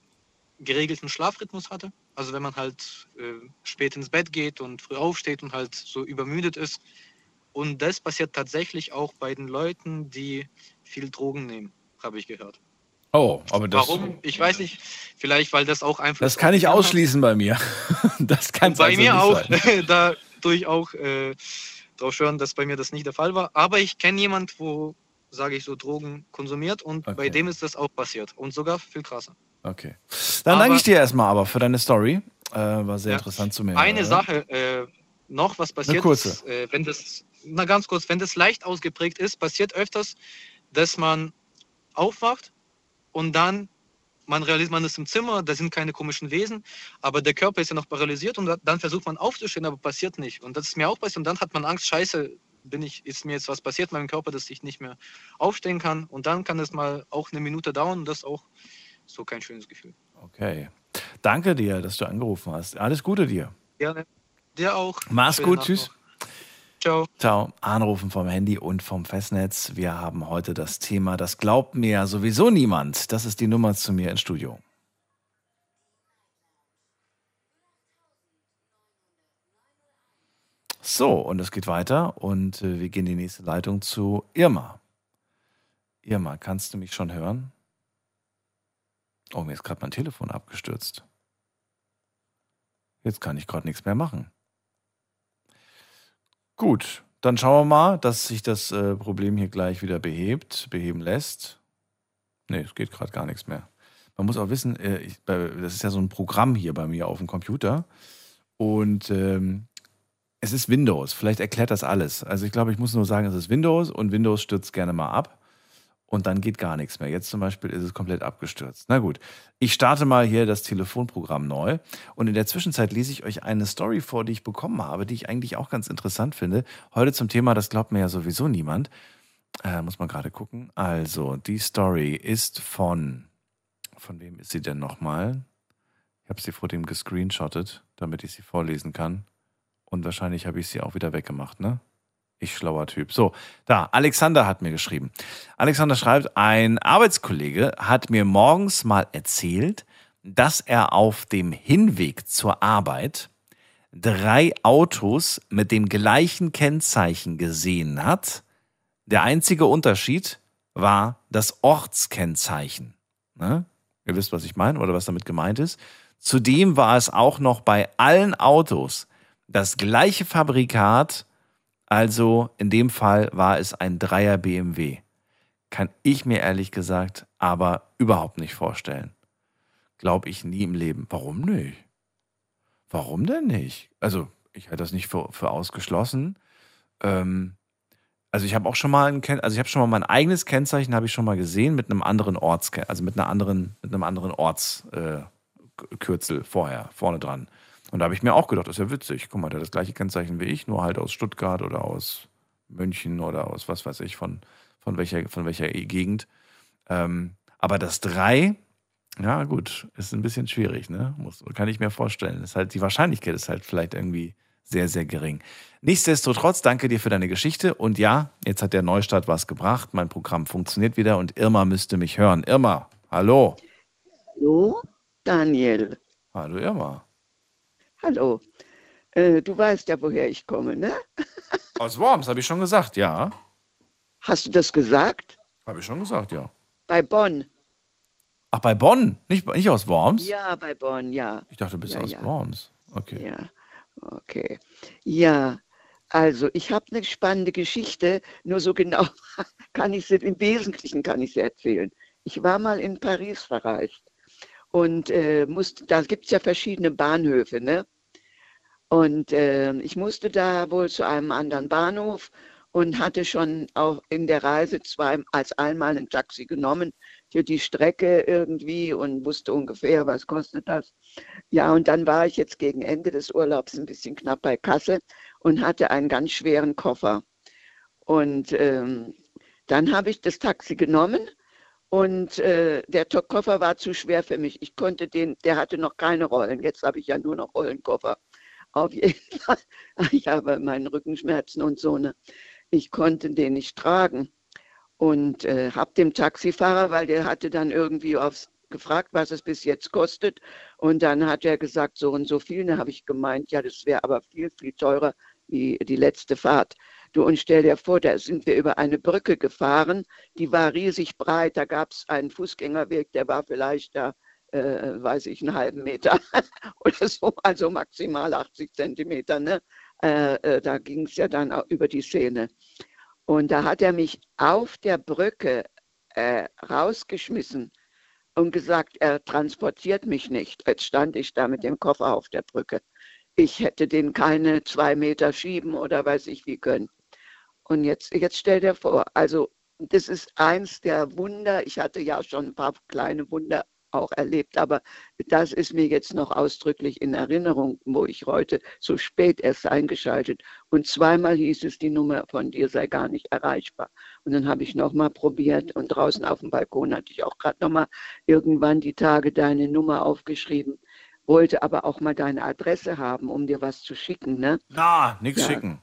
geregelten Schlafrhythmus hatte. Also wenn man halt äh, spät ins Bett geht und früh aufsteht und halt so übermüdet ist. Und das passiert tatsächlich auch bei den Leuten, die viel Drogen nehmen, habe ich gehört. Oh, aber das, Warum? Ich weiß nicht. Vielleicht, weil das auch Einfluss das kann ich ausschließen bei mir. Das kann Bei also mir auch. Sein. da tue ich auch äh, drauf schwören, dass bei mir das nicht der Fall war. Aber ich kenne jemand, wo, sage ich so, Drogen konsumiert und bei Okay. dem ist das auch passiert. Und sogar viel krasser. Okay. Dann Aber- danke ich dir erstmal aber für deine Story. Äh, war sehr Ja. interessant zu mir. Eine Sache äh, noch, was passiert kurze. ist, äh, wenn das, na ganz kurz, wenn das leicht ausgeprägt ist, passiert öfters, dass man aufwacht und dann man realisiert, man ist im Zimmer, da sind keine komischen Wesen, aber der Körper ist ja noch paralysiert und da- dann versucht man aufzustehen, aber passiert nicht. Und das ist mir auch passiert und dann hat man Angst, scheiße, bin ich, ist mir jetzt was passiert meinem Körper, dass ich nicht mehr aufstehen kann und dann kann es mal auch eine Minute dauern und das ist auch so kein schönes Gefühl. Okay. Danke dir, dass du angerufen hast. Alles Gute dir. Gerne. Dir auch. Mach's Schöne gut. Tschüss. noch. Ciao. Ciao. Anrufen vom Handy und vom Festnetz. Wir haben heute das Thema, das glaubt mir sowieso niemand. Das ist die Nummer zu mir ins Studio. So, und es geht weiter und äh, wir gehen in die nächste Leitung zu Irma. Irma, kannst du mich schon hören? Oh, mir ist gerade mein Telefon abgestürzt. Jetzt kann ich gerade nichts mehr machen. Gut, dann schauen wir mal, dass sich das äh, Problem hier gleich wieder behebt, beheben lässt. Nee, es geht gerade gar nichts mehr. Man muss auch wissen, äh, ich, bei, das ist ja so ein Programm hier bei mir auf dem Computer. Und ähm, Es ist Windows. Vielleicht erklärt das alles. Also ich glaube, ich muss nur sagen, es ist Windows und Windows stürzt gerne mal ab und dann geht gar nichts mehr. Jetzt zum Beispiel ist es komplett abgestürzt. Na gut, ich starte mal hier das Telefonprogramm neu und in der Zwischenzeit lese ich euch eine Story vor, die ich bekommen habe, die ich eigentlich auch ganz interessant finde. Heute zum Thema, das glaubt mir ja sowieso niemand. Äh, muss man gerade gucken. Also, die Story ist von, von wem ist sie denn nochmal? Ich habe sie vor dem gescreenshottet, damit ich sie vorlesen kann. Und wahrscheinlich habe ich sie auch wieder weggemacht, ne? Ich schlauer Typ. So, da, Alexander hat mir geschrieben. Alexander schreibt, ein Arbeitskollege hat mir morgens mal erzählt, dass er auf dem Hinweg zur Arbeit drei Autos mit dem gleichen Kennzeichen gesehen hat. Der einzige Unterschied war das Ortskennzeichen. Ne? Ihr wisst, was ich meine oder was damit gemeint ist. Zudem war es auch noch bei allen Autos das gleiche Fabrikat, also in dem Fall war es ein Dreier BMW. Kann ich mir ehrlich gesagt aber überhaupt nicht vorstellen. Glaube ich nie im Leben. Warum nicht? Warum denn nicht? Also, ich halte das nicht für, für ausgeschlossen. Ähm, also ich habe auch schon mal ein also ich habe schon mal mein eigenes Kennzeichen habe ich schon mal gesehen mit einem anderen Orts also mit einer anderen mit einem anderen Ortskürzel äh, vorher vorne dran. Und da habe ich mir auch gedacht, das ist ja witzig. Guck mal, der hat das gleiche Kennzeichen wie ich, nur halt aus Stuttgart oder aus München oder aus was weiß ich, von, von, welcher, von welcher Gegend. Ähm, aber das 3, ja gut, ist ein bisschen schwierig, ne? Muss, kann ich mir vorstellen. Ist halt, die Wahrscheinlichkeit ist halt vielleicht irgendwie sehr, sehr gering. Nichtsdestotrotz, danke dir für deine Geschichte. Und ja, jetzt hat der Neustart was gebracht. Mein Programm funktioniert wieder und Irma müsste mich hören. Irma, hallo. Hallo, Daniel. Hallo, Irma. Hallo. Äh, du weißt ja, woher ich komme, ne? Aus Worms, habe ich schon gesagt, ja. Hast du das gesagt? Habe ich schon gesagt, ja. Bei Bonn. Ach, bei Bonn? Nicht, nicht aus Worms? Ja, bei Bonn, ja. Ich dachte, du bist ja, aus ja. Worms. Okay. Ja, okay. Ja, also ich habe eine spannende Geschichte, nur so genau kann ich sie, im Wesentlichen kann ich sie erzählen. Ich war mal in Paris verreist und äh, musste, da gibt es ja verschiedene Bahnhöfe, ne? Und äh, ich musste da wohl zu einem anderen Bahnhof und hatte schon auch in der Reise zwei, als einmal ein Taxi genommen für die Strecke irgendwie und wusste ungefähr, was kostet das. Ja, und dann war ich jetzt gegen Ende des Urlaubs ein bisschen knapp bei Kasse und hatte einen ganz schweren Koffer. Und ähm, dann habe ich das Taxi genommen und äh, der Koffer war zu schwer für mich. Ich konnte den, der hatte noch keine Rollen. Jetzt habe ich ja nur noch Rollenkoffer. Auf jeden Fall. Ich habe meine Rückenschmerzen und so. Ne? Ich konnte den nicht tragen. Und äh, habe dem Taxifahrer, weil der hatte dann irgendwie aufs, gefragt, was es bis jetzt kostet. Und dann hat er gesagt, so und so viel. Da habe ich gemeint, ja, das wäre aber viel, viel teurer wie die letzte Fahrt. Du, und stell dir vor, da sind wir über eine Brücke gefahren, die war riesig breit, da gab es einen Fußgängerweg, der war vielleicht da, äh, weiß ich, einen halben Meter oder so, also maximal 80 Zentimeter. Ne? Äh, äh, da ging es ja dann auch über die Szene. Und da hat er mich auf der Brücke äh, rausgeschmissen und gesagt, er transportiert mich nicht. Jetzt stand ich da mit dem Koffer auf der Brücke. Ich hätte den keine zwei Meter schieben oder weiß ich wie können. Und jetzt, jetzt stell dir vor, also das ist eins der Wunder. Ich hatte ja schon ein paar kleine Wunder auch erlebt, aber das ist mir jetzt noch ausdrücklich in Erinnerung, wo ich heute so spät erst eingeschaltet und zweimal hieß es, die Nummer von dir sei gar nicht erreichbar. Und dann habe ich nochmal probiert und draußen auf dem Balkon hatte ich auch gerade nochmal irgendwann die Tage deine Nummer aufgeschrieben, wollte aber auch mal deine Adresse haben, um dir was zu schicken. Ne? Na, nichts Ja. schicken.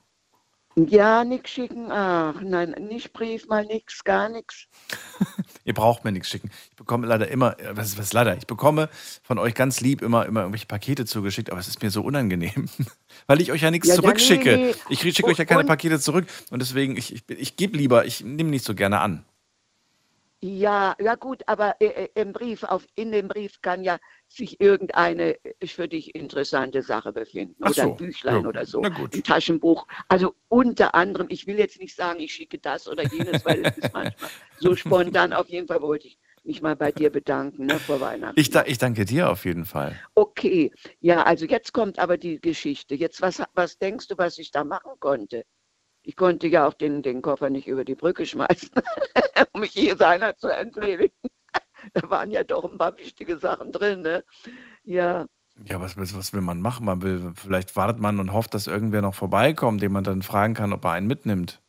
Ja, nix schicken. Ach, nein, nicht Brief, mal nix, gar nichts. Ihr braucht mir nichts schicken. Ich bekomme leider immer, äh, was, was leider, ich bekomme von euch ganz lieb immer, immer irgendwelche Pakete zugeschickt, aber es ist mir so unangenehm, weil ich euch ja nichts Ja, zurückschicke. nee, nee. Ich schicke euch ja keine und- Pakete zurück und deswegen, ich, ich, ich gebe lieber, ich nehme nicht so gerne an. Ja, ja gut, aber äh, äh, im Brief, auf, in dem Brief kann ja sich irgendeine äh, für dich interessante Sache befinden. Ach oder so, ein Büchlein ja, oder so. Ein Taschenbuch. Also unter anderem, ich will jetzt nicht sagen, ich schicke das oder jenes, weil es ist manchmal so spontan. Auf jeden Fall wollte ich mich mal bei dir bedanken ne, vor Weihnachten. Ich, da, ich danke dir auf jeden Fall. Okay, ja, also jetzt kommt aber die Geschichte. Jetzt, was, was denkst du, was ich da machen konnte? Ich konnte ja auch den, den Koffer nicht über die Brücke schmeißen, um mich hier seiner zu entledigen. da waren ja doch ein paar wichtige Sachen drin. Ne? Ja, Ja, was, was will man machen? Man will, vielleicht wartet man und hofft, dass irgendwer noch vorbeikommt, den man dann fragen kann, ob er einen mitnimmt.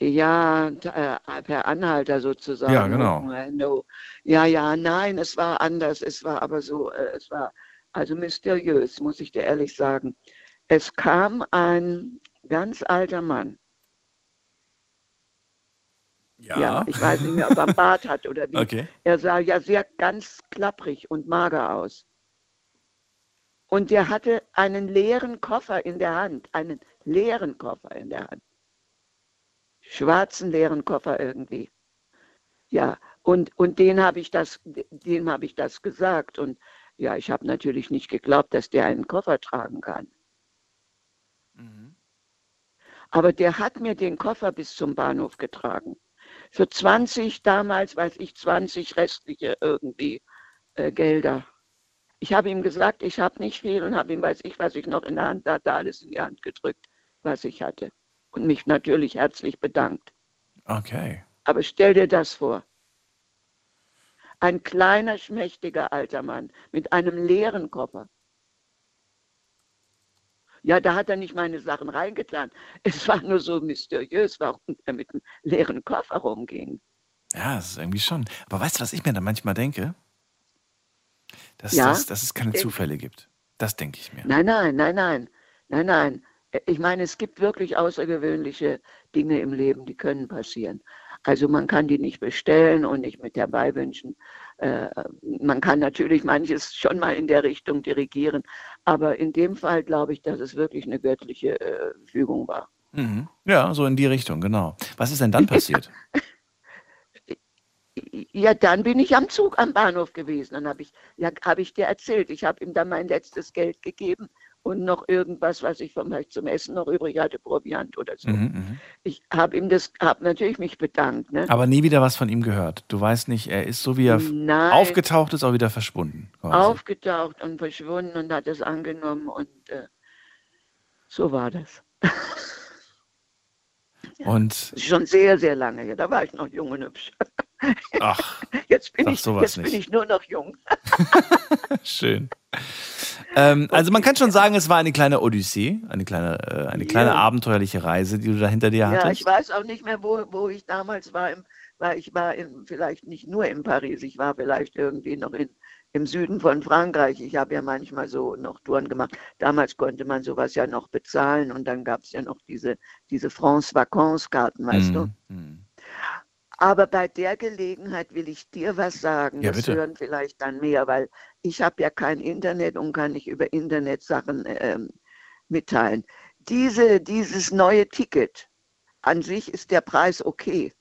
ja, äh, per Anhalter sozusagen. Ja, genau. Ja, ja, nein, es war anders. Es war aber so, äh, es war also mysteriös, muss ich dir ehrlich sagen. Es kam ein ganz alter Mann. Ja. ich weiß nicht mehr, ob er einen Bart hat oder wie. Okay. Er sah ja sehr ganz klapprig und mager aus. Und der hatte einen leeren Koffer in der Hand, einen leeren Koffer in der Hand. Schwarzen leeren Koffer irgendwie. Ja, und, und den habe ich das, dem habe ich das gesagt. Und ja, ich habe natürlich nicht geglaubt, dass der einen Koffer tragen kann. Aber der hat mir den Koffer bis zum Bahnhof getragen. Für 20, damals weiß ich, 20 restliche irgendwie äh, Gelder. Ich habe ihm gesagt, ich habe nicht viel und habe ihm, weiß ich, was ich noch in der Hand hatte, alles in die Hand gedrückt, was ich hatte. Und mich natürlich herzlich bedankt. Okay. Aber stell dir das vor. Ein kleiner, schmächtiger alter Mann mit einem leeren Koffer. Ja, da hat er nicht meine Sachen reingetan. Es war nur so mysteriös, warum er mit einem leeren Koffer rumging. Ja, das ist irgendwie schon. Aber weißt du, was ich mir da manchmal denke? Dass, Ja? dass, dass es keine Denk- Zufälle gibt. Das denke ich mir. Nein, nein, nein, nein, nein, nein. Ich meine, es gibt wirklich außergewöhnliche Dinge im Leben, die können passieren. Also man kann die nicht bestellen und nicht mit herbeiwünschen. Äh, man kann natürlich manches schon mal in der Richtung dirigieren, aber in dem Fall glaube ich, dass es wirklich eine göttliche äh, Fügung war. Mhm. Ja, so in die Richtung, genau. Was ist denn dann passiert? Ja, dann bin ich am Zug am Bahnhof gewesen. Dann habe ich, ja, habe ich dir erzählt. Ich habe ihm dann mein letztes Geld gegeben und noch irgendwas, was ich vielleicht zum Essen noch übrig hatte, Proviant oder so. Mhm, mhm. Ich habe ihm das, habe natürlich mich bedankt. Ne? Aber nie wieder was von ihm gehört. Du weißt nicht, er ist so wie er Nein. aufgetaucht ist, auch wieder verschwunden. quasi. Aufgetaucht und verschwunden und hat es angenommen und äh, so war das. Und Das ist schon sehr, sehr lange her. Da war ich noch jung und hübsch. ach, Jetzt bin, ich, jetzt bin nicht. ich nur noch jung. schön. Ähm, also man kann schon sagen, es war eine kleine Odyssee, eine kleine, äh, eine kleine Ja. abenteuerliche Reise, die du da hinter dir Ja, hattest. ich weiß auch nicht mehr, wo, wo ich damals war. Im, war ich war in, vielleicht nicht nur in Paris, ich war vielleicht irgendwie noch in, im Süden von Frankreich. Ich habe ja manchmal so noch Touren gemacht. Damals konnte man sowas ja noch bezahlen und dann gab es ja noch diese, diese France-Vacances-Karten, weißt du. Mhm. Aber bei der Gelegenheit will ich dir was sagen. Ja, das bitte. hören vielleicht dann mehr, weil ich habe ja kein Internet und kann nicht über Internet Sachen ähm, mitteilen. Diese, dieses neue Ticket, an sich ist der Preis okay.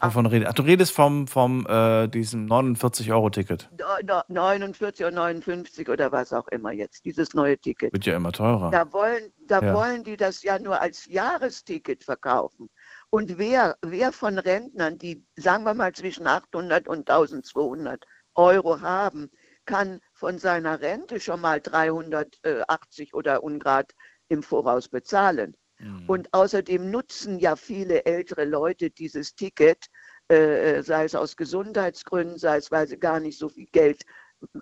Wovon redest Ach, du redest vom, vom äh, diesem 49-Euro-Ticket. No- no- 49 oder 59 oder was auch immer jetzt, dieses neue Ticket. Wird ja immer teurer. Da wollen, da Ja. wollen die das ja nur als Jahresticket verkaufen. Und wer, wer von Rentnern, die sagen wir mal zwischen 800 und 1200 Euro haben, kann von seiner Rente schon mal 380 oder ungrad im Voraus bezahlen. Und außerdem nutzen ja viele ältere Leute dieses Ticket, äh, sei es aus Gesundheitsgründen, sei es, weil sie gar nicht so viel Geld,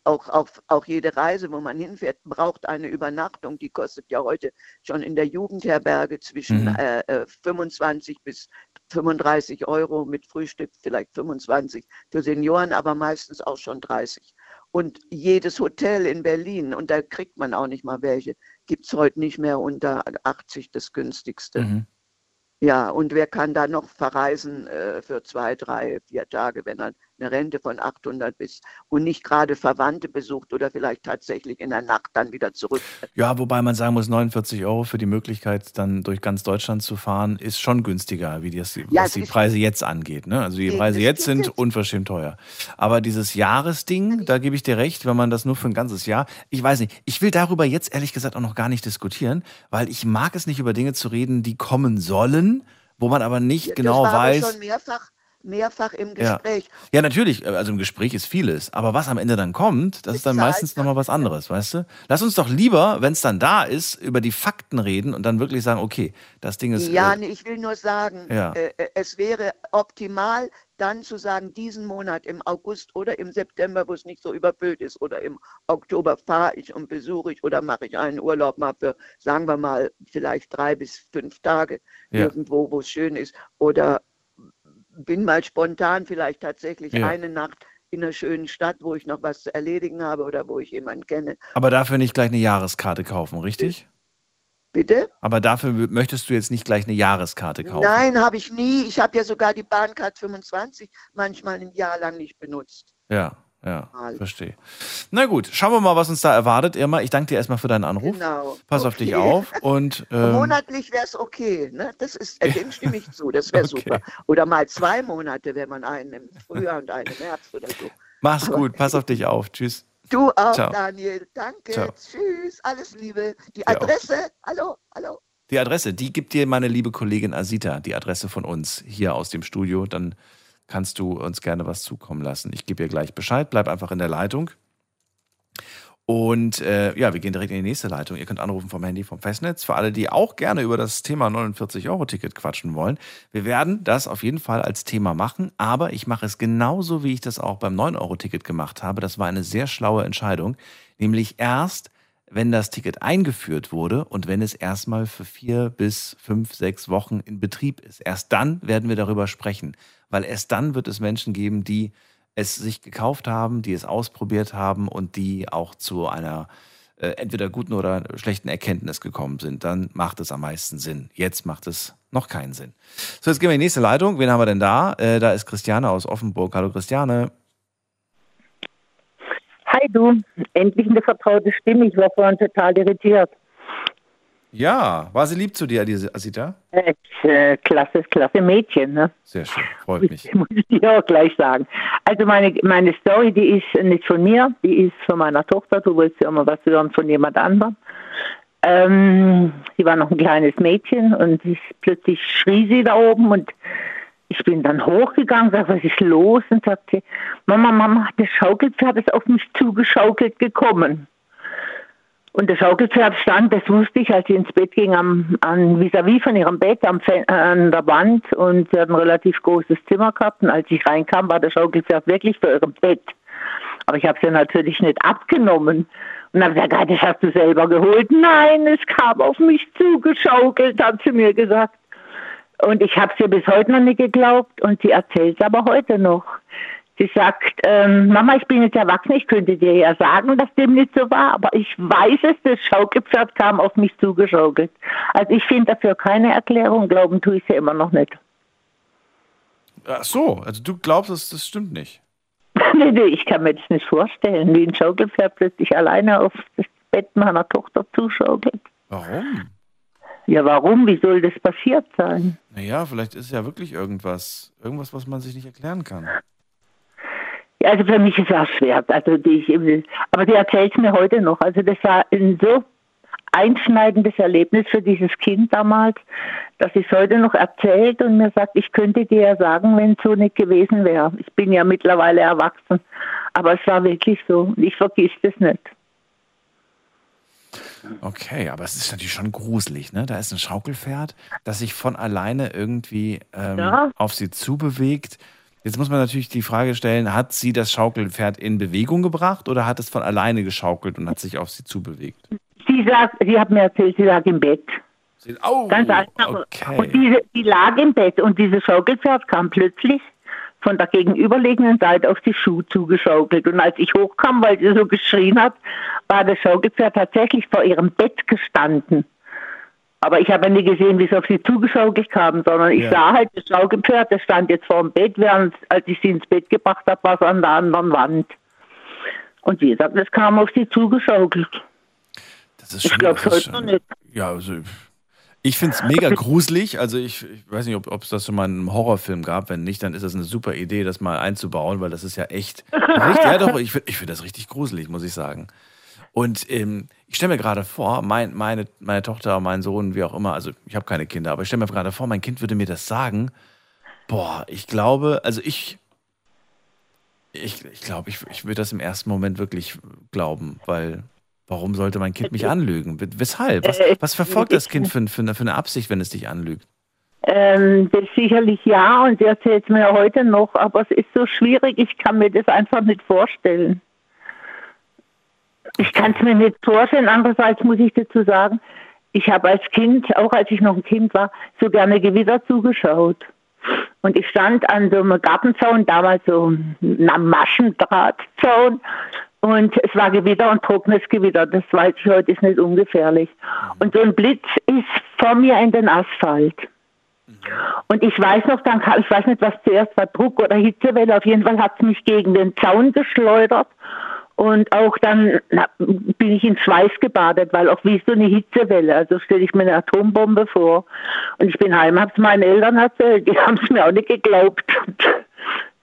auch, auch, auch jede Reise, wo man hinfährt, braucht eine Übernachtung. Die kostet ja heute schon in der Jugendherberge zwischen Mhm. äh, äh, 25 bis 35 Euro mit Frühstück, vielleicht 25 für Senioren, aber meistens auch schon 30. Und jedes Hotel in Berlin, und da kriegt man auch nicht mal welche, gibt es heute nicht mehr unter 80 das günstigste. Mhm. Ja, und wer kann da noch verreisen äh, für zwei, drei, vier Tage, wenn er eine Rente von 800 ist und nicht gerade Verwandte besucht oder vielleicht tatsächlich in der Nacht dann wieder zurück. Ja, wobei man sagen muss, 49 Euro für die Möglichkeit, dann durch ganz Deutschland zu fahren, ist schon günstiger, wie das, was die Preise jetzt angeht. Ne? Also die Preise jetzt sind Tickets. unverschämt teuer. Aber dieses Jahresding, da gebe ich dir recht, wenn man das nur für ein ganzes Jahr, ich weiß nicht, ich will darüber jetzt ehrlich gesagt auch noch gar nicht diskutieren, weil ich mag es nicht, über Dinge zu reden, die kommen sollen, wo man aber nicht Ja, genau das war weiß. Schon mehrfach, mehrfach im Ja. Gespräch. Ja, natürlich, also im Gespräch ist vieles. Aber was am Ende dann kommt, das ist dann meistens nochmal was anderes, weißt du? Lass uns doch lieber, wenn es dann da ist, über die Fakten reden und dann wirklich sagen, okay, das Ding ist. Ja, äh, nee, ich will nur sagen, Ja. äh, äh, es wäre optimal, dann zu sagen, diesen Monat im August oder im September, wo es nicht so überfüllt ist, oder im Oktober fahre ich und besuche ich oder mache ich einen Urlaub mal für, sagen wir mal, vielleicht drei bis fünf Tage Ja. irgendwo, wo es schön ist. Oder bin mal spontan vielleicht tatsächlich Ja. eine Nacht in einer schönen Stadt, wo ich noch was zu erledigen habe oder wo ich jemanden kenne. aber dafür nicht gleich eine Jahreskarte kaufen, richtig? Bitte? Aber dafür möchtest du jetzt nicht gleich eine Jahreskarte kaufen. Nein, habe ich nie. Ich habe ja sogar die Bahncard 25 manchmal ein Jahr lang nicht benutzt. Ja, ja, verstehe. Na gut, schauen wir mal, was uns da erwartet, Irma. Ich danke dir erstmal für deinen Anruf. Genau. Pass auf dich Okay. auf und ähm, Monatlich wäre es okay. Ne? Das ist, äh, dem stimme ich zu. Das wäre super. Oder mal zwei Monate, wenn man einen im Frühjahr und einen im Herbst oder so. mach's Aber- gut, pass auf dich auf. Tschüss. Du auch, Ciao. Daniel. Danke. Ciao. Tschüss. Alles Liebe. Die. Adresse. Hallo, hallo. Die Adresse, die gibt dir meine liebe Kollegin Asita, die Adresse von uns hier aus dem Studio. Dann kannst du uns gerne was zukommen lassen. Ich gebe ihr gleich Bescheid. Bleib einfach in der Leitung. Und äh, ja, wir gehen direkt in die nächste Leitung. Ihr könnt anrufen vom Handy, vom Festnetz. Für alle, die auch gerne über das Thema 49-Euro-Ticket quatschen wollen. Wir werden das auf jeden Fall als Thema machen, aber ich mache es genauso, wie ich das auch beim 9-Euro-Ticket gemacht habe. Das war eine sehr schlaue Entscheidung. Nämlich erst, wenn das Ticket eingeführt wurde und wenn es erstmal für vier bis fünf, sechs Wochen in Betrieb ist. Erst dann werden wir darüber sprechen, weil erst dann wird es Menschen geben, die es sich gekauft haben, die es ausprobiert haben und die auch zu einer äh, entweder guten oder schlechten Erkenntnis gekommen sind. Dann macht es am meisten Sinn. Jetzt macht es noch keinen Sinn. So, jetzt gehen wir in die nächste Leitung. Wen haben wir denn da? Äh, da ist Christiane aus Offenburg. Hallo Christiane. Hi du, endlich eine vertraute Stimme. Ich war vorhin total irritiert. Ja, war sie lieb zu dir, diese Asita? Äh, klasse, klasse Mädchen, ne? Sehr schön, freut mich. Muss ich dir auch gleich sagen. Also meine, meine Story, die ist nicht von mir, die ist von meiner Tochter. Du willst ja immer was hören von jemand anderem. Ähm, sie war noch ein kleines Mädchen und ich, plötzlich schrie sie da oben und ich bin dann hochgegangen, sag, was ist los? Und sagt sie, Mama, Mama, das Schaukelpferd ist auf mich zugeschaukelt gekommen. Und das Schaukelpferd stand, das wusste ich, als sie ins Bett ging, am, an vis-à-vis von ihrem Bett am, äh, an der Wand. Und sie hat ein relativ großes Zimmer gehabt. Und als ich reinkam, war das Schaukelpferd wirklich vor ihrem Bett. Aber ich habe sie natürlich nicht abgenommen. Und habe gesagt, ah, das hast du selber geholt. Nein, es kam auf mich zugeschaukelt, hat sie mir gesagt. Und ich habe sie bis heute noch nicht geglaubt. Und sie erzählt es aber heute noch. Sie sagt, ähm, Mama, ich bin jetzt erwachsen, ich könnte dir ja sagen, dass dem nicht so war, aber ich weiß es, das Schaukelpferd kam auf mich zugeschaukelt. Also ich finde dafür keine Erklärung, glauben tue ich sie immer noch nicht. Ach so, also du glaubst, das, das stimmt nicht. nee, nee, ich kann mir das nicht vorstellen, wie ein Schaukelpferd plötzlich alleine auf das Bett meiner Tochter zuschaukelt. Warum? Ja, warum? Wie soll das passiert sein? Naja, vielleicht ist ja wirklich irgendwas, irgendwas, was man sich nicht erklären kann. Also für mich ist das schwer. Also die, ich, aber die erzählt mir heute noch. Also das war ein so einschneidendes Erlebnis für dieses Kind damals, dass sie es heute noch erzählt und mir sagt, ich könnte dir ja sagen, wenn es so nicht gewesen wäre. Ich bin ja mittlerweile erwachsen, aber es war wirklich so. Ich vergiss das nicht. Okay, aber es ist natürlich schon gruselig, ne? Da ist ein Schaukelpferd, das sich von alleine irgendwie ähm, Ja. auf sie zubewegt. Jetzt muss man natürlich die Frage stellen, hat sie das Schaukelpferd in Bewegung gebracht oder hat es von alleine geschaukelt und hat sich auf sie zubewegt? Sie sagt, sie hat mir erzählt, sie lag im Bett. Oh, Ganz einfach. okay. Und diese, die lag im Bett und dieses Schaukelpferd kam plötzlich von der gegenüberliegenden Seite auf die Schuhe zugeschaukelt. Und als ich hochkam, weil sie so geschrien hat, war das Schaukelpferd tatsächlich vor ihrem Bett gestanden. Aber ich habe ja nie gesehen, wie es auf sie zugeschaukelt kam, sondern ich Ja. sah halt das Schaukelpferd, das stand jetzt vor dem Bett, während als ich sie ins Bett gebracht habe, war es an der anderen Wand. Und wie gesagt, es kam auf sie zugeschaukelt. Das ist ich schon- glaube das ist heute noch nicht. Ja, also ich finde es mega gruselig. Also ich, ich weiß nicht, ob es das schon mal in einem Horrorfilm gab. Wenn nicht, dann ist das eine super Idee, das mal einzubauen, weil das ist ja echt. ja, doch, ich finde ich find das richtig gruselig, muss ich sagen. Und ähm, ich stelle mir gerade vor, mein, meine, meine Tochter, mein Sohn, wie auch immer, also ich habe keine Kinder, aber ich stelle mir gerade vor, mein Kind würde mir das sagen. Boah, ich glaube, also ich, ich, ich glaube, ich, ich würde das im ersten Moment wirklich glauben, weil warum sollte mein Kind mich anlügen? Weshalb? Was, Äh, was verfolgt das Kind für, für, eine- für eine Absicht, wenn es dich anlügt? Ähm, das sicherlich ja und sie erzählt es mir ja heute noch, aber es ist so schwierig, ich kann mir das einfach nicht vorstellen. Ich kann es mir nicht vorstellen, andererseits muss ich dazu sagen, ich habe als Kind, auch als ich noch ein Kind war, so gerne Gewitter zugeschaut. Und ich stand an so einem Gartenzaun, damals so einem Maschendrahtzaun. Und es war Gewitter und trockenes Gewitter. Das weiß ich heute, ist nicht ungefährlich. Und so ein Blitz ist vor mir in den Asphalt. Und ich weiß noch, dann kam, ich weiß nicht, was zuerst war, Druck oder Hitzewelle. Auf jeden Fall hat es mich gegen den Zaun geschleudert. Und auch dann na, bin ich in Schweiß gebadet, weil auch wie so eine Hitzewelle. Also stelle ich mir eine Atombombe vor. Und ich bin heim, habe es meinen Eltern erzählt. Die haben es mir auch nicht geglaubt.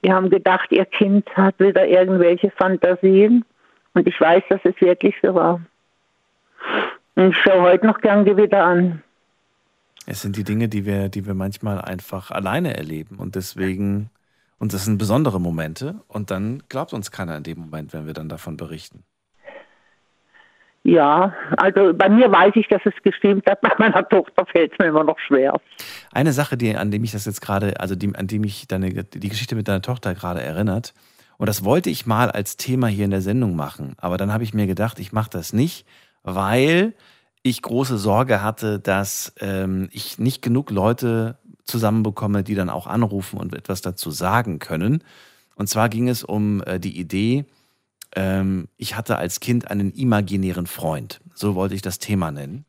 Die haben gedacht, ihr Kind hat wieder irgendwelche Fantasien. Und ich weiß, dass es wirklich so war. Und ich schaue heute noch gern Gewitter an. Es sind die Dinge, die wir, die wir manchmal einfach alleine erleben und deswegen, und das sind besondere Momente und dann glaubt uns keiner in dem Moment, wenn wir dann davon berichten. Ja, also bei mir weiß ich, dass es gestimmt hat. Bei meiner Tochter fällt es mir immer noch schwer. Eine Sache, die, an dem ich das jetzt gerade, also die, an dem mich deine, die Geschichte mit deiner Tochter gerade erinnert, und das wollte ich mal als Thema hier in der Sendung machen, aber dann habe ich mir gedacht, ich mache das nicht, weil ich große Sorge hatte, dass ähm, ich nicht genug Leute zusammenbekomme, die dann auch anrufen und etwas dazu sagen können. Und zwar ging es um äh, die Idee, ähm, ich hatte als Kind einen imaginären Freund. So wollte ich das Thema nennen.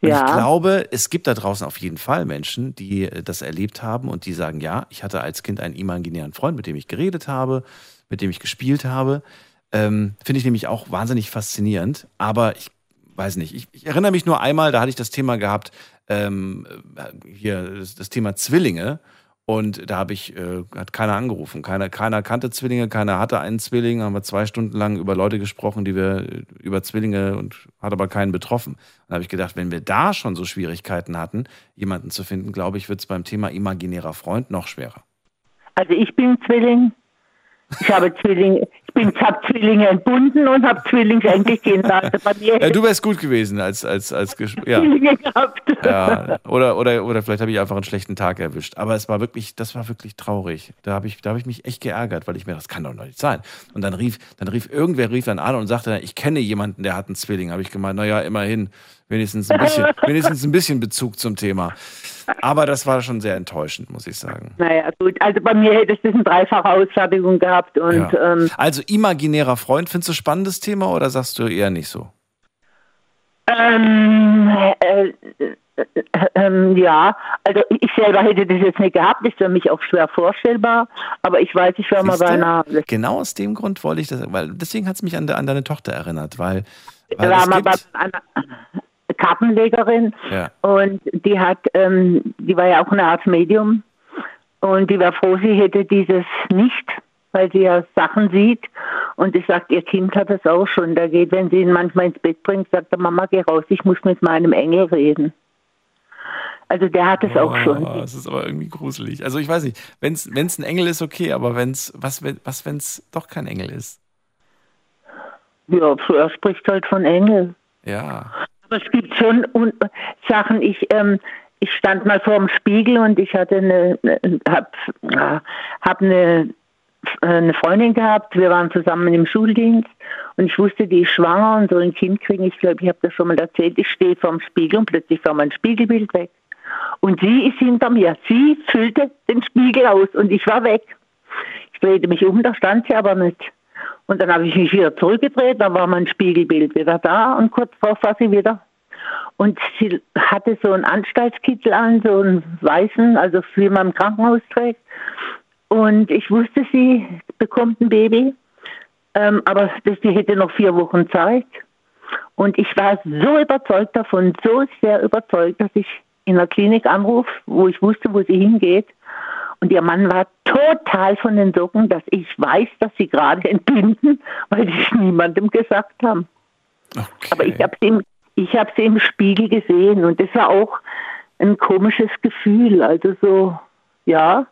Und Ja. ich glaube, es gibt da draußen auf jeden Fall Menschen, die äh, das erlebt haben und die sagen, ja, ich hatte als Kind einen imaginären Freund, mit dem ich geredet habe, mit dem ich gespielt habe. Ähm, Finde ich nämlich auch wahnsinnig faszinierend. Aber ich weiß nicht, ich, ich erinnere mich nur einmal, da hatte ich das Thema gehabt, ähm, äh, hier das, das Thema Zwillinge. Und da habe ich, äh, hat keiner angerufen. Keiner, keiner kannte Zwillinge, keiner hatte einen Zwilling. Haben wir zwei Stunden lang über Leute gesprochen, die wir über Zwillinge und hat aber keinen betroffen. Und da habe ich gedacht, wenn wir da schon so Schwierigkeiten hatten, jemanden zu finden, glaube ich, wird es beim Thema imaginärer Freund noch schwerer. Also ich bin Zwilling. Ich habe Zwillinge, bin, habe Zwillinge entbunden und habe Zwillingsenkelkinder. Also bei mir Ja, du wärst gut gewesen als, als, als Gesch ja. Zwillinge gehabt. Ja, oder, oder, oder vielleicht habe ich einfach einen schlechten Tag erwischt. Aber es war wirklich, das war wirklich traurig. Da habe ich, da habe ich mich echt geärgert, weil ich mir, das kann doch noch nicht sein. Und dann rief, dann rief, irgendwer rief dann an und sagte, ich kenne jemanden, der hat einen Zwilling. Habe ich gemeint, naja, immerhin, wenigstens ein bisschen, wenigstens ein bisschen Bezug zum Thema. Aber das war schon sehr enttäuschend, muss ich sagen. Naja, gut. Also bei mir hätte es das eine dreifache Ausfertigung gehabt und Ja. ähm, Also imaginärer Freund, findest du spannendes Thema oder sagst du eher nicht so? Ähm, äh, äh, ähm, ja, also ich selber hätte das jetzt nicht gehabt, ist für mich auch schwer vorstellbar, aber ich weiß, ich war mal bei einer, Genau aus dem Grund wollte ich das, weil deswegen hat es mich an, de, an deine Tochter erinnert, weil, weil war mal bei einer Kartenlegerin ja, und die hat, ähm, die war ja auch eine Art Medium und die war froh, sie hätte dieses nicht, weil sie ja Sachen sieht und sie sagt, ihr Kind hat das auch schon, da geht, wenn sie ihn manchmal ins Bett bringt, sagt er, Mama, geh raus, ich muss mit meinem Engel reden. Also der hat es auch schon. Oh, es ist aber irgendwie gruselig. Also ich weiß nicht, wenn es ein Engel ist, okay, aber wenn's, was, wenn- was wenn es doch kein Engel ist? Ja, er spricht halt von Engel. Ja. Aber es gibt schon Sachen, ich, ähm, ich stand mal vor dem Spiegel und ich hatte eine, hab, hab eine, äh, eine Freundin gehabt, wir waren zusammen im Schuldienst und ich wusste, die ist schwanger und soll ein Kind kriegen. Ich glaube, ich habe das schon mal erzählt. Ich stehe vor dem Spiegel und plötzlich war mein Spiegelbild weg. Und sie ist hinter mir. Sie füllte den Spiegel aus und ich war weg. Ich drehte mich um, da stand sie aber nicht. Und dann habe ich mich wieder zurückgedreht, dann war mein Spiegelbild wieder da und kurz darauf war sie wieder. Und sie hatte so einen Anstaltskittel an, so einen weißen, also wie man im Krankenhaus trägt. Und ich wusste, sie bekommt ein Baby, ähm, aber das, die hätte noch vier Wochen Zeit. Und ich war so überzeugt davon, so sehr überzeugt, dass ich in der Klinik anrufe, wo ich wusste, wo sie hingeht. Und ihr Mann war total von den Socken, dass ich weiß, dass sie gerade entbinden, weil sie es niemandem gesagt haben. Aber ich habe sie, im- ich hab sie im Spiegel gesehen und das war auch ein komisches Gefühl. Also so, ja,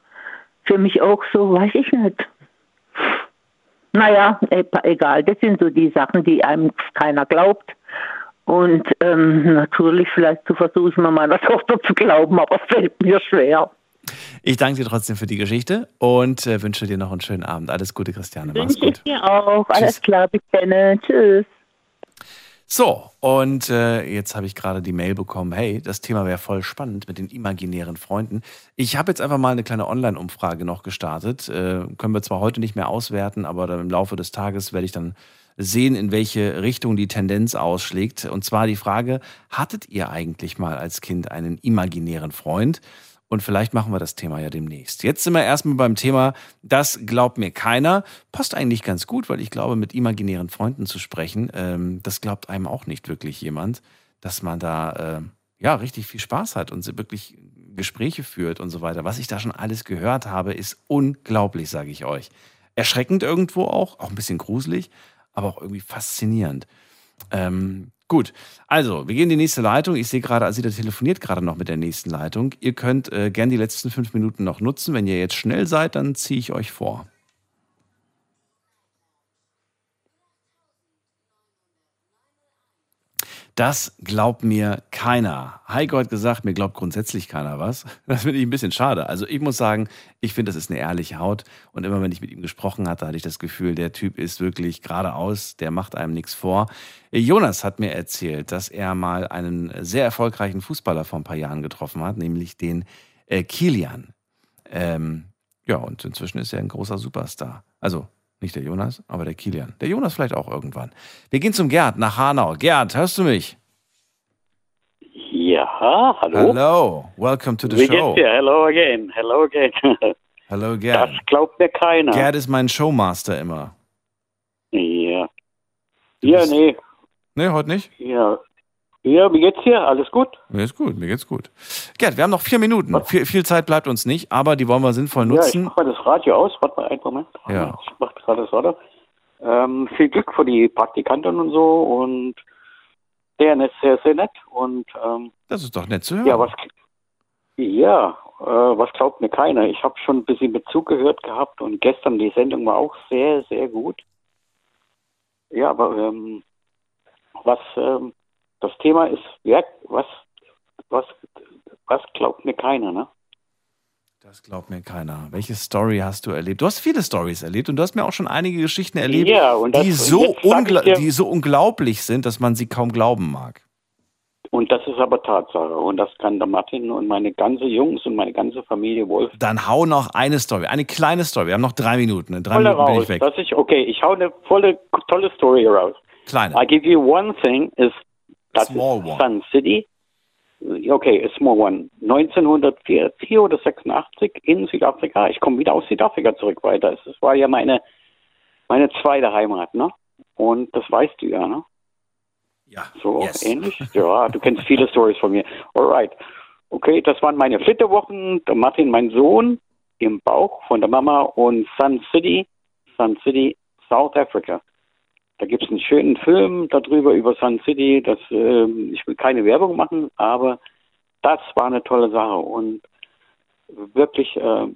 für mich auch so, weiß ich nicht. Naja, e- egal, das sind so die Sachen, die einem keiner glaubt. Und ähm, natürlich, vielleicht zu versuchen, meiner Tochter zu glauben, aber es fällt mir schwer. Ich danke dir trotzdem für die Geschichte und äh, wünsche dir noch einen schönen Abend. Alles Gute, Christiane. Mach's Wünsche ich gut. dir auch. Alles klar, bis dann. Tschüss. So, und äh, jetzt habe ich gerade die Mail bekommen, hey, das Thema wäre voll spannend mit den imaginären Freunden. Ich habe jetzt einfach mal eine kleine Online-Umfrage noch gestartet. Äh, können wir zwar heute nicht mehr auswerten, aber dann im Laufe des Tages werde ich dann sehen, in welche Richtung die Tendenz ausschlägt. Und zwar die Frage, hattet ihr eigentlich mal als Kind einen imaginären Freund? Und vielleicht machen wir das Thema ja demnächst. Jetzt sind wir erstmal beim Thema, das glaubt mir keiner. Passt eigentlich ganz gut, weil ich glaube, mit imaginären Freunden zu sprechen, ähm, das glaubt einem auch nicht wirklich jemand, dass man da äh, ja richtig viel Spaß hat und wirklich Gespräche führt und so weiter. Was ich da schon alles gehört habe, ist unglaublich, sage ich euch. Erschreckend irgendwo auch, auch ein bisschen gruselig, aber auch irgendwie faszinierend. Ähm, gut, also wir gehen in die nächste Leitung. Ich sehe gerade, Asita telefoniert gerade noch mit der nächsten Leitung. Ihr könnt äh, gern die letzten fünf Minuten noch nutzen. Wenn ihr jetzt schnell seid, dann ziehe ich euch vor. Das glaubt mir keiner. Heiko hat gesagt, mir glaubt grundsätzlich keiner was. Das finde ich ein bisschen schade. Also ich muss sagen, ich finde, das ist eine ehrliche Haut. Und immer wenn ich mit ihm gesprochen hatte, hatte ich das Gefühl, der Typ ist wirklich geradeaus, der macht einem nichts vor. Jonas hat mir erzählt, dass er mal einen sehr erfolgreichen Fußballer vor ein paar Jahren getroffen hat, nämlich den äh, Kilian. Ähm, ja, und inzwischen ist er ein großer Superstar. Also nicht der Jonas, aber der Kilian. Der Jonas vielleicht auch irgendwann. Wir gehen zum Gerd nach Hanau. Gerd, hörst du mich? Ja, hallo. Hello, welcome to the Wie show. geht's dir? Hello again, hello again. Hello, Gerd. Das glaubt mir keiner. Gerd ist mein Showmaster immer. Ja. Ja, nee. Nee, heute nicht? Ja. Ja, wie geht's dir? Alles gut? Mir ist gut, mir geht's gut. Gerd, wir haben noch vier Minuten. Viel, viel Zeit bleibt uns nicht, aber die wollen wir sinnvoll Ja, ich nutzen. mach mal das Radio aus. Warte mal einen Moment. Ja. Ich mach gerade das Radio. Ähm, viel Glück für die Praktikanten und so und der ist sehr, sehr nett und ähm, Das ist doch nett zu hören. ja, was ja, äh, was glaubt mir keiner. Ich habe schon ein bisschen mit zugehört gehabt und gestern die Sendung war auch sehr, sehr gut. Ja, aber ähm, was ähm, das Thema ist, ja, was, was, was glaubt mir keiner, ne? Das glaubt mir keiner. Welche Story hast du erlebt? Du hast viele Stories erlebt und du hast mir auch schon einige Geschichten erlebt, Ja, die, so dir- die so unglaublich sind, dass man sie kaum glauben mag. Und das ist aber Tatsache. Und das kann der Martin und meine ganze Jungs und meine ganze Familie Wolf Dann hau noch eine Story, eine kleine Story. Wir haben noch drei Minuten. In drei voll Minuten bin raus. ich weg. Dass ich, okay, ich hau eine volle, tolle Story raus. Kleine. I give you one thing is das small ist one. Sun City. Okay, a small one. 1904 oder 86 in Südafrika. Ich komme wieder aus Südafrika zurück weiter. Es war ja meine, meine zweite Heimat, ne? Und das weißt du ja, ne? Ja. So ähnlich? Ja, du kennst viele Stories von mir. Alright. Okay, das waren meine Flitterwochen. Der Martin, mein Sohn, im Bauch von der Mama und Sun City, Sun City, South Africa. Da gibt es einen schönen Film darüber, über Sun City. Das, ähm, ich will keine Werbung machen, aber das war eine tolle Sache. Und wirklich äh,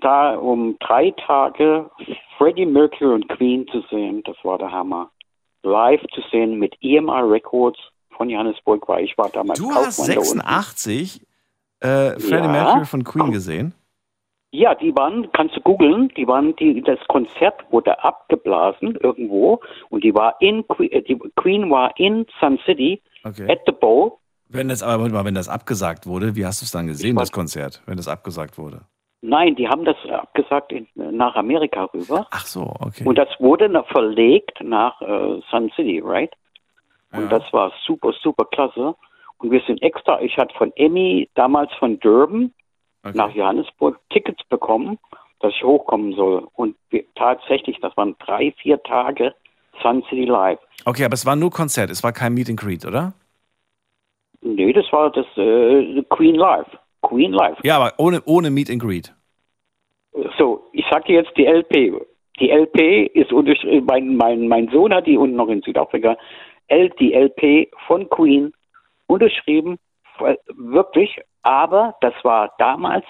da um drei Tage Freddie Mercury und Queen zu sehen, das war der Hammer. Live zu sehen mit EMI Records von Johannesburg, weil ich war damals Du Kaufmann hast da unten. 86 äh, Freddie Ja. Mercury von Queen gesehen. Ja, die waren, kannst du googeln, die waren, die, das Konzert wurde abgeblasen irgendwo und die war in, äh, die Queen war in Sun City Okay. at the Bowl. Wenn das aber warte mal, wenn das abgesagt wurde, wie hast du es dann gesehen, das Konzert, wenn das abgesagt wurde? Nein, die haben das abgesagt in, nach Amerika rüber. Ach so, okay. Und das wurde verlegt nach äh, Sun City, right? Und das war super, super klasse. Und wir sind extra, ich hatte von Emmy damals von Durban nach Johannesburg Tickets bekommen, dass ich hochkommen soll. Und wir, tatsächlich, das waren drei, vier Tage Sun City Live. Okay, aber es war nur Konzert, es war kein Meet and Greet, oder? Nee, das war das äh, Queen Live. Queen Live. Ja, aber ohne, ohne Meet and Greet. So, ich sag dir jetzt die LP. Die LP ist unterschrieben, mein, mein, mein Sohn hat die unten noch in Südafrika, L, die LP von Queen unterschrieben, wirklich, aber das war damals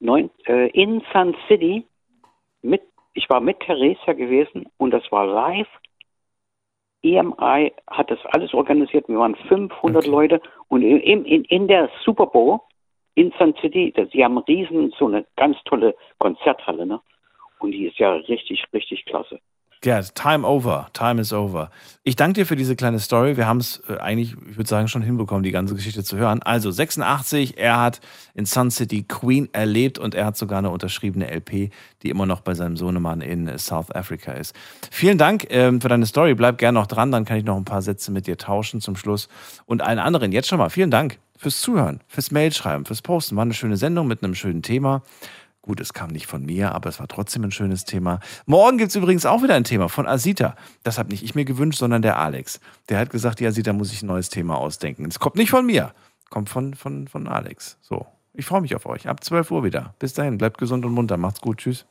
neun, äh, in Sun City. Mit, ich war mit Theresa gewesen und das war live. EMI hat das alles organisiert. Wir waren 500 Leute und in, in, in der Super Bowl in Sun City, sie haben riesen, so eine ganz tolle Konzerthalle, ne? Und die ist ja richtig, richtig klasse. Ja, time over. Time is over. Ich danke dir für diese kleine Story. Wir haben es äh, eigentlich, ich würde sagen, schon hinbekommen, die ganze Geschichte zu hören. Also 86, er hat in Sun City Queen erlebt und er hat sogar eine unterschriebene LP, die immer noch bei seinem Sohnemann in South Africa ist. Vielen Dank ähm, für deine Story. Bleib gerne noch dran, dann kann ich noch ein paar Sätze mit dir tauschen zum Schluss. Und allen anderen, jetzt schon mal vielen Dank fürs Zuhören, fürs Mailschreiben, fürs Posten. War eine schöne Sendung mit einem schönen Thema. Gut, es kam nicht von mir, aber es war trotzdem ein schönes Thema. Morgen gibt es übrigens auch wieder ein Thema von Asita. Das habe nicht ich mir gewünscht, sondern der Alex. Der hat gesagt, die Asita muss sich ein neues Thema ausdenken. Es kommt nicht von mir, kommt von, von, von Alex. So, ich freue mich auf euch. Ab 12 Uhr wieder. Bis dahin, bleibt gesund und munter. Macht's gut. Tschüss.